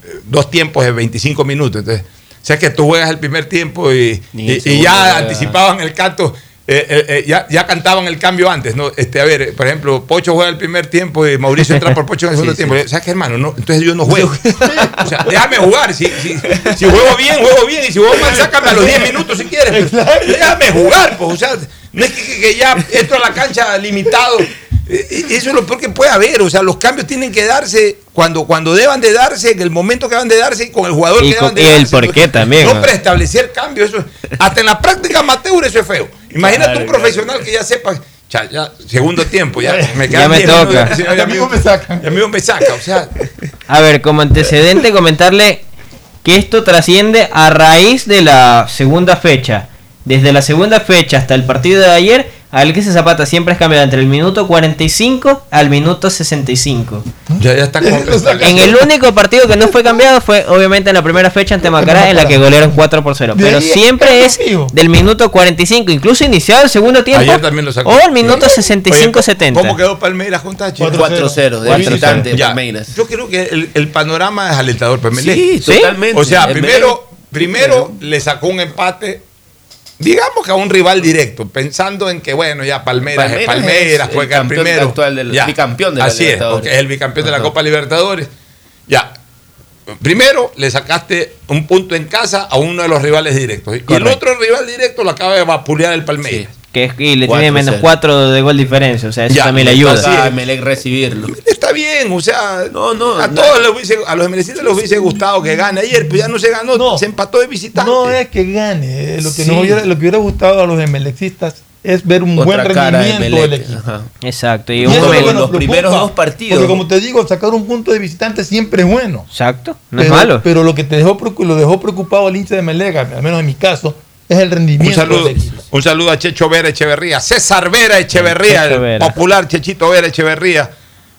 Speaker 7: eh, dos tiempos de 25 minutos. Entonces, o sea que tú juegas el primer tiempo y, y- ya anticipaban el canto. Eh, eh, eh, ya, ya cantaban el cambio antes, ¿no? Este, a ver, por ejemplo, Pocho juega el primer tiempo y Mauricio entra por Pocho en el segundo
Speaker 25: Sí, sí.
Speaker 7: tiempo. ¿Sabes qué, hermano? No, entonces yo no juego. o sea, déjame jugar. Si, si, si juego bien, juego bien. Y si juego mal, sácame a los 10 minutos si quieres. pero déjame jugar, pues. O sea, no es que, ya entro a la cancha limitado. Eso es lo peor que puede haber. O sea, los cambios tienen que darse cuando, cuando deban de darse, en el momento que deban de darse y con el jugador
Speaker 21: Y
Speaker 7: que
Speaker 21: con-
Speaker 7: deban de
Speaker 21: y el por qué también,
Speaker 7: No
Speaker 21: ¿no?
Speaker 7: preestablecer cambios. Eso, hasta en la práctica amateur eso es feo. Imagínate un profesional que ya sepa. cha, ya, segundo tiempo, ya me
Speaker 21: Ya me
Speaker 7: 10
Speaker 21: toca.
Speaker 7: minutos, ya, ya,
Speaker 8: Amigos me sacan.
Speaker 7: ya mismo me saca. O sea,
Speaker 21: A ver, como antecedente comentarle que esto trasciende a raíz de la segunda fecha. Desde la segunda fecha hasta el partido de ayer, Alexis Zapata siempre es cambiado entre el minuto 45 al minuto 65.
Speaker 7: ya, ya está con-
Speaker 21: En el único partido que no fue cambiado fue obviamente en la primera fecha ante Macará en la que golearon 4 por 0.
Speaker 8: De
Speaker 21: Pero siempre es del minuto 45, incluso iniciado el segundo tiempo.
Speaker 7: Ayer también lo sacó.
Speaker 21: O el minuto
Speaker 7: Oye,
Speaker 21: 65-70.
Speaker 7: ¿Cómo quedó Palmeiras con Táchira?
Speaker 25: 4-0 de
Speaker 21: 4-0.
Speaker 25: visitante Palmeiras.
Speaker 7: Yo creo que el, el panorama es alentador para Melec.
Speaker 25: Sí,
Speaker 21: ¿Sí?
Speaker 25: totalmente.
Speaker 7: O sea, primero, primero le sacó un empate, digamos que a un rival directo, pensando en que, bueno, ya Palmeiras, es
Speaker 25: Palmeiras
Speaker 7: Palmeiras,
Speaker 25: es el campeón
Speaker 7: primero.
Speaker 25: actual del-
Speaker 7: Ya.
Speaker 25: bicampeón de la
Speaker 7: Así es, porque es el bicampeón de la. Copa Libertadores. Ya. Primero le sacaste un punto en casa a uno de los rivales directos. Y el otro rival directo lo acaba de vapulear el Palmeiras.
Speaker 21: Que es, y le
Speaker 25: 4-0.
Speaker 21: tiene menos 4 de gol diferencia. O sea, eso
Speaker 7: Ya,
Speaker 21: también le ayuda.
Speaker 25: a. Melec recibirlo.
Speaker 7: Está bien, o sea,
Speaker 25: No, no,
Speaker 7: a
Speaker 25: no.
Speaker 7: todos les hubiese, a los MLCistas les hubiese gustado que gane ayer, pero ya no se ganó,
Speaker 8: No.
Speaker 7: se empató de visitante.
Speaker 8: No es que gane. eh, Lo que,
Speaker 25: Sí.
Speaker 8: nos hubiera, lo que hubiera gustado a los emelexistas es ver un
Speaker 25: Otra
Speaker 8: buen
Speaker 25: de
Speaker 8: rendimiento del equipo.
Speaker 25: Ajá.
Speaker 21: Exacto. Y
Speaker 8: Y
Speaker 21: un
Speaker 8: eso es lo
Speaker 25: los primeros dos partidos.
Speaker 8: Porque como te digo, sacar un punto de visitante siempre es bueno.
Speaker 21: Exacto. No
Speaker 8: pero,
Speaker 21: es malo.
Speaker 8: Pero lo que te dejó, lo dejó preocupado al hincha de Melega, al menos en mi caso, es el
Speaker 7: Un
Speaker 8: rendimiento
Speaker 7: saludo,
Speaker 8: del equipo.
Speaker 7: un saludo a Checho Vera Echeverría, César Vera Echeverría,
Speaker 21: Checho
Speaker 7: el
Speaker 21: Vera.
Speaker 7: popular Chechito Vera Echeverría.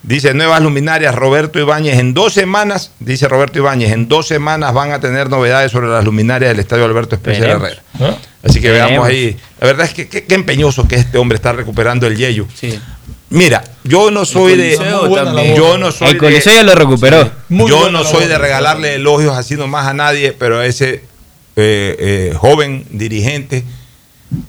Speaker 7: Dice nuevas luminarias, Roberto Ibáñez. En dos semanas, dice Roberto Ibáñez, en dos semanas van a tener novedades sobre las luminarias del Estadio Alberto Especial
Speaker 21: Veremos.
Speaker 7: Herrera. Así que
Speaker 21: Veremos.
Speaker 7: veamos ahí. La verdad es que qué qué empeñoso que este hombre está recuperando el yeyo.
Speaker 25: Sí.
Speaker 7: Mira, yo no soy de. Yo no soy
Speaker 21: El
Speaker 7: de-
Speaker 21: Coliseo ya lo recuperó.
Speaker 8: Muy
Speaker 7: yo no soy de regalarle elogios así nomás a nadie, pero a ese eh, eh, joven dirigente,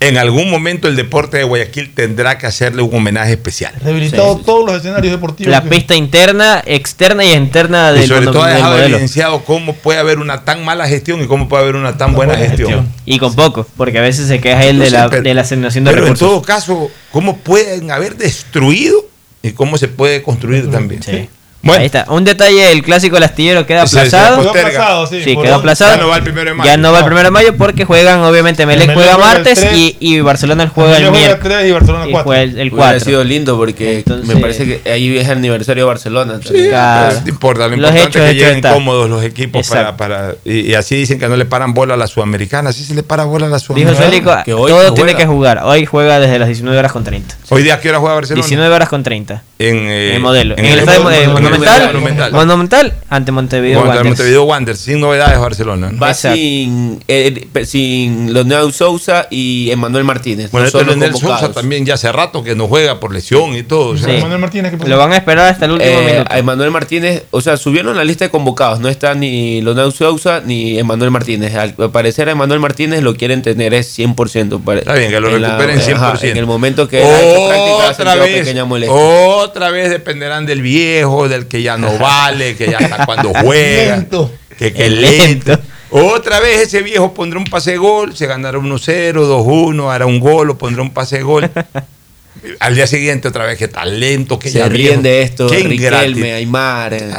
Speaker 7: en algún momento el deporte de Guayaquil tendrá que hacerle un homenaje especial.
Speaker 8: Rehabilitado todos los escenarios deportivos.
Speaker 21: La
Speaker 8: que-
Speaker 21: pista interna, externa y externa del,
Speaker 7: y sobre todo ha dejado evidenciado cómo puede haber una tan mala gestión y cómo puede haber una tan buena,
Speaker 8: buena
Speaker 7: gestión.
Speaker 8: gestión.
Speaker 21: Y con poco, porque a veces se queja él
Speaker 7: No
Speaker 21: de,
Speaker 7: sé,
Speaker 21: la,
Speaker 7: pero-
Speaker 21: de la asignación de
Speaker 7: Pero en todo caso, cómo pueden haber destruido y cómo se puede construir también.
Speaker 21: Sí.
Speaker 7: Bueno.
Speaker 21: Ahí está. Un detalle, el clásico del astillero queda aplazado.
Speaker 8: Quedó
Speaker 7: posterga.
Speaker 8: aplazado, sí,
Speaker 21: Sí, quedó aplazado.
Speaker 7: Ya no va el primero de mayo.
Speaker 21: Ya no va el primero de mayo porque juegan, obviamente, Melec
Speaker 8: Melec
Speaker 21: juega
Speaker 8: juega el
Speaker 21: martes
Speaker 8: tres.
Speaker 21: y, y Barcelona juega el
Speaker 8: Melec juega
Speaker 21: miércoles.
Speaker 8: tres y Barcelona
Speaker 21: Y
Speaker 8: cuatro.
Speaker 21: juega el, el
Speaker 25: Hubiera
Speaker 21: 4.
Speaker 25: sido lindo porque
Speaker 21: Entonces-
Speaker 25: me parece que ahí es el aniversario de Barcelona.
Speaker 7: Sí,
Speaker 21: Claro.
Speaker 7: no importa, lo
Speaker 21: Los
Speaker 7: importante
Speaker 21: hechos,
Speaker 7: es que lleguen
Speaker 21: están.
Speaker 7: cómodos los equipos para,
Speaker 21: Exacto.
Speaker 7: para y, y así dicen que no le paran bola a la sudamericana, así se le para bola a la
Speaker 21: Dijo
Speaker 7: sudamericana.
Speaker 21: Célico,
Speaker 25: Que hoy
Speaker 21: todo tiene que jugar. Hoy juega desde las 19 horas con 30.
Speaker 7: Hoy día a qué hora juega Barcelona?
Speaker 21: 19 horas con 30.
Speaker 7: En, eh,
Speaker 21: En el modelo.
Speaker 7: En,
Speaker 21: el
Speaker 7: el,
Speaker 21: estadio
Speaker 7: el
Speaker 21: Monumental. Monumental. Ante Montevideo Wanderers.
Speaker 7: Montevideo Wanderers, sin novedades Barcelona. ¿no?
Speaker 25: Va sin, eh, pe- sin Leonel Sousa y Emanuel Martínez.
Speaker 7: Bueno,
Speaker 25: no
Speaker 7: este Leonel Sousa también ya hace rato que no juega por lesión y todo. o sea,
Speaker 21: Sí.
Speaker 8: Martínez, ¿qué?
Speaker 21: Lo van a esperar hasta el último
Speaker 25: Eh,
Speaker 21: minuto.
Speaker 25: a Emanuel Martínez, o sea, subieron la lista de convocados. No está ni Leonel Sousa ni Emanuel Martínez. Al parecer, a Emanuel Martínez lo quieren tener es 100%. pare-
Speaker 7: Está bien, que lo
Speaker 25: en la-
Speaker 7: recuperen 100%.
Speaker 25: ajá, en el momento que ha hecho práctica, ha
Speaker 7: otra vez,
Speaker 25: pequeña molestia.
Speaker 7: otra vez dependerán del viejo, que ya no vale, que ya hasta cuando juega,
Speaker 8: Lento.
Speaker 7: que, que lento. Otra vez ese viejo pondrá un pase de gol, se ganará 1-0, 2-1, hará un gol o pondrá un pase de gol. Al día siguiente otra vez que talento, que
Speaker 25: Se
Speaker 7: ya
Speaker 25: ríen
Speaker 7: viejo.
Speaker 25: de esto.
Speaker 7: Qué
Speaker 25: Riquelme, Aymar, eh,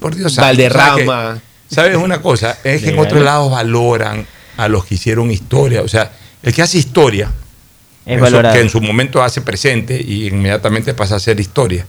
Speaker 7: Por Dios
Speaker 25: Valderrama.
Speaker 7: ¿sabes una cosa? Es que en
Speaker 21: Legal.
Speaker 7: otros lados valoran a los que hicieron historia. O sea, el que hace historia,
Speaker 21: Es
Speaker 7: eso
Speaker 21: valorado.
Speaker 7: que en su momento hace presente y inmediatamente pasa a hacer historia,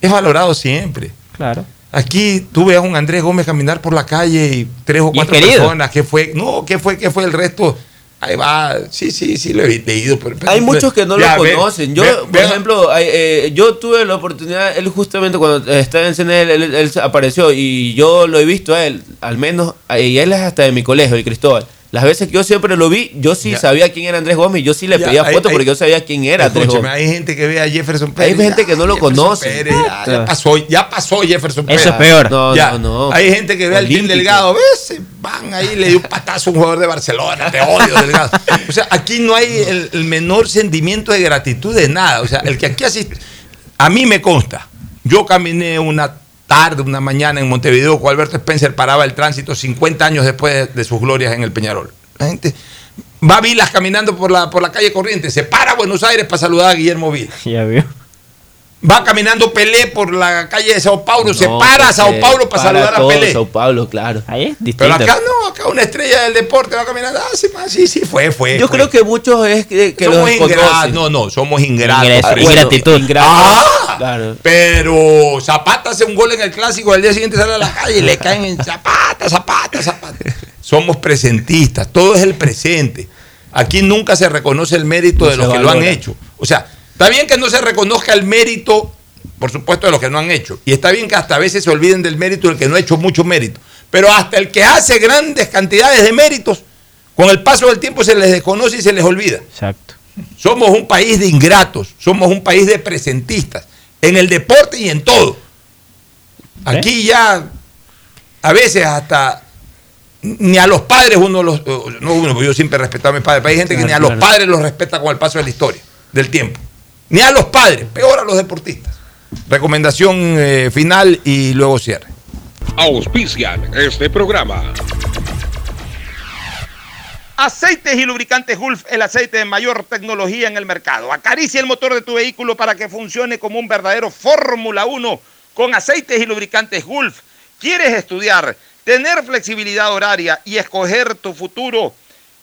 Speaker 7: es valorado siempre.
Speaker 21: Claro.
Speaker 7: Aquí tú ves a un Andrés Gómez caminar por la calle y tres o cuatro personas. ¿Qué fue? No, ¿qué fue? ¿Qué fue el resto? Ahí va. Sí, sí, sí, lo he leído. pero- pero-
Speaker 25: Hay muchos que no
Speaker 7: Ya,
Speaker 25: lo conocen. Yo,
Speaker 7: ve-
Speaker 25: por
Speaker 7: ve-
Speaker 25: ejemplo, eh, yo tuve la oportunidad, él justamente cuando estaba en CNL, él, él apareció y yo lo he visto a él, al menos, eh, y él es hasta de mi colegio, el Cristóbal. Las veces que yo siempre lo vi, yo sí
Speaker 7: Ya.
Speaker 25: sabía quién era Andrés Gómez, yo sí le
Speaker 7: Ya,
Speaker 25: pedía fotos
Speaker 7: hay-
Speaker 25: porque yo sabía quién era Andrés Gómez.
Speaker 7: hay gente que ve a Jefferson Pérez.
Speaker 25: Hay gente que no lo
Speaker 7: Jefferson
Speaker 25: conoce.
Speaker 7: Pérez, ya, ya pasó, ya pasó Jefferson Pérez.
Speaker 21: Eso es peor.
Speaker 25: No,
Speaker 7: Ya,
Speaker 25: no, no.
Speaker 7: Hay gente que ve al Team
Speaker 25: Olímpico.
Speaker 7: Delgado, ves, van ahí, le dio un patazo a un jugador de Barcelona, te odio, Delgado. O sea, aquí no hay el, el menor sentimiento de gratitud de nada. O sea, el que aquí asiste, a mí me consta, yo caminé una tarde, una mañana en Montevideo con Alberto Spencer, paraba el tránsito 50 años después de, sus glorias en el Peñarol. La gente va Vilas caminando por la, por la calle corriente, se para a Buenos Aires para saludar a Guillermo Vilas.
Speaker 21: Ya vio.
Speaker 7: Va caminando Pelé por la calle de Sao Paulo, se para a Sao
Speaker 25: porque
Speaker 7: Paulo para saludar a
Speaker 25: todo
Speaker 7: Pelé.
Speaker 25: Sao Paulo, claro.
Speaker 21: Ahí es
Speaker 7: Pero
Speaker 21: distinto.
Speaker 7: acá no, acá una estrella del deporte va caminando. Ah, sí, sí, sí, fue, fue.
Speaker 25: Yo
Speaker 7: fue.
Speaker 25: creo que muchos es que, que
Speaker 7: somos
Speaker 25: los
Speaker 7: ingratos. No, no, somos ingratos. Pero-
Speaker 21: ingratitud.
Speaker 25: ingratos,
Speaker 7: Ah,
Speaker 25: claro.
Speaker 7: Pero Zapata hace un gol en el clásico, al día siguiente sale a la calle y le caen en Zapata, Zapata, Zapata. Somos presentistas, todo es el presente. Aquí nunca se reconoce el mérito
Speaker 25: No
Speaker 7: de los que lo han hecho. O sea, está bien que no se reconozca el mérito, por supuesto, de los que no han hecho. Y está bien que hasta a veces se olviden del mérito del que no ha hecho mucho mérito. Pero hasta el que hace grandes cantidades de méritos, con el paso del tiempo se les desconoce y se les olvida.
Speaker 21: Exacto.
Speaker 7: Somos un país de ingratos, somos un país de presentistas, en el deporte y en todo. Aquí ya, a veces hasta, ni a los padres uno los, no uno, yo siempre he respetado a mis padres, pero hay gente que ni a los padres los respeta con el paso de la historia, del tiempo. Ni a los padres, peor a los deportistas. Recomendación eh, final y luego cierre.
Speaker 28: Auspician este programa. Aceites y lubricantes Gulf, el aceite de mayor tecnología en el mercado. Acaricia el motor de tu vehículo para que funcione como un verdadero Fórmula 1 con aceites y lubricantes Gulf. ¿Quieres estudiar, tener flexibilidad horaria y escoger tu futuro?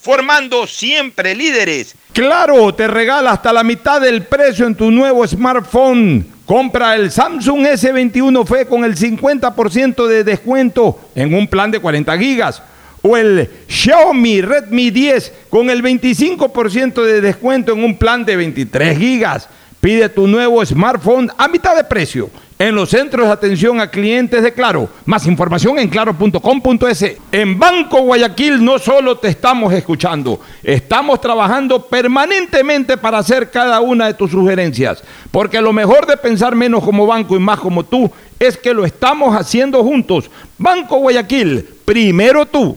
Speaker 28: formando siempre líderes.
Speaker 12: Claro, te regala hasta la mitad del precio en tu nuevo smartphone. Compra el Samsung S21 FE con el 50% de descuento en un plan de 40 gigas. O el Xiaomi Redmi 10 con el 25% de descuento en un plan de 23 gigas. Pide tu nuevo smartphone a mitad de precio en los centros de atención a clientes de Claro. Más información en claro.com.es. En Banco Guayaquil no solo te estamos escuchando, estamos trabajando permanentemente para hacer cada una de tus sugerencias. Porque lo mejor de pensar menos como banco y más como tú es que lo estamos haciendo juntos. Banco Guayaquil, primero tú.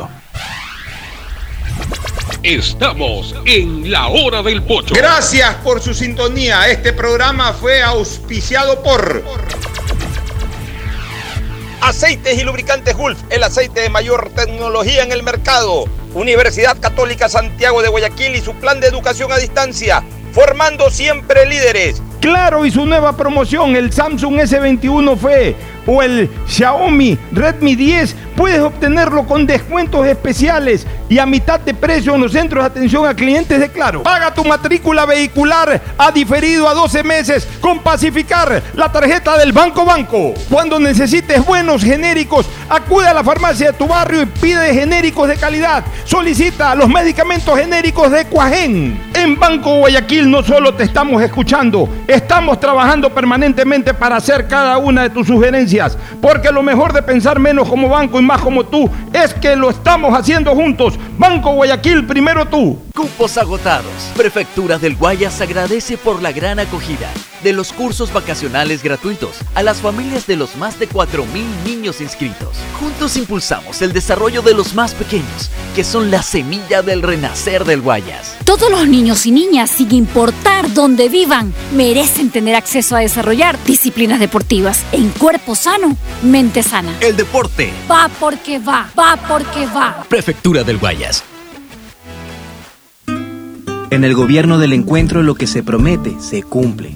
Speaker 6: Estamos en la hora del pocho. Gracias por su sintonía. Este programa fue auspiciado por Aceites y lubricantes Gulf, el aceite de mayor tecnología en el mercado. Universidad Católica Santiago de Guayaquil y su plan de educación a distancia, formando siempre líderes.
Speaker 7: Claro, y su nueva promoción, el Samsung S21 FE o el Xiaomi Redmi 10, puedes obtenerlo con descuentos especiales y a mitad de precio en los centros de atención a clientes de Claro. Paga tu matrícula vehicular a diferido a 12 meses con Pacificar, la tarjeta del Banco Banco. Cuando necesites buenos genéricos, acude a la farmacia de tu barrio y pide genéricos de calidad. Solicita los medicamentos genéricos de Cuajén. En Banco Guayaquil no solo te estamos escuchando, estamos trabajando permanentemente para hacer cada una de tus sugerencias, porque lo mejor de pensar menos como banco más como tú es que lo estamos haciendo juntos. Banco Guayaquil, primero tú.
Speaker 29: Cupos agotados. Prefectura del Guayas agradece por la gran acogida de los cursos vacacionales gratuitos a las familias de los más de 4.000 niños inscritos. Juntos impulsamos el desarrollo de los más pequeños, que son la semilla del renacer del Guayas.
Speaker 12: Todos los niños y niñas, sin importar dónde vivan, merecen tener acceso a desarrollar disciplinas deportivas en cuerpo sano, mente sana.
Speaker 29: El deporte
Speaker 12: Va porque va, va porque va.
Speaker 29: Prefectura del Guayas.
Speaker 15: En el gobierno del encuentro lo que se promete se cumple.